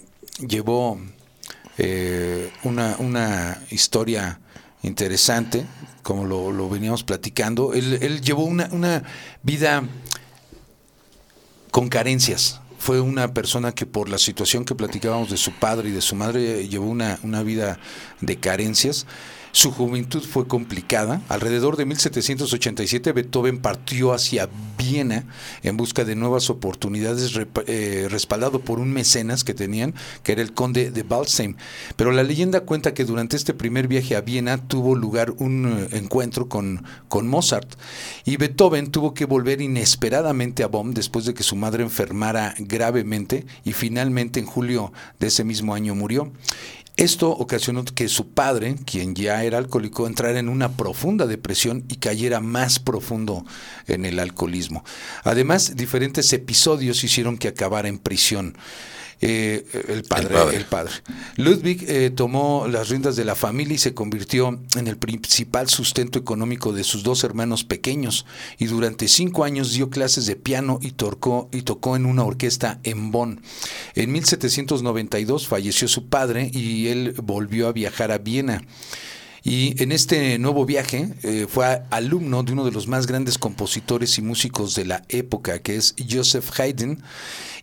C: llevó eh, una, una historia interesante, como lo, lo veníamos platicando. Él, él llevó una, una vida con carencias. Fue una persona que por la situación que platicábamos de su padre y de su madre eh, llevó una, una vida de carencias. Su juventud fue complicada. Alrededor de 1787 Beethoven partió hacia Viena en busca de nuevas oportunidades, eh, respaldado por un mecenas que tenían, que era el conde de Waldstein. Pero la leyenda cuenta que durante este primer viaje a Viena tuvo lugar un eh, encuentro con, con Mozart y Beethoven tuvo que volver inesperadamente a Bonn después de que su madre enfermara gravemente y finalmente en julio de ese mismo año murió. Esto ocasionó que su padre, quien ya era alcohólico, entrara en una profunda depresión y cayera más profundo en el alcoholismo. Además, diferentes episodios hicieron que acabara en prisión. Eh, el, padre, el,
A: padre.
C: padre, Ludwig eh, tomó las riendas de la familia y se convirtió en el principal sustento económico de sus dos hermanos pequeños. Y durante cinco años dio clases de piano y tocó, y tocó en una orquesta en Bonn. En 1792 falleció su padre y él volvió a viajar a Viena. Y en este nuevo viaje eh, fue alumno de uno de los más grandes compositores y músicos de la época, que es Joseph Haydn,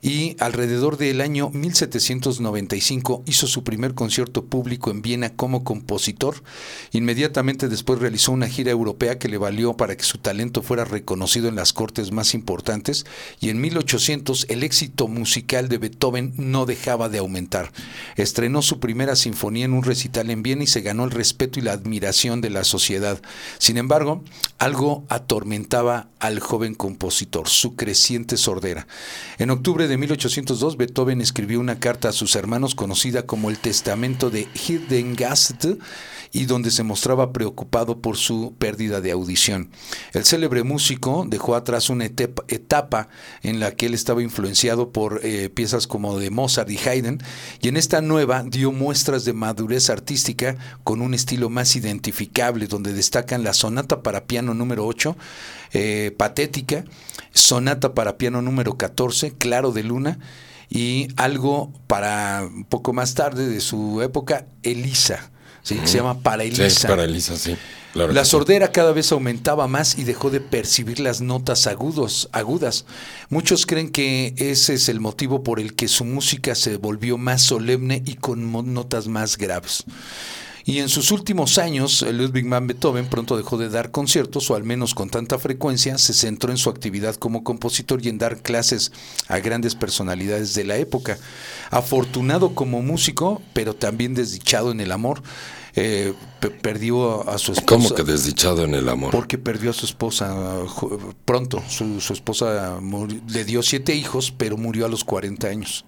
C: y alrededor del año 1795 hizo su primer concierto público en Viena como compositor. Inmediatamente después realizó una gira europea que le valió para que su talento fuera reconocido en las cortes más importantes y en 1800 el éxito musical de Beethoven no dejaba de aumentar. Estrenó su primera sinfonía en un recital en Viena y se ganó el respeto y la admiración de la sociedad. Sin embargo, algo atormentaba al joven compositor, su creciente sordera. En octubre de 1802, Beethoven escribió una carta a sus hermanos conocida como el Testamento de Hildengast y donde se mostraba preocupado por su pérdida de audición. El célebre músico dejó atrás una etapa en la que él estaba influenciado por eh, piezas como de Mozart y Haydn, y en esta nueva dio muestras de madurez artística con un estilo más identificable, donde destacan la sonata para piano número 8, eh, patética, sonata para piano número 14, claro de luna, y algo para un poco más tarde de su época, Elisa se llama para
A: Elisa. Sí,
C: la sordera cada vez aumentaba más y dejó de percibir las notas agudos, agudas. Muchos creen que ese es el motivo por el que su música se volvió más solemne y con notas más graves. Y en sus últimos años, Ludwig van Beethoven pronto dejó de dar conciertos, o al menos con tanta frecuencia, se centró en su actividad como compositor y en dar clases a grandes personalidades de la época. Afortunado como músico, pero también desdichado en el amor, eh, perdió a su esposa.
A: ¿Cómo que desdichado en el amor?
C: Porque perdió a su esposa pronto. Su, esposa le dio siete hijos, pero murió a los 40 años.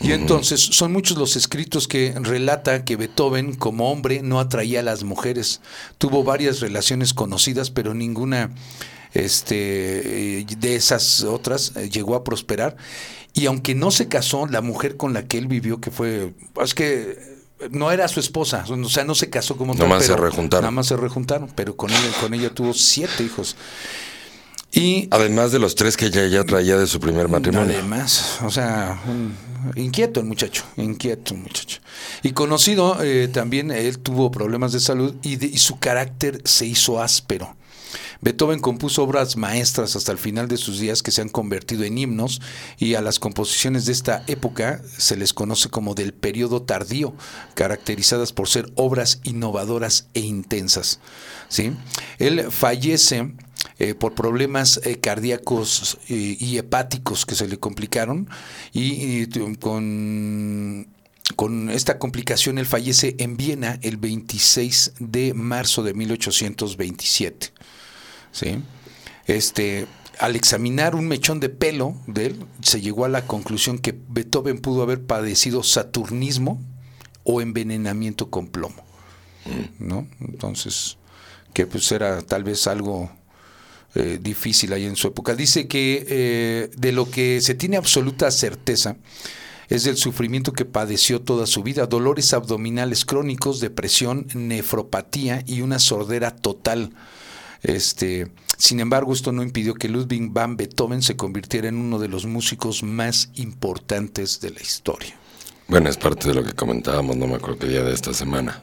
C: Y entonces son muchos los escritos que relata que Beethoven como hombre no atraía a las mujeres. Tuvo varias relaciones conocidas, pero ninguna este, de esas otras eh, llegó a prosperar. Y aunque no se casó, la mujer con la que él vivió, que fue, es que no era su esposa, o sea, no se casó como.
A: Nada más se rejuntaron.
C: Nada más se rejuntaron, pero con ella, con ella tuvo siete hijos. Y
A: además de los tres que ella ya traía de su primer matrimonio.
C: Además, o sea, inquieto el muchacho, inquieto el muchacho. Y conocido eh, también, él tuvo problemas de salud y, su carácter se hizo áspero. Beethoven compuso obras maestras hasta el final de sus días que se han convertido en himnos y a las composiciones de esta época se les conoce como del periodo tardío, caracterizadas por ser obras innovadoras e intensas. ¿sí? Él fallece eh, por problemas eh, cardíacos eh, y hepáticos que se le complicaron y, con con esta complicación él fallece en Viena el 26 de marzo de 1827. ¿sí? Este, al examinar un mechón de pelo de él, se llegó a la conclusión que Beethoven pudo haber padecido saturnismo o envenenamiento con plomo. ¿no? Entonces, que pues era tal vez algo eh, difícil ahí en su época. Dice que eh, de lo que se tiene absoluta certeza es del sufrimiento que padeció toda su vida, dolores abdominales crónicos, depresión, nefropatía y una sordera total este, sin embargo, esto no impidió que Ludwig van Beethoven se convirtiera en uno de los músicos más importantes de la historia.
A: Bueno, es parte de lo que comentábamos, no me acuerdo qué día de esta semana.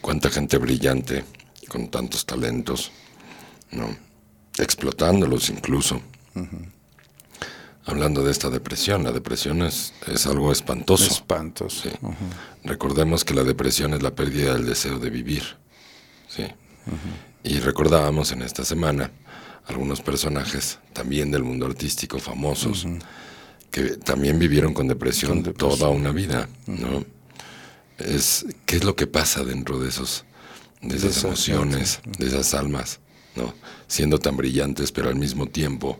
A: Cuánta gente brillante, con tantos talentos, ¿no? Explotándolos incluso. Hablando de esta depresión, la depresión es, es algo espantoso.
C: Espantoso.
A: Recordemos que la depresión es la pérdida del deseo de vivir. Sí. Y recordábamos en esta semana algunos personajes también del mundo artístico famosos que también vivieron con depresión, toda una vida, ¿no? Es qué es lo que pasa dentro de esos de esas emociones, de esas almas, ¿no? Siendo tan brillantes, pero al mismo tiempo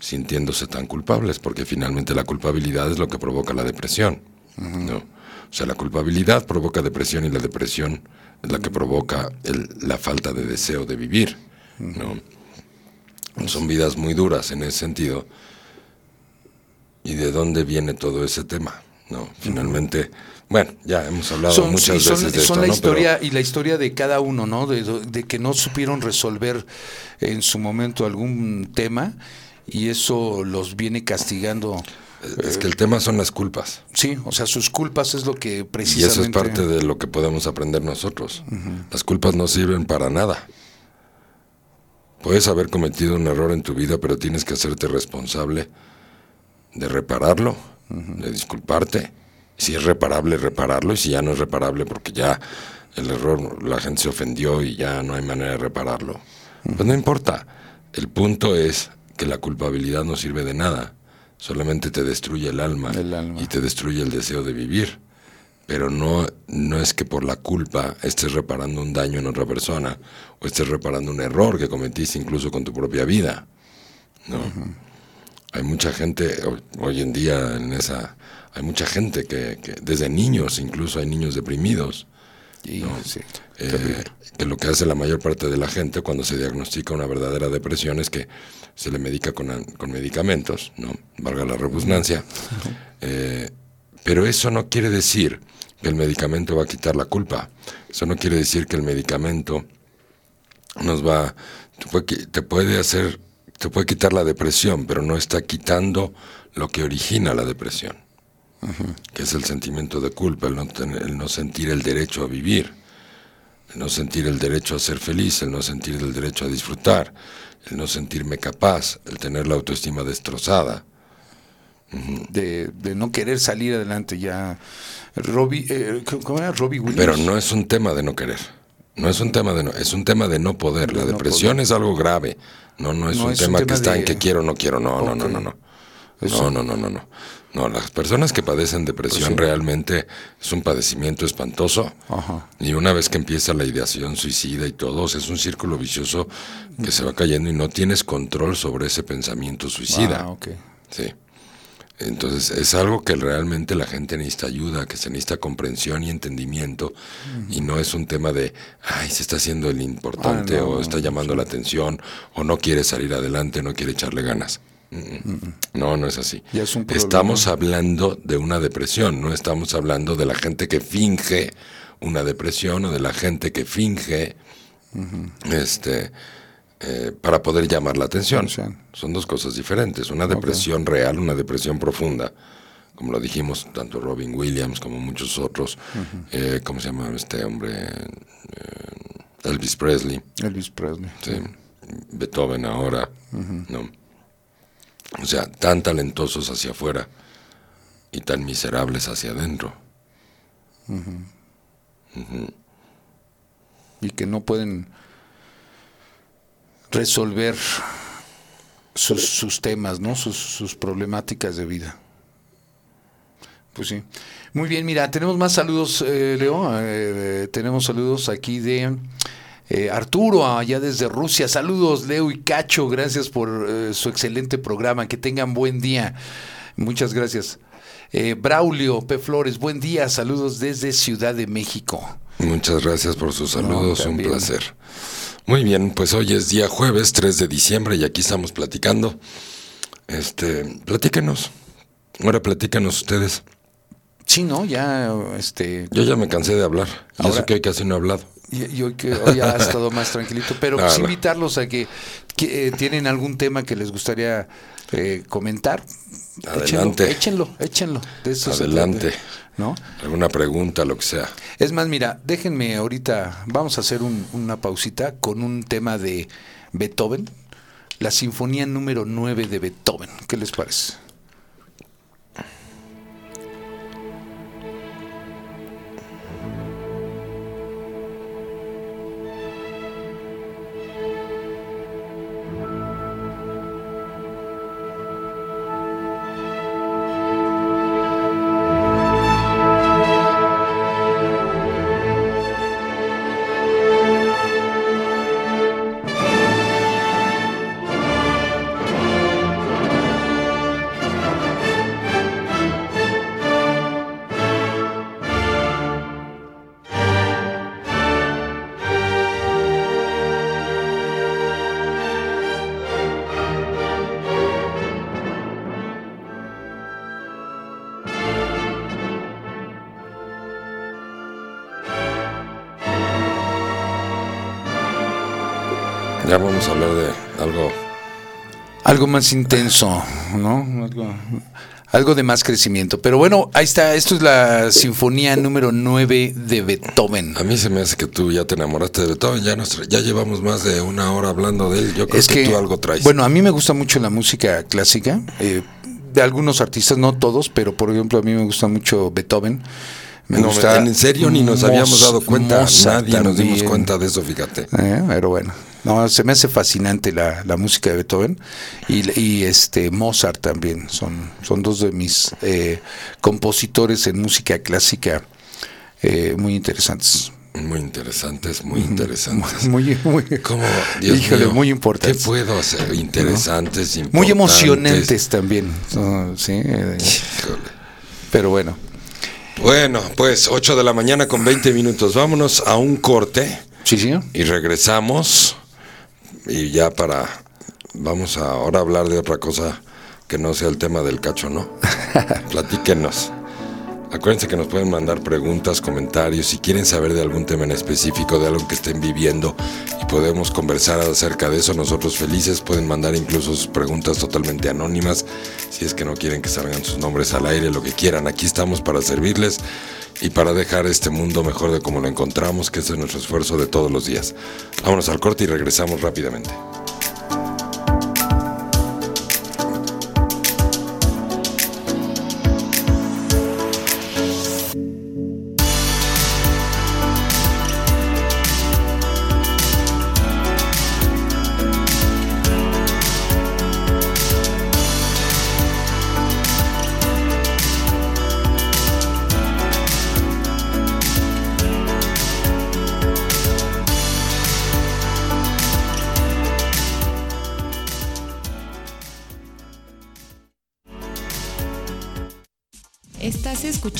A: sintiéndose tan culpables, porque finalmente la culpabilidad es lo que provoca la depresión, ¿no? O sea, la culpabilidad provoca depresión y la depresión es la que provoca la falta de deseo de vivir. ¿no? Son vidas muy duras en ese sentido. ¿Y de dónde viene todo ese tema? No, finalmente, bueno, ya hemos hablado muchas
C: son,
A: veces de
C: son la historia y la historia de cada uno, ¿no? De, de, que no supieron resolver en su momento algún tema y eso los viene castigando
A: es que el tema son las culpas.
C: Sí, o sea, sus culpas es lo que precisamente...
A: Y eso es parte de lo que podemos aprender nosotros. Las culpas no sirven para nada. Puedes haber cometido un error en tu vida, pero tienes que hacerte responsable de repararlo, de disculparte. Si es reparable, repararlo, y si ya no es reparable porque ya el error, la gente se ofendió y ya no hay manera de repararlo. Pues no importa. El punto es que la culpabilidad no sirve de nada solamente te destruye el alma, y te destruye el deseo de vivir. pero no, no es que por la culpa estés reparando un daño en otra persona o estés reparando un error que cometiste incluso con tu propia vida. ¿no? Hay mucha gente hoy en día en esa... Hay mucha gente que, que desde niños, incluso hay niños deprimidos, eh, que lo que hace la mayor parte de la gente cuando se diagnostica una verdadera depresión es que se le medica con, con medicamentos, ¿no? Valga la redundancia. Eh, pero eso no quiere decir que el medicamento va a quitar la culpa. Eso no quiere decir que el medicamento nos va, te puede, hacer, te puede quitar la depresión, pero no está quitando lo que origina la depresión que es el sentimiento de culpa, el no, sentir el derecho a vivir, el no sentir el derecho a ser feliz, el no sentir el derecho a disfrutar, el no sentirme capaz, el tener la autoestima destrozada.
C: de, no querer salir adelante ya. Robbie, eh, ¿Cómo era? Robbie Williams.
A: Pero no es un tema de no querer. No es un tema de no, es un tema de no poder. la depresión es algo grave. No, no es, un, tema que está en que quiero, no quiero. No, no, no, no, no. No, no, no, no, no. No, las personas que padecen depresión realmente es un padecimiento espantoso. Y una vez que empieza la ideación suicida y todo, es un círculo vicioso que se va cayendo y no tienes control sobre ese pensamiento suicida. Ah, Sí. Entonces es algo que realmente la gente necesita ayuda, que se necesita comprensión y entendimiento y no es un tema de, ay, se está haciendo el importante ah, o está llamando la atención o no quiere salir adelante, no quiere echarle ganas. No, no es así. estamos hablando de una depresión, no estamos hablando de la gente que finge una depresión o de la gente que finge este eh, para poder llamar la atención. Son dos cosas diferentes. Una depresión real, una depresión profunda, como lo dijimos tanto Robin Williams como muchos otros. Eh, ¿Cómo se llama este hombre? Eh, Elvis Presley.
C: Elvis Presley.
A: Sí. Beethoven ahora. ¿no? O sea, tan talentosos hacia afuera y tan miserables hacia adentro.
C: Y que no pueden resolver sus, temas, ¿no? Sus, problemáticas de vida. Pues sí. Muy bien, mira, tenemos más saludos, eh, Leo. Eh, tenemos saludos aquí de eh, Arturo, allá desde Rusia. Saludos, Leo y Cacho. Gracias por eh, su excelente programa. Que tengan buen día. Muchas gracias. Eh, Braulio P. Flores, buen día. Saludos desde Ciudad de México.
A: Muchas gracias por sus saludos. Un placer. Muy bien, pues hoy es día jueves 3 de diciembre y aquí estamos platicando. Este, platíquenos. Ahora platícanos ustedes.
C: Sí, ¿no? Ya, este...
A: Yo ya me cansé de hablar. Y eso que hoy casi no he hablado.
C: Y, hoy que hoy ha estado más tranquilito, pero pues [LAUGHS] invitarlos a que, eh, tienen algún tema que les gustaría eh, comentar.
A: Adelante.
C: Échenlo, échenlo.
A: Adelante. ¿No? Alguna pregunta, lo que sea.
C: Es más, mira, déjenme ahorita, vamos a hacer una pausita con un tema de Beethoven, la Sinfonía número 9 de Beethoven. ¿Qué les parece?
A: Vamos a hablar de algo.
C: Algo más intenso, ¿no? Algo, de más crecimiento. Pero bueno, ahí está. Esto es la Sinfonía número 9 de Beethoven.
A: A mí se me hace que tú ya te enamoraste de Beethoven. Ya, ya llevamos más de una hora hablando de él. Yo creo que, tú algo traes.
C: Bueno, a mí me gusta mucho la música clásica. Eh, de algunos artistas, no todos, pero por ejemplo, a mí me gusta mucho Beethoven.
A: Me gusta en serio ni nos habíamos dado cuenta, nadie nos dimos cuenta de eso, fíjate.
C: Eh, pero bueno, no, se me hace fascinante la, música de Beethoven y, este Mozart también. Son, son dos de mis eh, compositores en música clásica
E: eh, muy interesantes.
A: Muy interesantes, muy interesantes. [LAUGHS]
E: Muy, muy,
A: ¿Cómo? Dios
E: híjole,
A: mío,
E: muy importantes.
A: ¿Qué puedo hacer? Interesantes.
E: Muy emocionantes también. Sí, eh,
A: Híjole.
E: pero bueno.
A: Bueno, pues 8 de la mañana con 20 minutos. Vámonos a un corte
E: Sí, sí.
A: y regresamos. Y ya para. Vamos a ahora hablar de otra cosa que no sea el tema del cacho, ¿no? [LAUGHS] Platíquenos. Acuérdense que nos pueden mandar preguntas, comentarios, si quieren saber de algún tema en específico, de algo que estén viviendo y podemos conversar acerca de eso. Nosotros felices pueden mandar incluso sus preguntas totalmente anónimas, si es que no quieren que salgan sus nombres al aire, lo que quieran. Aquí estamos para servirles y para dejar este mundo mejor de como lo encontramos, que es nuestro esfuerzo de todos los días. Vámonos al corte y regresamos rápidamente.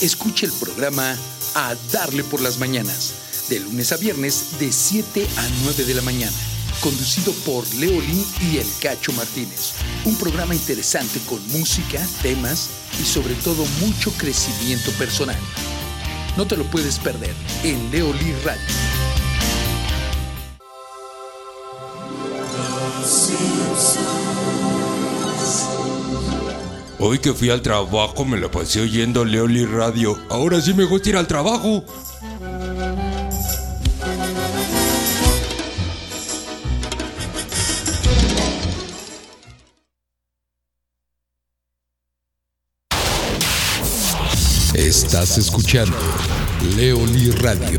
C: Escucha el programa A Darle por las Mañanas, de lunes a viernes de 7 a 9 de la mañana, conducido por Leolín y El Cacho Martínez. Un programa interesante con música, temas y sobre todo mucho crecimiento personal. No te lo puedes perder en Leolí Radio.
A: Hoy que fui al trabajo me la pasé oyendo Leoli Radio. Ahora sí me gusta ir al trabajo.
C: Estás escuchando Leoli Radio.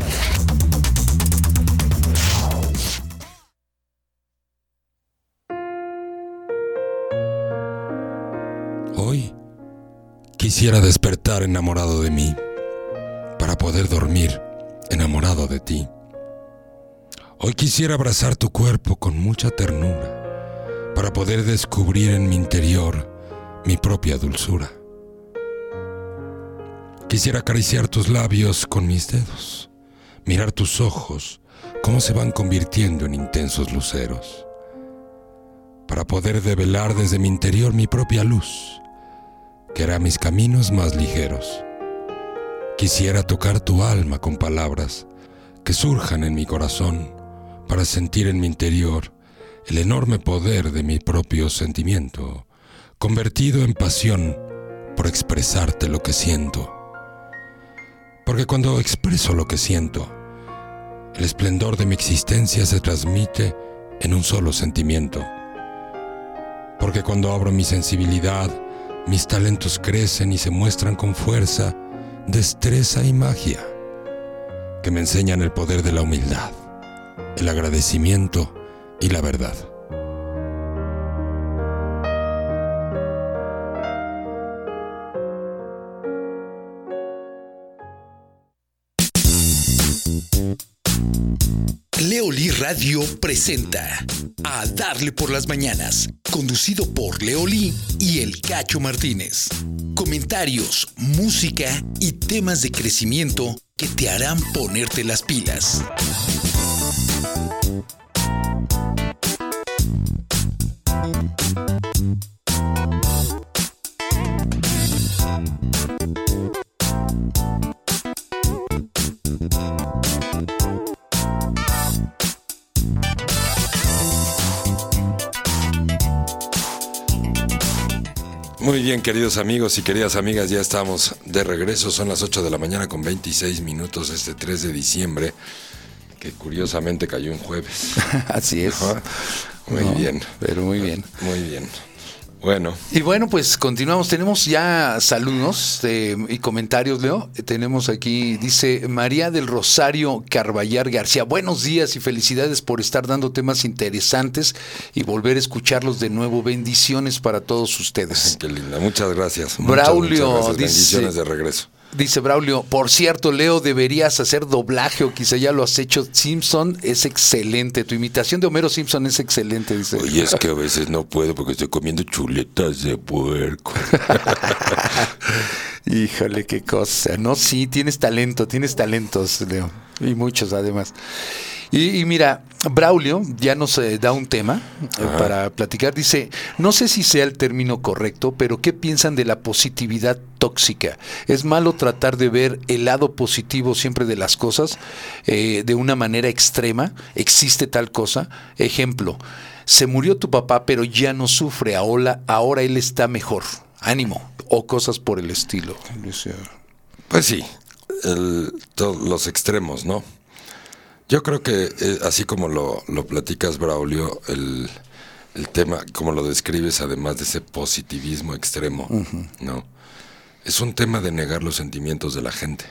A: Hoy quisiera despertar enamorado de mí para poder dormir enamorado de ti. Hoy quisiera abrazar tu cuerpo con mucha ternura para poder descubrir en mi interior mi propia dulzura. Quisiera acariciar tus labios con mis dedos, mirar tus ojos, cómo se van convirtiendo en intensos luceros, para poder develar desde mi interior mi propia luz, que hará mis caminos más ligeros. Quisiera tocar tu alma con palabras que surjan en mi corazón para sentir en mi interior el enorme poder de mi propio sentimiento, convertido en pasión por expresarte lo que siento. Porque cuando expreso lo que siento, el esplendor de mi existencia se transmite en un solo sentimiento. Porque cuando abro mi sensibilidad, mis talentos crecen y se muestran con fuerza, destreza y magia, que me enseñan el poder de la humildad, el agradecimiento y la verdad.
B: Leoli Radio presenta A Darle por las Mañanas, conducido por Leoli y El Cacho Martínez. Comentarios, música y temas de crecimiento que te harán ponerte las pilas.
A: Muy bien, queridos amigos y queridas amigas, ya estamos de regreso. Son las 8 de la mañana con 26 minutos este 3 de diciembre, que curiosamente cayó un jueves. [LAUGHS]
C: Así es.
A: Muy
C: No,
A: bien.
C: Pero muy bien.
A: Muy bien. Bueno,
C: Y bueno, pues continuamos. Tenemos ya saludos eh, y comentarios, Leo. Tenemos aquí, dice María del Rosario Carballar García. Buenos días y felicidades por estar dando temas interesantes y volver a escucharlos de nuevo. Bendiciones para todos ustedes.
A: qué linda. Muchas gracias.
C: Braulio
A: muchas, muchas gracias.
C: dice-
A: Bendiciones de regreso.
C: Dice Braulio, por cierto, Leo, deberías hacer doblaje o quizá ya lo has hecho. Simpson es excelente. Tu imitación de Homero Simpson es excelente, dice.
A: Oye, es que a veces no puedo porque estoy comiendo chuletas de puerco. [LAUGHS]
C: Híjole, qué cosa. No, sí, tienes talento, tienes talentos, Leo. Y muchos además. Y, y mira, Braulio ya nos eh, da un tema eh, para platicar. Dice, no sé si sea el término correcto, pero ¿qué piensan de la positividad tóxica? ¿Es malo tratar de ver el lado positivo siempre de las cosas eh, de una manera extrema? ¿Existe tal cosa? Ejemplo, se murió tu papá, pero ya no sufre, ahora, ahora él está mejor. Ánimo. O cosas por el estilo.
A: Pues sí, el- los extremos, ¿no? Yo creo que eh, así como lo, lo platicas, Braulio, el, el tema, como lo describes, además de ese positivismo extremo, ¿no? Es un tema de negar los sentimientos de la gente,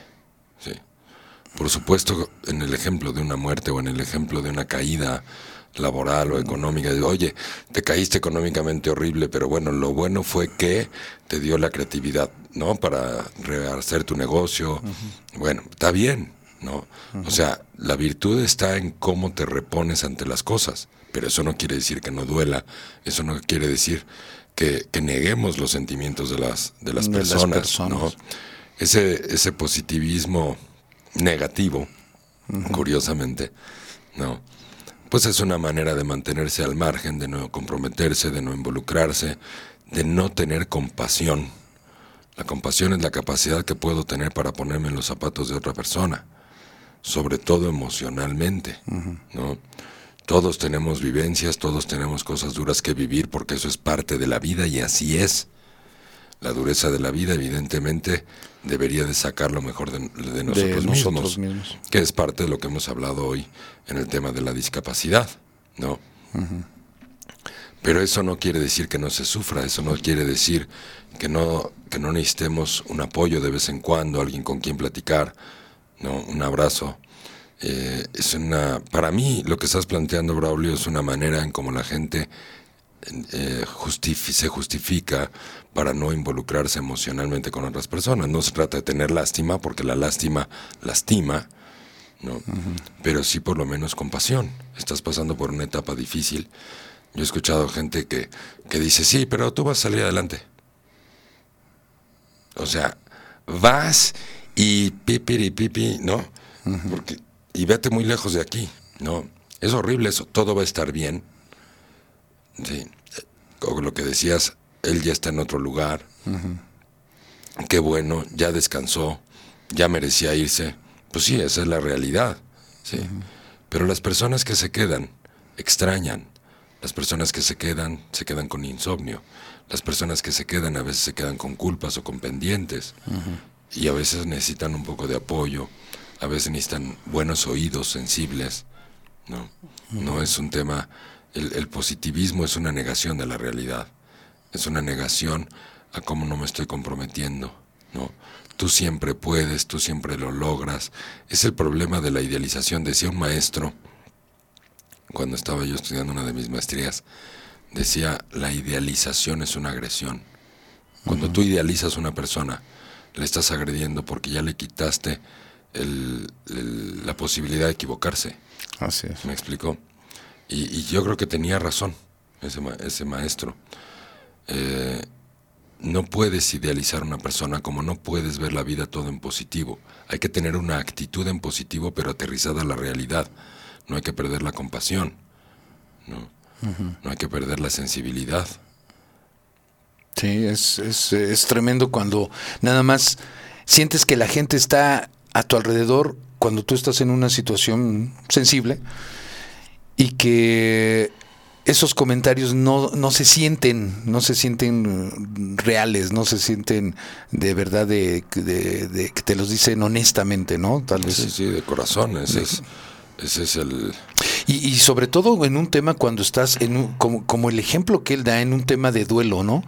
A: ¿sí? Por supuesto, en el ejemplo de una muerte o en el ejemplo de una caída laboral o económica, de, oye, te caíste económicamente horrible, pero bueno, lo bueno fue que te dio la creatividad, ¿no? Para rehacer tu negocio. Bueno, está bien, ¿no? O sea, la virtud está en cómo te repones ante las cosas, pero eso no quiere decir que no duela, eso no quiere decir que, que neguemos los sentimientos de las, de las
C: De las
A: personas,
C: personas.
A: ¿no? Ese, ese positivismo negativo, curiosamente, ¿no? Pues es una manera de mantenerse al margen, de no comprometerse, de no involucrarse, de no tener compasión. La compasión es la capacidad que puedo tener para ponerme en los zapatos de otra persona, sobre todo emocionalmente, ¿no? Todos tenemos vivencias, todos tenemos cosas duras que vivir porque eso es parte de la vida y así es. La dureza de la vida, evidentemente, debería de sacar lo mejor de, de nosotros, mismos. que es parte de lo que hemos hablado hoy en el tema de la discapacidad, ¿no? Pero eso no quiere decir que no se sufra, eso no quiere decir que no, que no necesitemos un apoyo de vez en cuando, alguien con quien platicar, ¿no? Un abrazo. Eh, es una, para mí, lo que estás planteando, Braulio, es una manera en cómo la gente eh, justifi- se justifica para no involucrarse emocionalmente con otras personas. No se trata de tener lástima, porque la lástima lastima, ¿no? Pero sí por lo menos compasión. Estás pasando por una etapa difícil. Yo he escuchado gente que, que dice, sí, pero tú vas a salir adelante. O sea, vas y pipiri pipi, ¿no? Porque, y vete muy lejos de aquí, ¿no? Es horrible eso, todo va a estar bien. Sí. O lo que decías, él ya está en otro lugar. Qué bueno, ya descansó, ya merecía irse. Pues sí, esa es la realidad. Sí. Pero las personas que se quedan extrañan, Las personas que se quedan, se quedan con insomnio. Las personas que se quedan a veces se quedan con culpas o con pendientes. Y a veces necesitan un poco de apoyo, a veces necesitan buenos oídos sensibles. No, no es un tema, el, el positivismo es una negación de la realidad, es una negación a cómo no me estoy comprometiendo. ¿no? Tú siempre puedes, tú siempre lo logras. Es el problema de la idealización. Decía un maestro, cuando estaba yo estudiando una de mis maestrías, decía, la idealización es una agresión. Cuando tú idealizas a una persona, le estás agrediendo porque ya le quitaste el- el- la posibilidad de equivocarse.
C: Así es.
A: ¿Me explicó? Y, y yo creo que tenía razón ese, ma- ese maestro. Eh, no puedes idealizar a una persona como no puedes ver la vida todo en positivo. Hay que tener una actitud en positivo pero aterrizada a la realidad. No hay que perder la compasión. No, no hay que perder la sensibilidad.
C: Sí, es, es, es tremendo cuando nada más sientes que la gente está a tu alrededor cuando tú estás en una situación sensible y que esos comentarios no, no se sienten, no se sienten eh, reales, no se sienten de verdad de, de- de que te los dicen honestamente, ¿no? Tal vez.
A: Sí, sí, de corazón. Ese es, ese es el...
C: Y, y sobre todo en un tema cuando estás en un, como, como el ejemplo que él da en un tema de duelo, ¿no?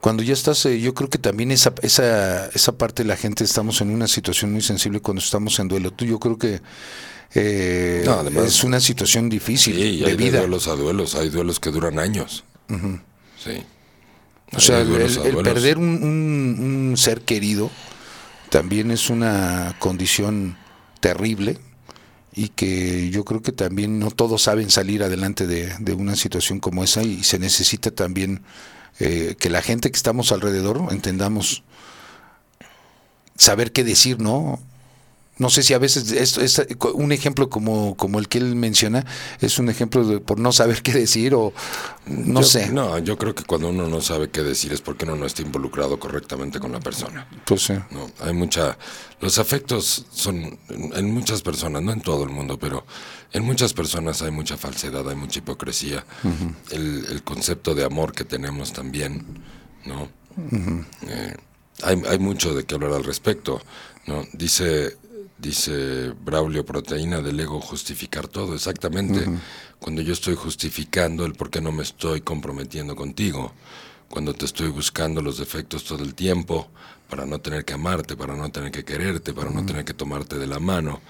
C: Cuando ya estás, eh, yo creo que también esa, esa, esa parte de la gente estamos en una situación muy sensible cuando estamos en duelo. Tú, yo creo que eh,
A: No, además-
C: es una situación difícil
A: Sí,
C: de
A: hay de
C: vida.
A: duelos a duelos. Hay duelos que duran años. Sí.
C: O
A: Hay
C: sea,
A: de
C: el, perder un, un- un ser querido también es una condición terrible y que yo creo que también no todos saben salir adelante de, una situación como esa y se necesita también eh, que la gente que estamos alrededor entendamos saber qué decir, ¿no? No sé si a veces esto es un ejemplo como, como el que él menciona es un ejemplo de, por no saber [LAUGHS] qué decir o no
A: Yo-
C: sé.
A: No, yo creo que cuando uno no sabe qué decir es porque uno no está involucrado correctamente con la persona.
C: Pues sí.
A: No, hay mucha. Los afectos son en, muchas personas, no en todo el mundo, pero en muchas personas hay mucha falsedad, hay mucha hipocresía. el, el concepto de amor que tenemos también, ¿no? Eh, hay, hay mucho de qué hablar al respecto, ¿no? Dice, dice Braulio, proteína del ego, justificar todo, exactamente. Cuando yo estoy justificando el por qué no me estoy comprometiendo contigo, cuando te estoy buscando los defectos todo el tiempo, para no tener que amarte, para no tener que quererte, para no tener que tomarte de la mano,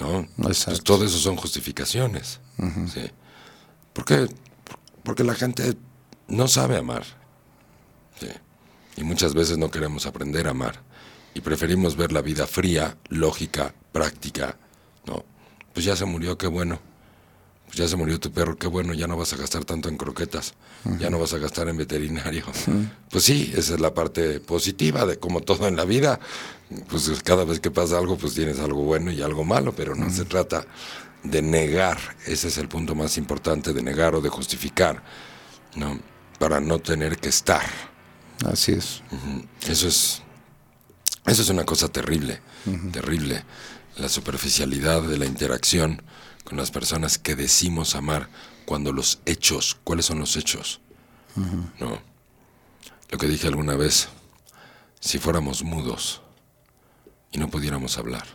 A: ¿no? Todo eso son justificaciones, ¿sí? ¿Por qué? Porque la gente no sabe amar. ¿sí? Y muchas veces no queremos aprender a amar. Y preferimos ver la vida fría, lógica, práctica. ¿no? Pues ya se murió, qué bueno. Pues ya se murió tu perro, qué bueno, ya no vas a gastar tanto en croquetas, ya no vas a gastar en veterinario. Pues sí, esa es la parte positiva de como todo en la vida. Pues cada vez que pasa algo, pues tienes algo bueno y algo malo, pero no se trata de negar, ese es el punto más importante, de negar o de justificar, ¿no? Para no tener que estar.
C: Así es.
A: Eso es, eso es una cosa terrible, terrible. La superficialidad de la interacción con las personas que decimos amar cuando los hechos, ¿cuáles son los hechos? No. Lo que dije alguna vez, si fuéramos mudos y no pudiéramos hablar,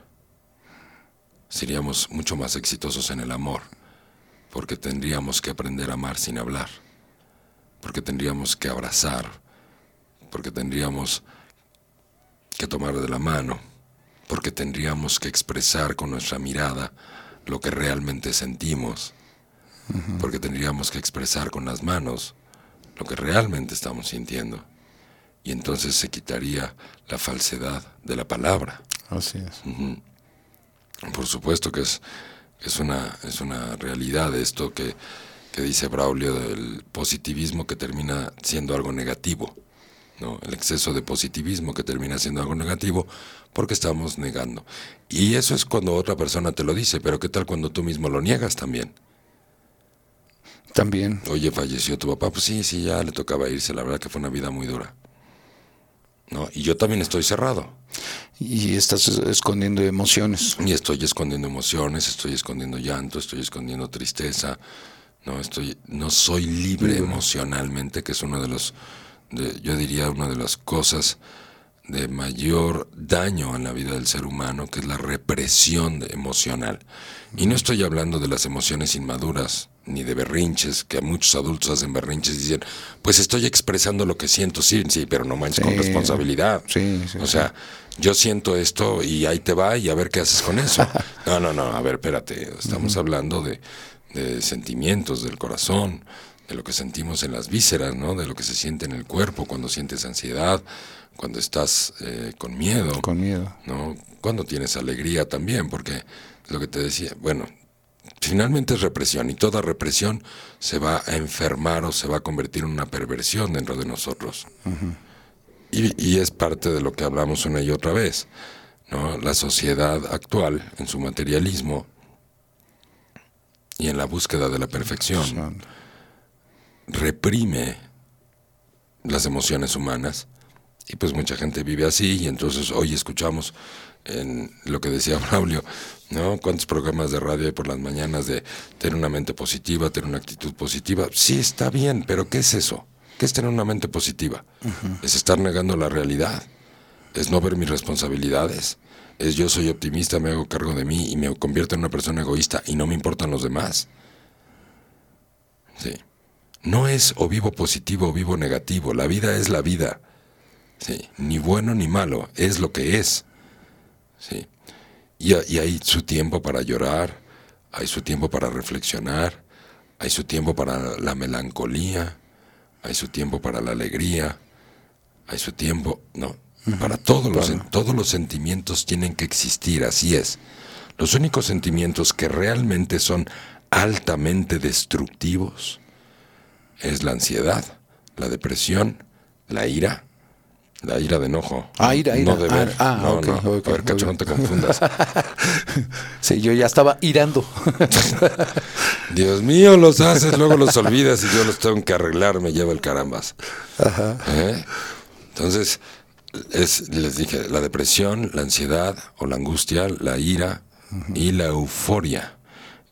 A: seríamos mucho más exitosos en el amor, porque tendríamos que aprender a amar sin hablar, porque tendríamos que abrazar, porque tendríamos que tomar de la mano, porque tendríamos que expresar con nuestra mirada lo que realmente sentimos, porque tendríamos que expresar con las manos lo que realmente estamos sintiendo. Y entonces se quitaría la falsedad de la palabra.
C: Así es.
A: Por supuesto que es, es, una, es una realidad esto que, que dice Braulio del positivismo que termina siendo algo negativo. ¿No? El exceso de positivismo que termina siendo algo negativo porque estamos negando. Y eso es cuando otra persona te lo dice, pero ¿qué tal cuando tú mismo lo niegas también?
C: También.
A: Oye, falleció tu papá, pues sí, sí, ya le tocaba irse, la verdad que fue una vida muy dura. ¿No? Y yo también estoy cerrado.
C: Y estás escondiendo emociones.
A: Y estoy escondiendo emociones, estoy escondiendo llanto, estoy escondiendo tristeza, No, estoy, no soy libre emocionalmente, que es uno de los, de- yo diría, una de las cosas de mayor daño en la vida del ser humano, que es la represión emocional. Y no estoy hablando de las emociones inmaduras, ni de berrinches, que muchos adultos hacen berrinches y dicen, pues estoy expresando lo que siento, sí, sí, pero no manches con responsabilidad.
C: Sí, sí,
A: o sea, yo siento esto y ahí te va y a ver qué haces con eso. [LAUGHS] No, no, no, a ver, espérate, estamos hablando de, de sentimientos del corazón, de lo que sentimos en las vísceras, ¿no? De lo que se siente en el cuerpo cuando sientes ansiedad, cuando estás eh, con miedo.
C: Con miedo.
A: ¿no? Cuando tienes alegría también, porque lo que te decía, bueno, finalmente es represión y toda represión se va a enfermar o se va a convertir en una perversión dentro de nosotros. y, y es parte de lo que hablamos una y otra vez, ¿no? La sociedad actual, en su materialismo y en la búsqueda de la perfección, reprime las emociones humanas y pues mucha gente vive así y entonces hoy escuchamos en lo que decía [LAUGHS] Braulio, ¿no? ¿Cuántos programas de radio hay por las mañanas de tener una mente positiva, tener una actitud positiva? Sí, está bien, pero ¿qué es eso? ¿Qué es tener una mente positiva? Es estar negando la realidad, es no ver mis responsabilidades, es yo soy optimista, me hago cargo de mí y me convierto en una persona egoísta y no me importan los demás. Sí. No es o vivo positivo o vivo negativo, la vida es la vida. Sí, ni bueno ni malo, es lo que es. Sí. Y, y hay su tiempo para llorar, hay su tiempo para reflexionar, hay su tiempo para la melancolía, hay su tiempo para la alegría, hay su tiempo, no, para todos los, todos los sentimientos tienen que existir, así es. Los únicos sentimientos que realmente son altamente destructivos es la ansiedad, la depresión, la ira, la ira de enojo.
C: Ah, ira, ira.
A: No de ver.
C: Ah, ah,
A: no, no. a ver, cacho, no te confundas. [LAUGHS]
C: Sí, yo ya estaba irando. [LAUGHS]
A: Dios mío, los haces, luego los olvidas y yo los tengo que arreglar, me lleva el carambas.
C: Ajá.
A: ¿Eh? Entonces, es, les dije, la depresión, la ansiedad o la angustia, la ira y la euforia.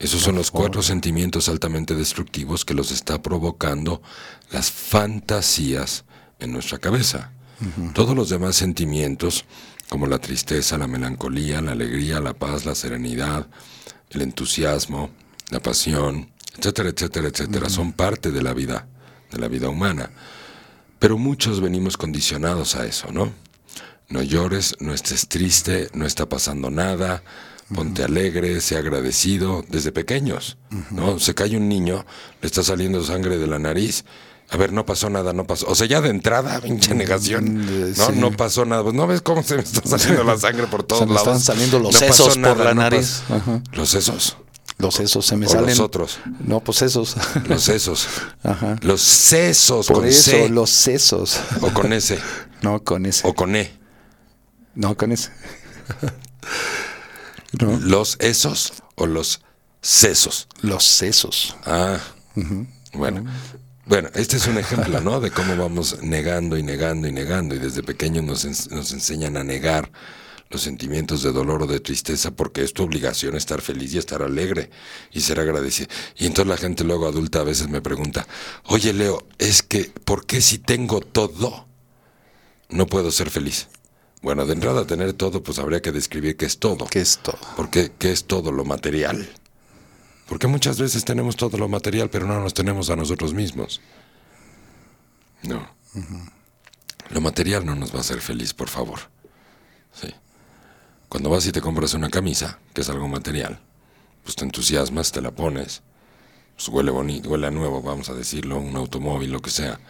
A: Esos son los cuatro sentimientos altamente destructivos que los está provocando las fantasías en nuestra cabeza. Todos los demás sentimientos, como la tristeza, la melancolía, la alegría, la paz, la serenidad, el entusiasmo, la pasión, etcétera, etcétera, etcétera, son parte de la vida, de la vida humana. Pero muchos venimos condicionados a eso, ¿no? No llores, no estés triste, no está pasando nada, ponte alegre, sea agradecido, desde pequeños, ¿no? Se cae un niño, le está saliendo sangre de la nariz, a ver, no pasó nada, no pasó. O sea, ya de entrada, [LAUGHS] pinche negación,
C: Mm,
A: no,
C: sí.
A: no pasó nada. Pues no ves cómo se me está [LAUGHS] saliendo la sangre por todos
C: me
A: lados.
C: están saliendo los
A: No
C: sesos por la
A: no
C: nariz. Ajá.
A: Los sesos,
C: Los sesos se me
A: O
C: salen.
A: los otros.
C: No, pues esos.
A: los sesos, [LAUGHS]
C: Ajá.
A: los sesos
C: Por
A: con
C: eso,
A: C
C: los sesos.
A: o con S
C: No, con ese.
A: o con E.
C: No, con ese. No,
A: Los esos o los sesos.
C: los sesos.
A: Ah, bueno. Bueno, este es un ejemplo, ¿no? De cómo vamos negando y negando y negando. Y desde pequeños nos, ens- nos enseñan a negar los sentimientos de dolor o de tristeza porque es tu obligación estar feliz y estar alegre y ser agradecido. Y entonces la gente luego adulta a veces me pregunta, oye Leo, es que, ¿por qué si tengo todo no puedo ser feliz? Bueno, de entrada tener todo, pues habría que describir qué es todo.
C: ¿Qué es todo?
A: Porque ¿qué es todo lo material? Porque muchas veces tenemos todo lo material, pero no nos tenemos a nosotros mismos. No. Lo material no nos va a hacer feliz, por favor. Sí. Cuando vas y te compras una camisa, que es algo material, pues te entusiasmas, te la pones, pues huele bonito, huele a nuevo, vamos a decirlo, un automóvil, lo que sea.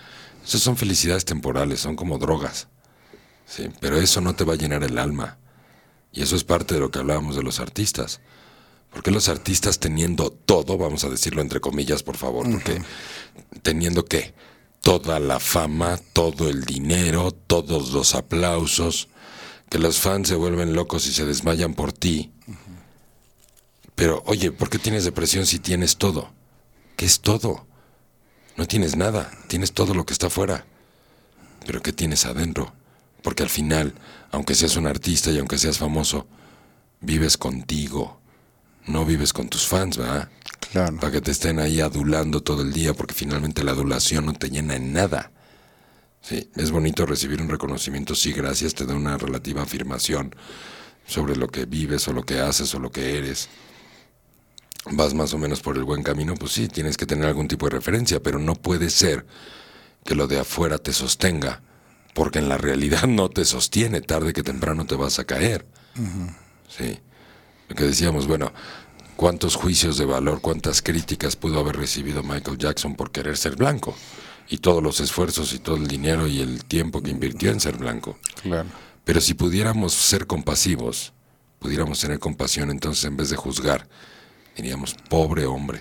A: Esas son felicidades temporales, son como drogas. Sí, pero eso no te va a llenar el alma. Y eso es parte de lo que hablábamos de los artistas. Porque los artistas teniendo todo, vamos a decirlo entre comillas, por favor, porque teniendo qué? Toda la fama, todo el dinero, todos los aplausos, que los fans se vuelven locos y se desmayan por ti. Pero, oye, ¿por qué tienes depresión si tienes todo? ¿Qué es todo? No tienes nada, tienes todo lo que está afuera. Pero ¿qué tienes adentro? Porque al final, aunque seas un artista y aunque seas famoso, vives contigo, no vives con tus fans, ¿verdad? Claro. Para que te estén ahí adulando todo el día, porque finalmente la adulación no te llena en nada. Sí, es bonito recibir un reconocimiento, sí, gracias, te da una relativa afirmación sobre lo que vives o lo que haces o lo que eres. Vas más o menos por el buen camino, pues sí, tienes que tener algún tipo de referencia, pero no puede ser que lo de afuera te sostenga, porque en la realidad no te sostiene, tarde que temprano te vas a caer. Sí. Lo que decíamos, bueno, ¿cuántos juicios de valor, cuántas críticas pudo haber recibido Michael Jackson por querer ser blanco? Y todos los esfuerzos y todo el dinero y el tiempo que invirtió en ser blanco.
C: Claro.
A: Pero si pudiéramos ser compasivos, pudiéramos tener compasión, entonces en vez de juzgar, diríamos, pobre hombre,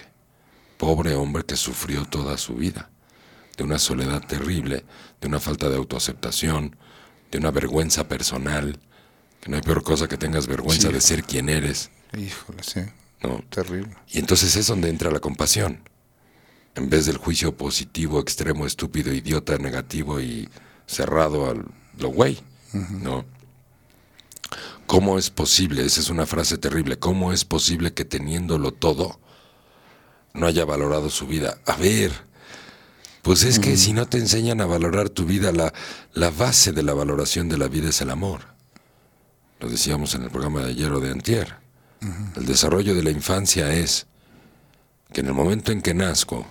A: pobre hombre que sufrió toda su vida de una soledad terrible, de una falta de autoaceptación, de una vergüenza personal, que no hay peor cosa que tengas vergüenza de ser quien eres.
C: Híjole, sí.
A: ¿no?
C: Terrible.
A: Y entonces es donde entra la compasión. En vez del juicio positivo, extremo, estúpido, idiota, negativo y cerrado al lo güey, ¿no? ¿Cómo es posible? Esa es una frase terrible. ¿Cómo es posible que teniéndolo todo no haya valorado su vida? A ver, pues es que si no te enseñan a valorar tu vida, la, la base de la valoración de la vida es el amor. Lo decíamos en el programa de ayer o de antier. El desarrollo de la infancia es que en el momento en que nazco,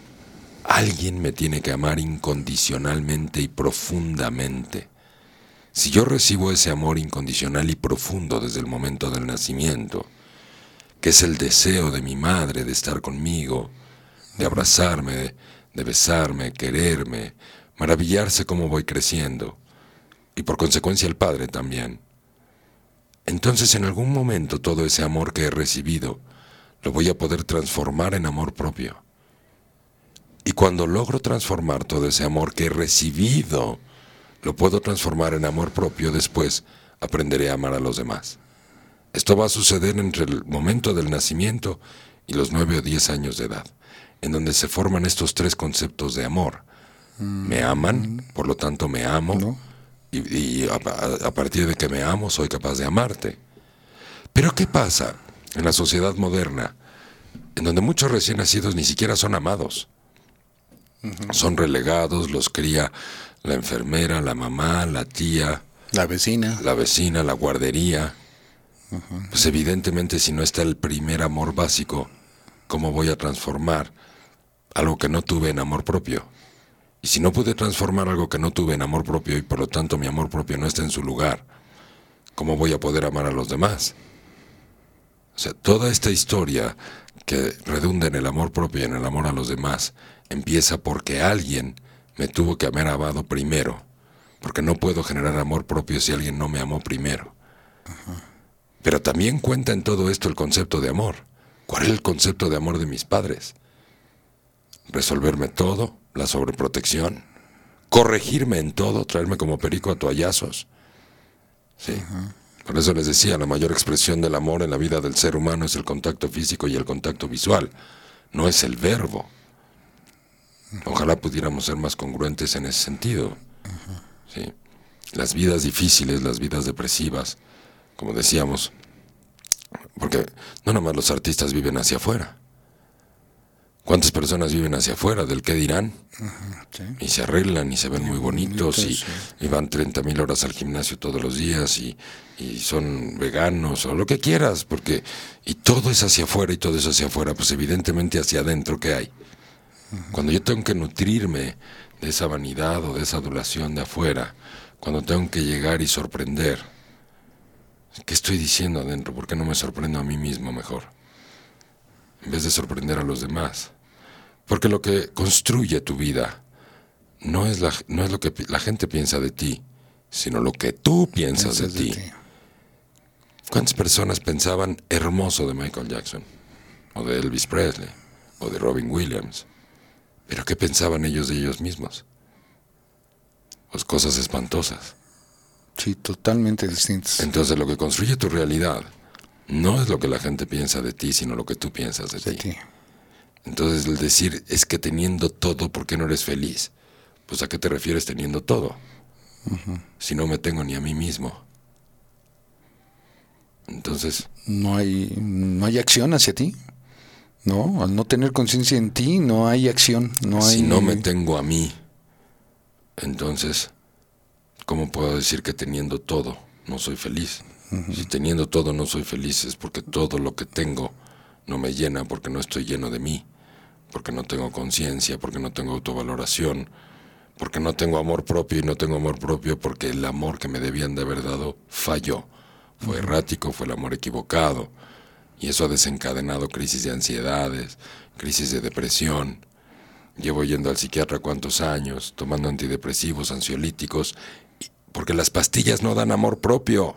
A: alguien me tiene que amar incondicionalmente y profundamente. Si yo recibo ese amor incondicional y profundo desde el momento del nacimiento, que es el deseo de mi madre de estar conmigo, de abrazarme, de besarme, quererme, maravillarse cómo voy creciendo, y por consecuencia el Padre también. Entonces en algún momento todo ese amor que he recibido lo voy a poder transformar en amor propio. Y cuando logro transformar todo ese amor que he recibido, lo puedo transformar en amor propio después, aprenderé a amar a los demás. Esto va a suceder entre el momento del nacimiento y los nueve o diez años de edad en donde se forman estos tres conceptos de amor. Me aman, por lo tanto me amo, y, a, partir de que me amo soy capaz de amarte. Pero ¿qué pasa en la sociedad moderna, en donde muchos recién nacidos ni siquiera son amados? Son relegados, los cría la enfermera, la mamá, la tía.
C: La vecina.
A: La vecina, la guardería. Pues evidentemente si no está el primer amor básico, ¿cómo voy a transformar algo que no tuve en amor propio. Y si no pude transformar algo que no tuve en amor propio y por lo tanto mi amor propio no está en su lugar, ¿cómo voy a poder amar a los demás? O sea, toda esta historia que redunda en el amor propio y en el amor a los demás empieza porque alguien me tuvo que haber amado primero, porque no puedo generar amor propio si alguien no me amó primero. Pero también cuenta en todo esto el concepto de amor. ¿Cuál es el concepto de amor de mis padres? Resolverme todo, la sobreprotección, corregirme en todo, traerme como perico a toallazos. Sí. Por eso les decía, la mayor expresión del amor en la vida del ser humano es el contacto físico y el contacto visual, no es el verbo. Ojalá pudiéramos ser más congruentes en ese sentido. Sí. Las vidas difíciles, las vidas depresivas, como decíamos, porque no nomás los artistas viven hacia afuera. ¿Cuántas personas viven hacia afuera del qué dirán? Y se arreglan y se ven muy bonitos, y, van 30 mil horas al gimnasio todos los días y, son veganos o lo que quieras, porque y todo es hacia afuera y todo es hacia afuera, pues evidentemente hacia adentro ¿qué hay. Cuando yo tengo que nutrirme de esa vanidad o de esa adulación de afuera, cuando tengo que llegar y sorprender, ¿qué estoy diciendo adentro? ¿Por qué no me sorprendo a mí mismo mejor? En vez de sorprender a los demás. Porque lo que construye tu vida no es, la, no es lo que la gente piensa de ti, sino lo que tú piensas de, ti. ¿Cuántas personas pensaban hermoso de Michael Jackson? O de Elvis Presley? ¿O de Robin Williams? ¿Pero qué pensaban ellos de ellos mismos? Pues cosas espantosas.
C: Sí, totalmente distintas.
A: Entonces lo que construye tu realidad no es lo que la gente piensa de ti, sino lo que tú piensas de, ti. Entonces el decir es que teniendo todo, ¿por qué no eres feliz? Pues a qué te refieres teniendo todo? Si no me tengo ni a mí mismo. Entonces...
C: No hay, no hay acción hacia ti. ¿no? Al no tener conciencia en ti, no hay acción, no hay...
A: Si no me tengo a mí, entonces, ¿cómo puedo decir que teniendo todo no soy feliz? Si teniendo todo no soy feliz es porque todo lo que tengo no me llena, porque no estoy lleno de mí, porque no tengo conciencia, porque no tengo autovaloración, porque no tengo amor propio y no tengo amor propio porque el amor que me debían de haber dado falló. Fue errático, fue el amor equivocado. Y eso ha desencadenado crisis de ansiedades, crisis de depresión. Llevo yendo al psiquiatra cuántos años, tomando antidepresivos, ansiolíticos, porque las pastillas no dan amor propio,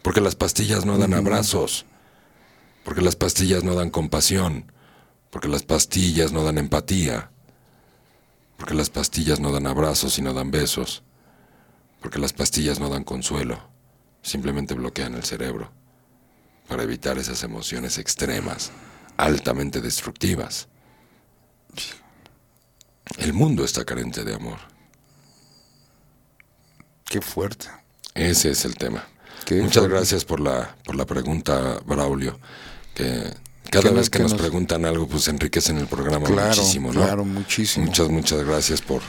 A: porque las pastillas no dan abrazos, porque las pastillas no dan compasión, porque las pastillas no dan empatía, porque las pastillas no dan abrazos y no dan besos, porque las pastillas no dan consuelo, simplemente bloquean el cerebro para evitar esas emociones extremas, altamente destructivas. El mundo está carente de amor.
C: Qué fuerte.
A: Ese es el tema.
C: Qué
A: Muchas
C: fuerte.
A: gracias por la, por la pregunta, Braulio. Que cada
C: Que
A: vez que
C: que
A: nos,
C: nos-
A: preguntan algo, pues enriquecen el programa
C: Claro,
A: muchísimo, ¿no?
C: claro, muchísimo.
A: Muchas, muchas gracias por,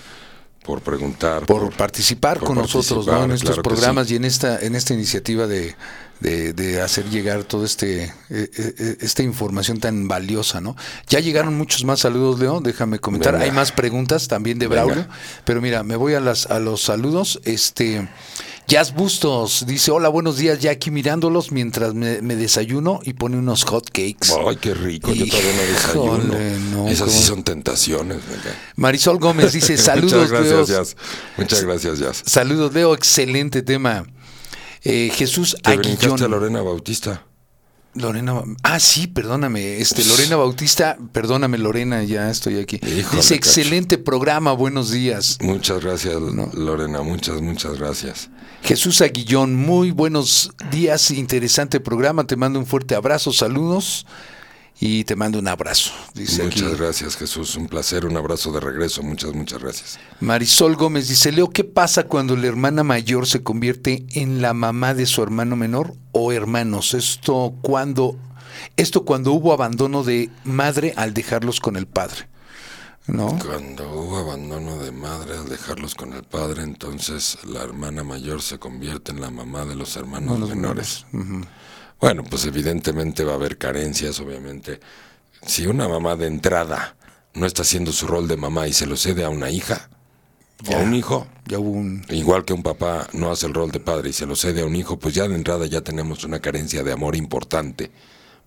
A: por preguntar.
C: por participar
A: por
C: con nosotros ¿no? en estos
A: claro
C: programas
A: sí.
C: y en esta en esta iniciativa de, de, de hacer llegar toda este eh, eh, esta información tan valiosa no ya llegaron muchos más saludos Leo déjame comentar
A: Venga.
C: hay más preguntas también de
A: Venga.
C: Braulio pero mira me voy a las a los saludos este Jazz Bustos dice hola buenos días ya aquí mirándolos mientras me, me desayuno y pone unos hot cakes
A: Ay, qué rico, yo todavía no desayuno.
C: Híjole, no,
A: Esas sí son tentaciones, venga.
C: Marisol Gómez dice [LAUGHS] saludos
A: Muchas
C: Leo".
A: gracias, Jazz. Muchas gracias, Jazz.
C: Saludos, Leo. Excelente tema. Eh, Jesús Aguillón.
A: Lorena Bautista.
C: Lorena. Ah, sí, perdóname. Este, Lorena Bautista, perdóname, Lorena, ya estoy aquí.
A: Híjole,
C: Dice:
A: cacho.
C: excelente programa, buenos días.
A: Muchas gracias, Lorena. Muchas, muchas gracias.
C: Jesús Aguillón, muy buenos días, interesante programa. Te mando un fuerte abrazo, saludos y te mando un abrazo. Dice
A: Muchas
C: aquí.
A: gracias, Jesús. Un placer, un abrazo de regreso. Muchas, muchas gracias.
C: Marisol Gómez dice: Leo, ¿qué pasa cuando la hermana mayor se convierte en la mamá de su hermano menor o hermanos? Esto cuando, esto cuando hubo abandono de madre al dejarlos con el padre. ¿No?
A: Cuando hubo abandono de madre al dejarlos con el padre, entonces la hermana mayor se convierte en la mamá de los hermanos
C: los
A: menores. Bueno, pues evidentemente va a haber carencias, obviamente. Si una mamá de entrada no está haciendo su rol de mamá y se lo cede a una hija o a un hijo,
C: Ya hubo un.
A: igual que un papá no hace el rol de padre y se lo cede a un hijo, pues ya de entrada ya tenemos una carencia de amor importante,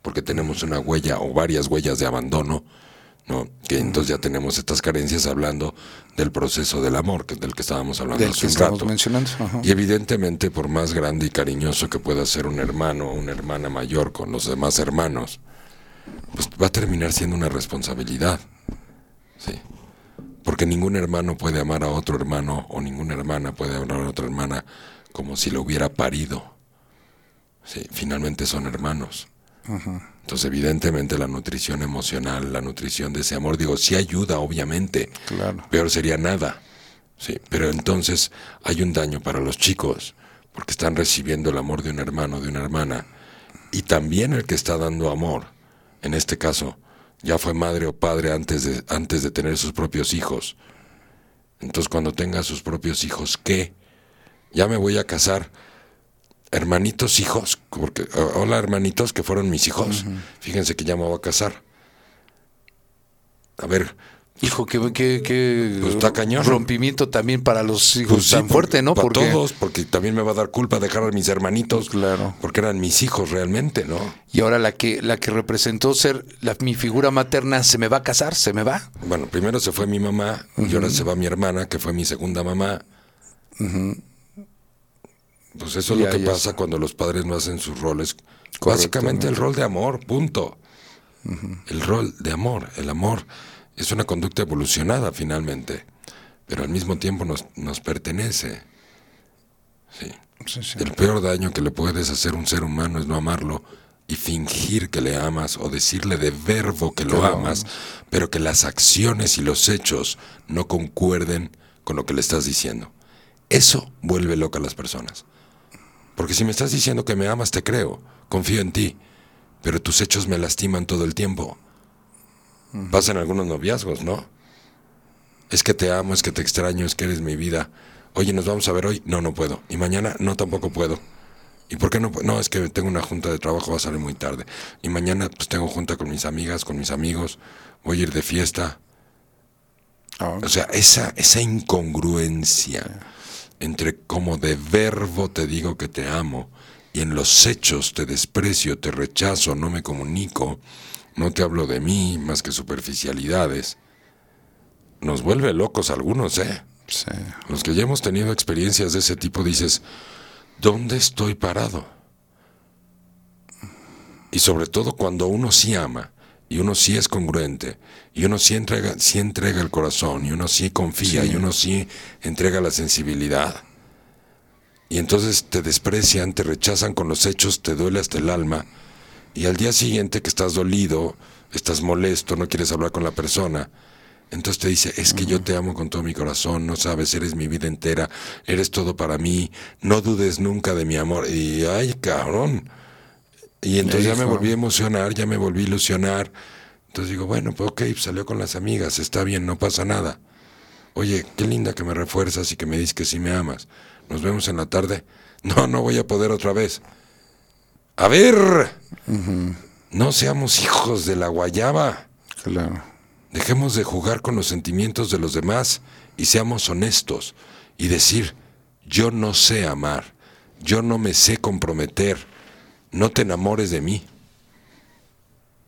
A: porque tenemos una huella o varias huellas de abandono, ¿no? Que entonces ya tenemos estas carencias hablando del proceso del amor, que del que estábamos hablando
C: Del
A: hace
C: que
A: un rato.
C: mencionando. Ajá.
A: Y evidentemente, por más grande y cariñoso que pueda ser un hermano o una hermana mayor con los demás hermanos, pues va a terminar siendo una responsabilidad. Sí. Porque ningún hermano puede amar a otro hermano o ninguna hermana puede amar a otra hermana como si lo hubiera parido. Sí, finalmente son hermanos. Entonces, evidentemente, la nutrición emocional, la nutrición de ese amor, digo, sí ayuda, obviamente.
C: Claro.
A: Peor sería nada. Sí, pero entonces hay un daño para los chicos, porque están recibiendo el amor de un hermano, de una hermana, y también el que está dando amor, en este caso, ya fue madre o padre antes de, antes de tener sus propios hijos. Entonces, cuando tenga sus propios hijos, ¿qué? Ya me voy a casar. Hermanitos hijos, porque hola hermanitos que fueron mis hijos. Fíjense que ya me voy a casar. A ver,
C: Hijo, que, que, que
A: Pues está cañón.
C: rompimiento también para los hijos
A: Pues
C: tan fuerte, ¿no?
A: Para
C: Porque
A: todos, porque también me va a dar culpa dejar a mis hermanitos.
C: Claro.
A: Porque eran mis hijos realmente, ¿no?
C: y ahora la que la que representó ser la, mi figura materna se me va a casar, se me va.
A: Bueno, primero se fue mi mamá y ahora se va mi hermana, que fue mi segunda mamá. Pues eso es lo que pasa
C: está.
A: cuando los padres no hacen sus roles. Básicamente el rol de amor, punto. El rol de amor. El amor es una conducta evolucionada finalmente, pero al mismo tiempo nos, nos pertenece. Sí. El peor daño que le puedes hacer a un ser humano es no amarlo y fingir que le amas o decirle de verbo que lo
C: Que lo
A: amas, pero que las acciones y los hechos no concuerden con lo que le estás diciendo. Eso vuelve loca a las personas. Porque si me estás diciendo que me amas, te creo, confío en ti, pero tus hechos me lastiman todo el tiempo. Pasa en algunos noviazgos, ¿no? Es que te amo, es que te extraño, es que eres mi vida. Oye, ¿nos vamos a ver hoy? No, no puedo. Y mañana, no, tampoco puedo. ¿Y por qué no? No, es que tengo una junta de trabajo, va a salir muy tarde. Y mañana, pues tengo junta con mis amigas, con mis amigos, voy a ir de fiesta.
C: Ah,
A: O sea, esa, esa incongruencia entre como de verbo te digo que te amo y en los hechos te desprecio, te rechazo, no me comunico, no te hablo de mí más que superficialidades, nos vuelve locos algunos, ¿eh?
C: sí.
A: Los que ya hemos tenido experiencias de ese tipo dices, ¿dónde estoy parado? Y sobre todo cuando uno sí ama, y uno sí es congruente, y uno sí entrega, sí entrega el corazón, y uno sí confía, y uno sí entrega la sensibilidad. Y entonces te desprecian, te rechazan con los hechos, te duele hasta el alma, y al día siguiente que estás dolido, estás molesto, no quieres hablar con la persona, entonces te dice, es que yo te amo con todo mi corazón, no sabes, eres mi vida entera, eres todo para mí, no dudes nunca de mi amor. Y ay, cabrón. Y entonces ya me volví a emocionar, ya me volví a ilusionar. Entonces digo, bueno, pues ok, salió con las amigas, está bien, no pasa nada. Oye, qué linda que me refuerzas y que me dices que sí me amas. Nos vemos en la tarde. [LAUGHS] No, no voy a poder otra vez. A ver, no seamos hijos de la guayaba.
C: Claro.
A: Dejemos de jugar con los sentimientos de los demás y seamos honestos y decir, yo no sé amar, yo no me sé comprometer, no te enamores de mí.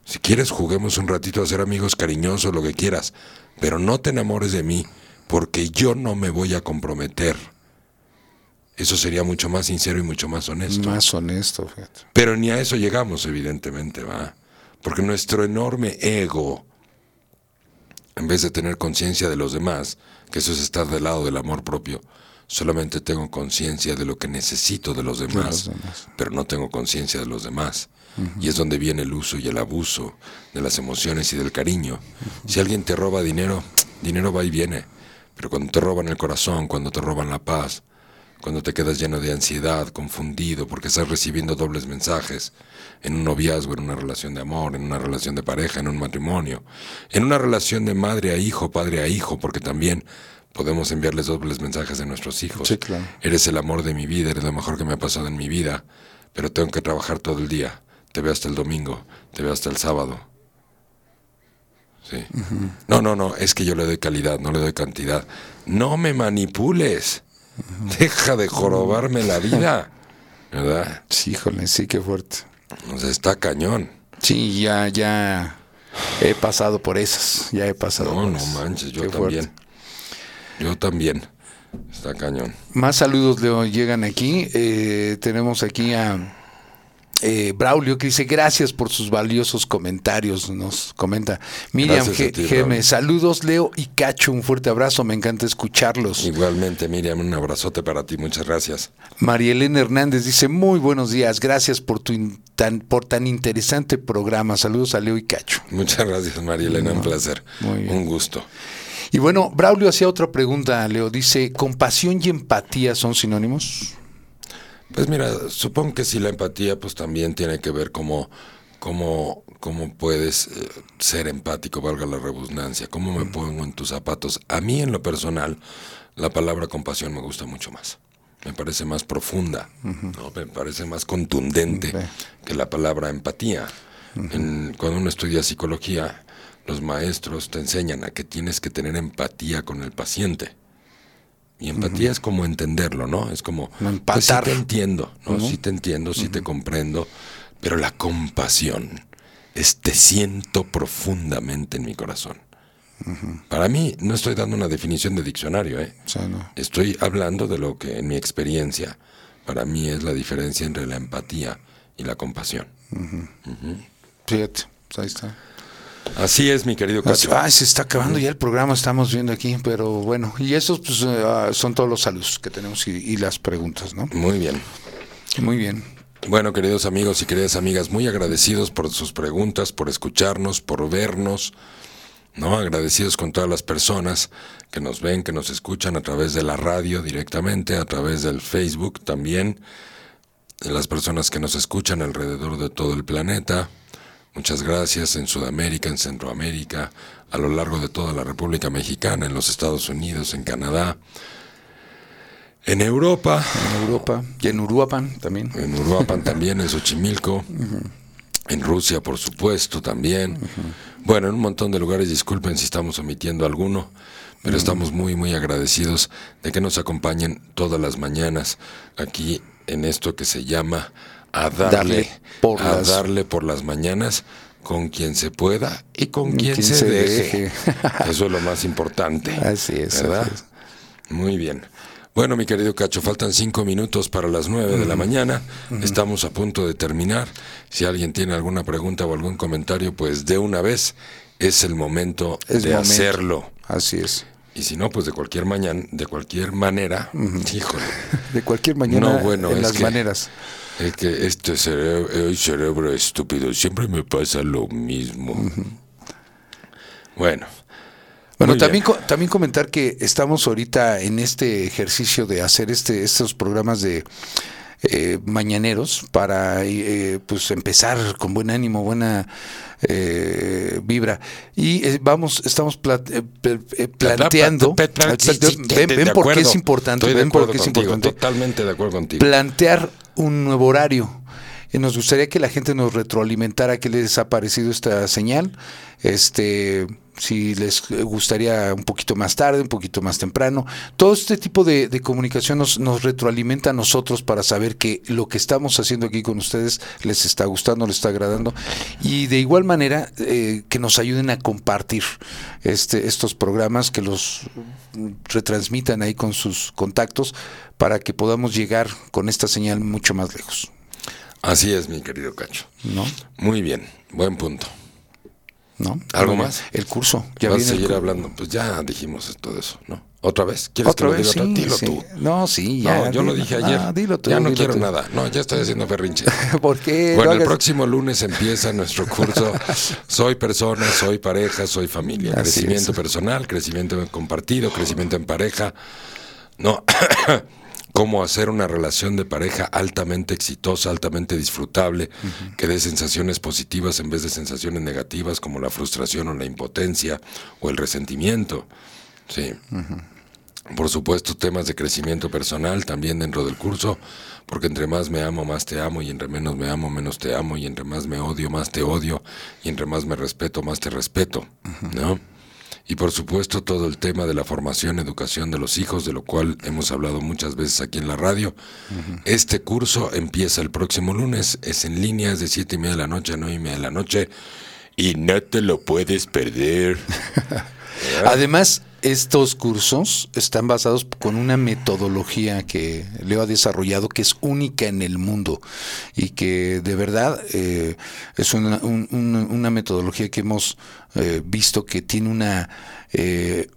A: Si quieres, juguemos un ratito a ser amigos cariñosos, lo que quieras, pero no te enamores de mí porque yo no me voy a comprometer. Eso sería mucho más sincero y mucho más honesto.
C: Más honesto, fíjate.
A: Pero ni a eso llegamos, evidentemente, va. Porque nuestro enorme ego, en vez de tener conciencia de los demás, que eso es estar del lado del amor propio, solamente tengo conciencia de lo que necesito de los demás,
C: los demás.
A: pero no tengo conciencia de los demás. Y es donde viene el uso y el abuso de las emociones y del cariño. Si alguien te roba dinero, dinero va y viene. Pero cuando te roban el corazón, cuando te roban la paz, cuando te quedas lleno de ansiedad, confundido, porque estás recibiendo dobles mensajes en un noviazgo, en una relación de amor, en una relación de pareja, en un matrimonio, en una relación de madre a hijo, padre a hijo, porque también podemos enviarles dobles mensajes a nuestros hijos.
C: Sí, claro.
A: Eres el amor de mi vida, eres lo mejor que me ha pasado en mi vida, pero tengo que trabajar todo el día. Te veo hasta el domingo, te veo hasta el sábado. Sí. No, no, no, es que yo le doy calidad, no le doy cantidad. No me manipules. Deja de jorobarme la vida. [LAUGHS] ¿Verdad?
C: Sí, híjole, sí, qué fuerte.
A: O sea, está cañón.
C: Sí, ya, ya he pasado por esas. Ya he pasado
A: No,
C: por
A: no
C: esas.
A: manches, yo
C: Qué
A: también.
C: fuerte.
A: Yo también. Está cañón.
C: Más saludos, Leo, llegan aquí. Eh, tenemos aquí a eh, Braulio que dice gracias por sus valiosos comentarios. Nos comenta Miriam G-
A: ti,
C: Geme.
A: Braulio.
C: Saludos, Leo y Cacho. Un fuerte abrazo. Me encanta escucharlos.
A: Igualmente, Miriam, un abrazote para ti. Muchas gracias.
C: María Elena Hernández dice muy buenos días. Gracias por tu tan, por tan interesante programa. Saludos a Leo y Cacho.
A: Muchas gracias, María Elena. Un placer.
C: muy bien.
A: Un gusto.
C: Y bueno, Braulio hacía otra pregunta, Leo. Dice, ¿compasión y empatía son sinónimos?
A: Pues mira, supongo que si la empatía pues también tiene que ver cómo, cómo, cómo puedes eh, ser empático, valga la redundancia, cómo me pongo en tus zapatos. A mí en lo personal, la palabra compasión me gusta mucho más. Me parece más profunda, ¿no? me parece más contundente que la palabra empatía. En- cuando uno estudia psicología, los maestros te enseñan a que tienes que tener empatía con el paciente. Y empatía es como entenderlo, ¿no? Es como,
C: No
A: pues sí te entiendo, ¿no? Sí te entiendo, sí te comprendo, pero la compasión es te siento profundamente en mi corazón. Para mí, no estoy dando una definición de diccionario, ¿eh?
C: No.
A: Estoy hablando de lo que en mi experiencia, para mí es la diferencia entre la empatía y la compasión.
C: Fíjate, pues ahí está.
A: Así es, mi querido Cacho.
C: Ay, se está acabando ya el programa, estamos viendo aquí, pero bueno, y esos pues, eh, ah, son todos los saludos que tenemos y, y las preguntas, ¿no?
A: Muy bien.
C: Muy bien.
A: Bueno, queridos amigos y queridas amigas, muy agradecidos por sus preguntas, por escucharnos, por vernos, ¿no? Agradecidos con todas las personas que nos ven, que nos escuchan a través de la radio directamente, a través del Facebook también, las personas que nos escuchan alrededor de todo el planeta. Muchas gracias en Sudamérica, en Centroamérica, a lo largo de toda la República Mexicana, en los Estados Unidos, en Canadá, en Europa.
C: En Europa. Y en Uruapan también.
A: En Uruapan también, en Xochimilco. [LAUGHS] En Rusia, por supuesto, también. Bueno, en un montón de lugares, disculpen si estamos omitiendo alguno, pero estamos muy, muy agradecidos de que nos acompañen todas las mañanas aquí en esto que se llama a darle,
C: por
A: a
C: las-
A: darle por las mañanas con quien se pueda y con quien,
C: quien
A: se,
C: se
A: deje.
C: deje. [LAUGHS]
A: Eso es lo más importante.
C: Así es,
A: ¿verdad?
C: así es.
A: Muy bien. Bueno, mi querido Cacho, faltan cinco minutos para las nueve de la mañana. Estamos a punto de terminar. Si alguien tiene alguna pregunta o algún comentario, pues de una vez es el momento
C: Es
A: de
C: momento.
A: hacerlo.
C: Así es.
A: Y si no, pues de cualquier mañana, de cualquier manera, híjole.
C: De cualquier mañana
A: No, bueno,
C: en
A: es
C: las
A: que-
C: maneras.
A: Es que este cerebro, el cerebro estúpido, siempre me pasa lo mismo. Bueno.
C: Bueno, también, co- también comentar que estamos ahorita en este ejercicio de hacer este estos programas de eh, mañaneros para eh, pues empezar con buen ánimo, buena eh, vibra y eh, vamos estamos planteando ven, por qué es importante, ven por qué es importante
A: Totalmente de acuerdo contigo.
C: plantear un nuevo horario. Y nos gustaría que la gente nos retroalimentara qué les ha parecido esta señal. Este, si les gustaría un poquito más tarde, un poquito más temprano. Todo este tipo de, comunicación nos, nos retroalimenta a nosotros para saber que lo que estamos haciendo aquí con ustedes les está gustando, les está agradando. Y de igual manera, eh, que nos ayuden a compartir este, estos programas, que los retransmitan ahí con sus contactos para que podamos llegar con esta señal mucho más lejos.
A: Así es, mi querido Cacho.
C: ¿No?
A: Muy bien, buen punto.
C: ¿No?
A: ¿Algo más?
C: El curso. Ya
A: ¿Vas a seguir hablando? Pues ya dijimos todo eso, ¿no? ¿Otra vez? ¿Quieres
C: Otra
A: que lo diga
C: sí,
A: Dilo
C: sí.
A: tú.
C: No, sí, ya.
A: no, yo lo dije ayer.
C: Ah, dilo tú,
A: ya no
C: dilo
A: quiero
C: tú.
A: nada. No, ya estoy haciendo berrinche. [LAUGHS]
C: ¿Por qué?
A: Bueno,
C: No
A: el próximo lunes empieza nuestro curso [LAUGHS] Soy persona, soy pareja, soy familia.
C: Así
A: crecimiento
C: es.
A: personal, crecimiento compartido, crecimiento en pareja. No, cómo hacer una relación de pareja altamente exitosa, altamente disfrutable, que dé sensaciones positivas en vez de sensaciones negativas como la frustración o la impotencia o el resentimiento. Sí. Por supuesto, temas de crecimiento personal también dentro del curso, porque entre más me amo, más te amo, y entre menos me amo, menos te amo, y entre más me odio, más te odio, y entre más me respeto, más te respeto, ¿no? Y por supuesto todo el tema de la formación, educación de los hijos, de lo cual hemos hablado muchas veces aquí en la radio. Este curso empieza el próximo lunes, es en línea, es de siete y media de la noche a nueve y media de la noche, y no te lo puedes perder. [LAUGHS]
C: Además, estos cursos están basados con una metodología que Leo ha desarrollado que es única en el mundo y que de verdad eh, es una, un- un- una metodología que hemos eh, visto que tiene una eh,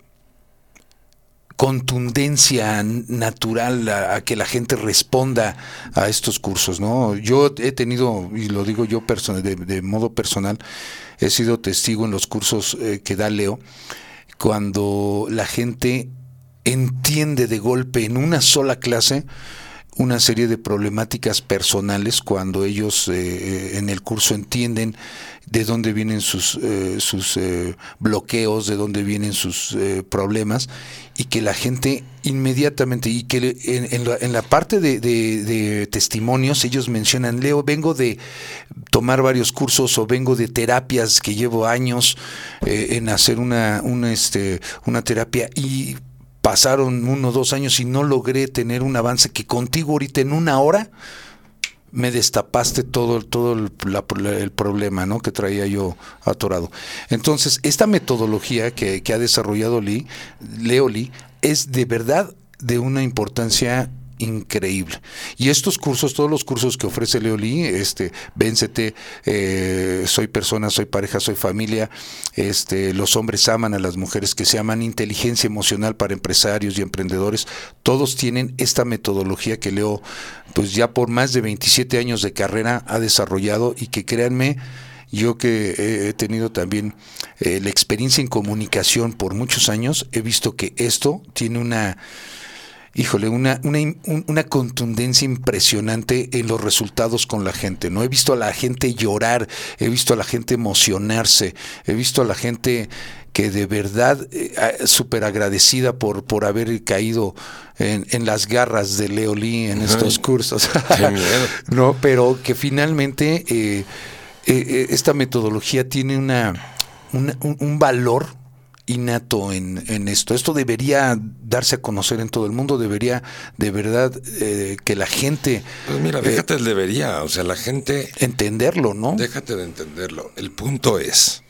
C: contundencia natural a, a que la gente responda a estos cursos, ¿no? Yo he tenido, y lo digo yo de, de modo personal, he sido testigo en los cursos que da Leo, cuando la gente entiende de golpe en una sola clase una serie de problemáticas personales cuando ellos eh, en el curso entienden de dónde vienen sus, eh, sus eh, bloqueos, de dónde vienen sus eh, problemas y que la gente inmediatamente y que en, en la, en la parte de, de- testimonios ellos mencionan, Leo, vengo de tomar varios cursos o vengo de terapias que llevo años eh, en hacer una, una, este, una terapia y pasaron uno o dos años y no logré tener un avance que contigo ahorita en una hora me destapaste todo, todo el, la- el problema ¿no? que traía yo atorado. Entonces, esta metodología que, que ha desarrollado Lee, Leo Lee es de verdad de una importancia increíble. Y estos cursos, todos los cursos que ofrece Leo Lee, este, Véncete, eh, Soy persona, soy pareja, soy familia, este, los hombres aman a las mujeres que se aman, inteligencia emocional para empresarios y emprendedores, todos tienen esta metodología que Leo, pues ya por más de 27 años de carrera ha desarrollado y que créanme, yo que he- he tenido también eh, la experiencia en comunicación por muchos años, he visto que esto tiene una híjole, una, una, una, contundencia impresionante en los resultados con la gente. ¿no? He visto a la gente llorar, he visto a la gente emocionarse, he visto a la gente que de verdad eh, súper agradecida por, por haber caído en, en, las garras de Leo Lee en estos cursos. [LAUGHS] no, pero que finalmente eh, eh, esta metodología tiene una, un, valor innato en, en, esto. Esto debería darse a conocer en todo el mundo, debería de verdad que la gente...
A: Pues mira, déjate el debería, o sea, la gente...
C: Entenderlo, ¿no?
A: Déjate de entenderlo. El punto es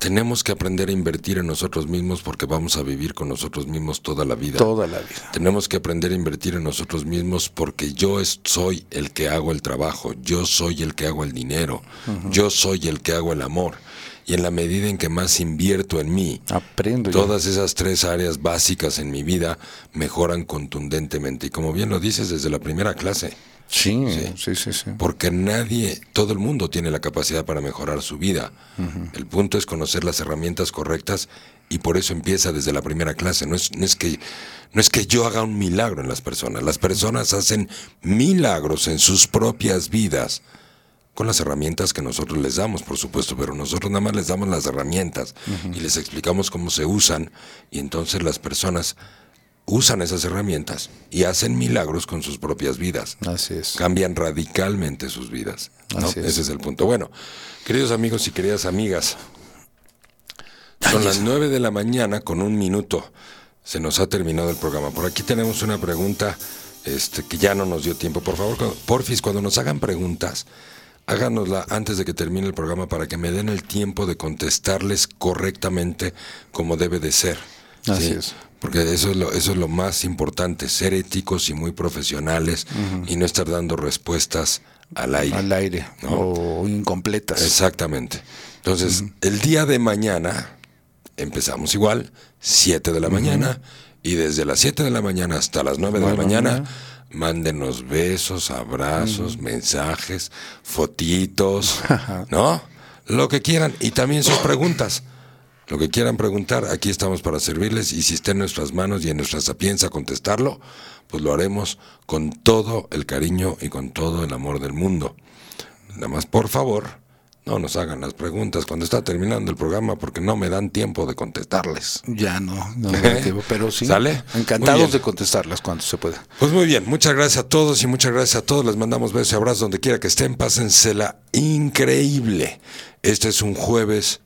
A: tenemos que aprender a invertir en nosotros mismos porque vamos a vivir con nosotros mismos toda la vida.
C: Toda la vida.
A: Tenemos que aprender a invertir en nosotros mismos porque yo soy el que hago el trabajo, yo soy el que hago el dinero, yo soy el que hago el amor. Y en la medida en que más invierto en mí,
C: aprendo.
A: Todas esas tres áreas básicas en mi vida mejoran contundentemente. Y como bien lo dices desde la primera clase,
C: Sí, sí, sí, sí,
A: Porque nadie, todo el mundo tiene la capacidad para mejorar su vida. El punto es conocer las herramientas correctas y por eso empieza desde la primera clase. No es, no es, que, no es que yo haga un milagro en las personas. Las personas hacen milagros en sus propias vidas con las herramientas que nosotros les damos, por supuesto, pero nosotros nada más les damos las herramientas y les explicamos cómo se usan y entonces las personas usan esas herramientas y hacen milagros con sus propias vidas.
C: Así es.
A: Cambian radicalmente sus vidas. Ese es el punto. Bueno, queridos amigos y queridas amigas, son las nueve de la mañana con un minuto. Se nos ha terminado el programa. Por aquí tenemos una pregunta este, que ya no nos dio tiempo. Por favor, porfis, cuando nos hagan preguntas, háganosla antes de que termine el programa para que me den el tiempo de contestarles correctamente como debe de ser.
C: Así es.
A: Porque eso es, lo, eso es lo más importante, ser éticos y muy profesionales y no estar dando respuestas al aire.
C: Al aire, o incompletas.
A: Exactamente. Entonces, el día de mañana empezamos igual, 7 de la mañana, y desde las 7 de la mañana hasta las 9 de la mañana, mándenos besos, abrazos, mensajes, fotitos, [LAUGHS] ¿no? Lo que quieran, y también sus preguntas. Lo que quieran preguntar, aquí estamos para servirles y si está en nuestras manos y en nuestra sapienza contestarlo, pues lo haremos con todo el cariño y con todo el amor del mundo. Nada más, por favor, no nos hagan las preguntas cuando está terminando el programa porque no me dan tiempo de contestarles.
C: Ya no, no me [LAUGHS] dan tiempo, pero sí.
A: ¿Sale?
C: Encantados de contestarlas cuando se pueda.
A: Pues muy bien, muchas gracias a todos y muchas gracias a todos. Les mandamos besos y abrazos donde quiera que estén. Pásensela increíble. Este es un jueves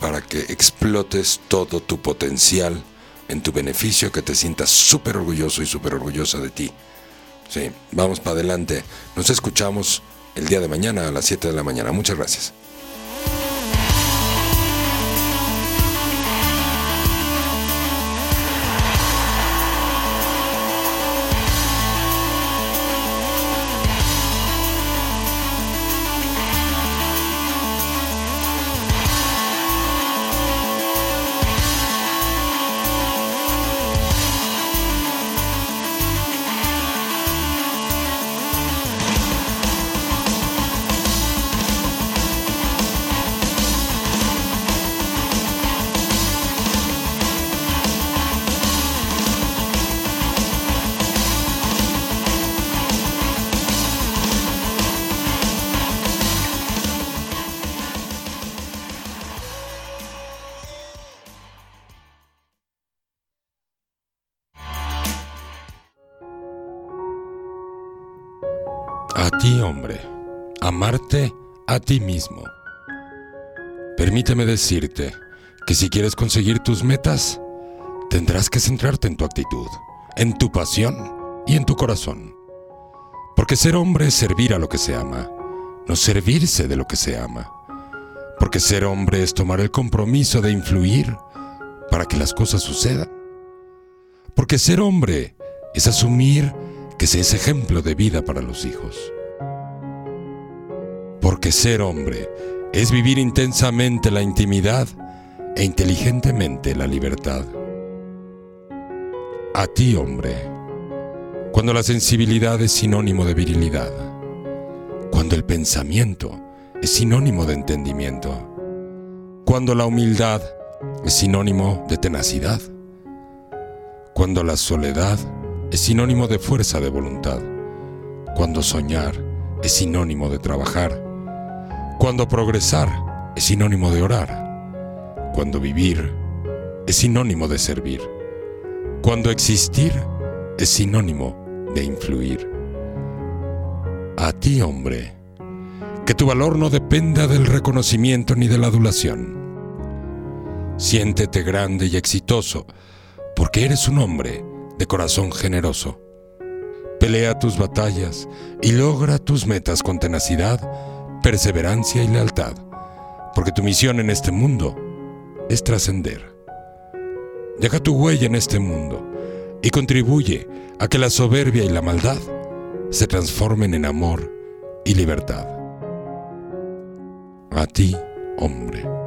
A: para que explotes todo tu potencial en tu beneficio, que te sientas súper orgulloso y súper orgullosa de ti. Sí, vamos para adelante. Nos escuchamos el día de mañana a las 7 de la mañana. Muchas gracias. Amarte a ti mismo. Permíteme decirte que si quieres conseguir tus metas, tendrás que centrarte en tu actitud, en tu pasión y en tu corazón. Porque ser hombre es servir a lo que se ama, no servirse de lo que se ama. Porque ser hombre es tomar el compromiso de influir para que las cosas sucedan. Porque ser hombre es asumir que se es ejemplo de vida para los hijos porque ser hombre es vivir intensamente la intimidad e inteligentemente la libertad. A ti, hombre, cuando la sensibilidad es sinónimo de virilidad, cuando el pensamiento es sinónimo de entendimiento, cuando la humildad es sinónimo de tenacidad, Cuando la soledad es sinónimo de fuerza de voluntad. Cuando soñar es sinónimo de trabajar. Cuando progresar es sinónimo de orar. Cuando vivir es sinónimo de servir. Cuando existir es sinónimo de influir. A ti, hombre, que tu valor no dependa del reconocimiento ni de la adulación. Siéntete grande y exitoso, porque eres un hombre de corazón generoso. Pelea tus batallas y logra tus metas con tenacidad, perseverancia y lealtad, porque tu misión en este mundo es trascender. Deja tu huella en este mundo y contribuye a que la soberbia y la maldad se transformen en amor y libertad. A ti, hombre.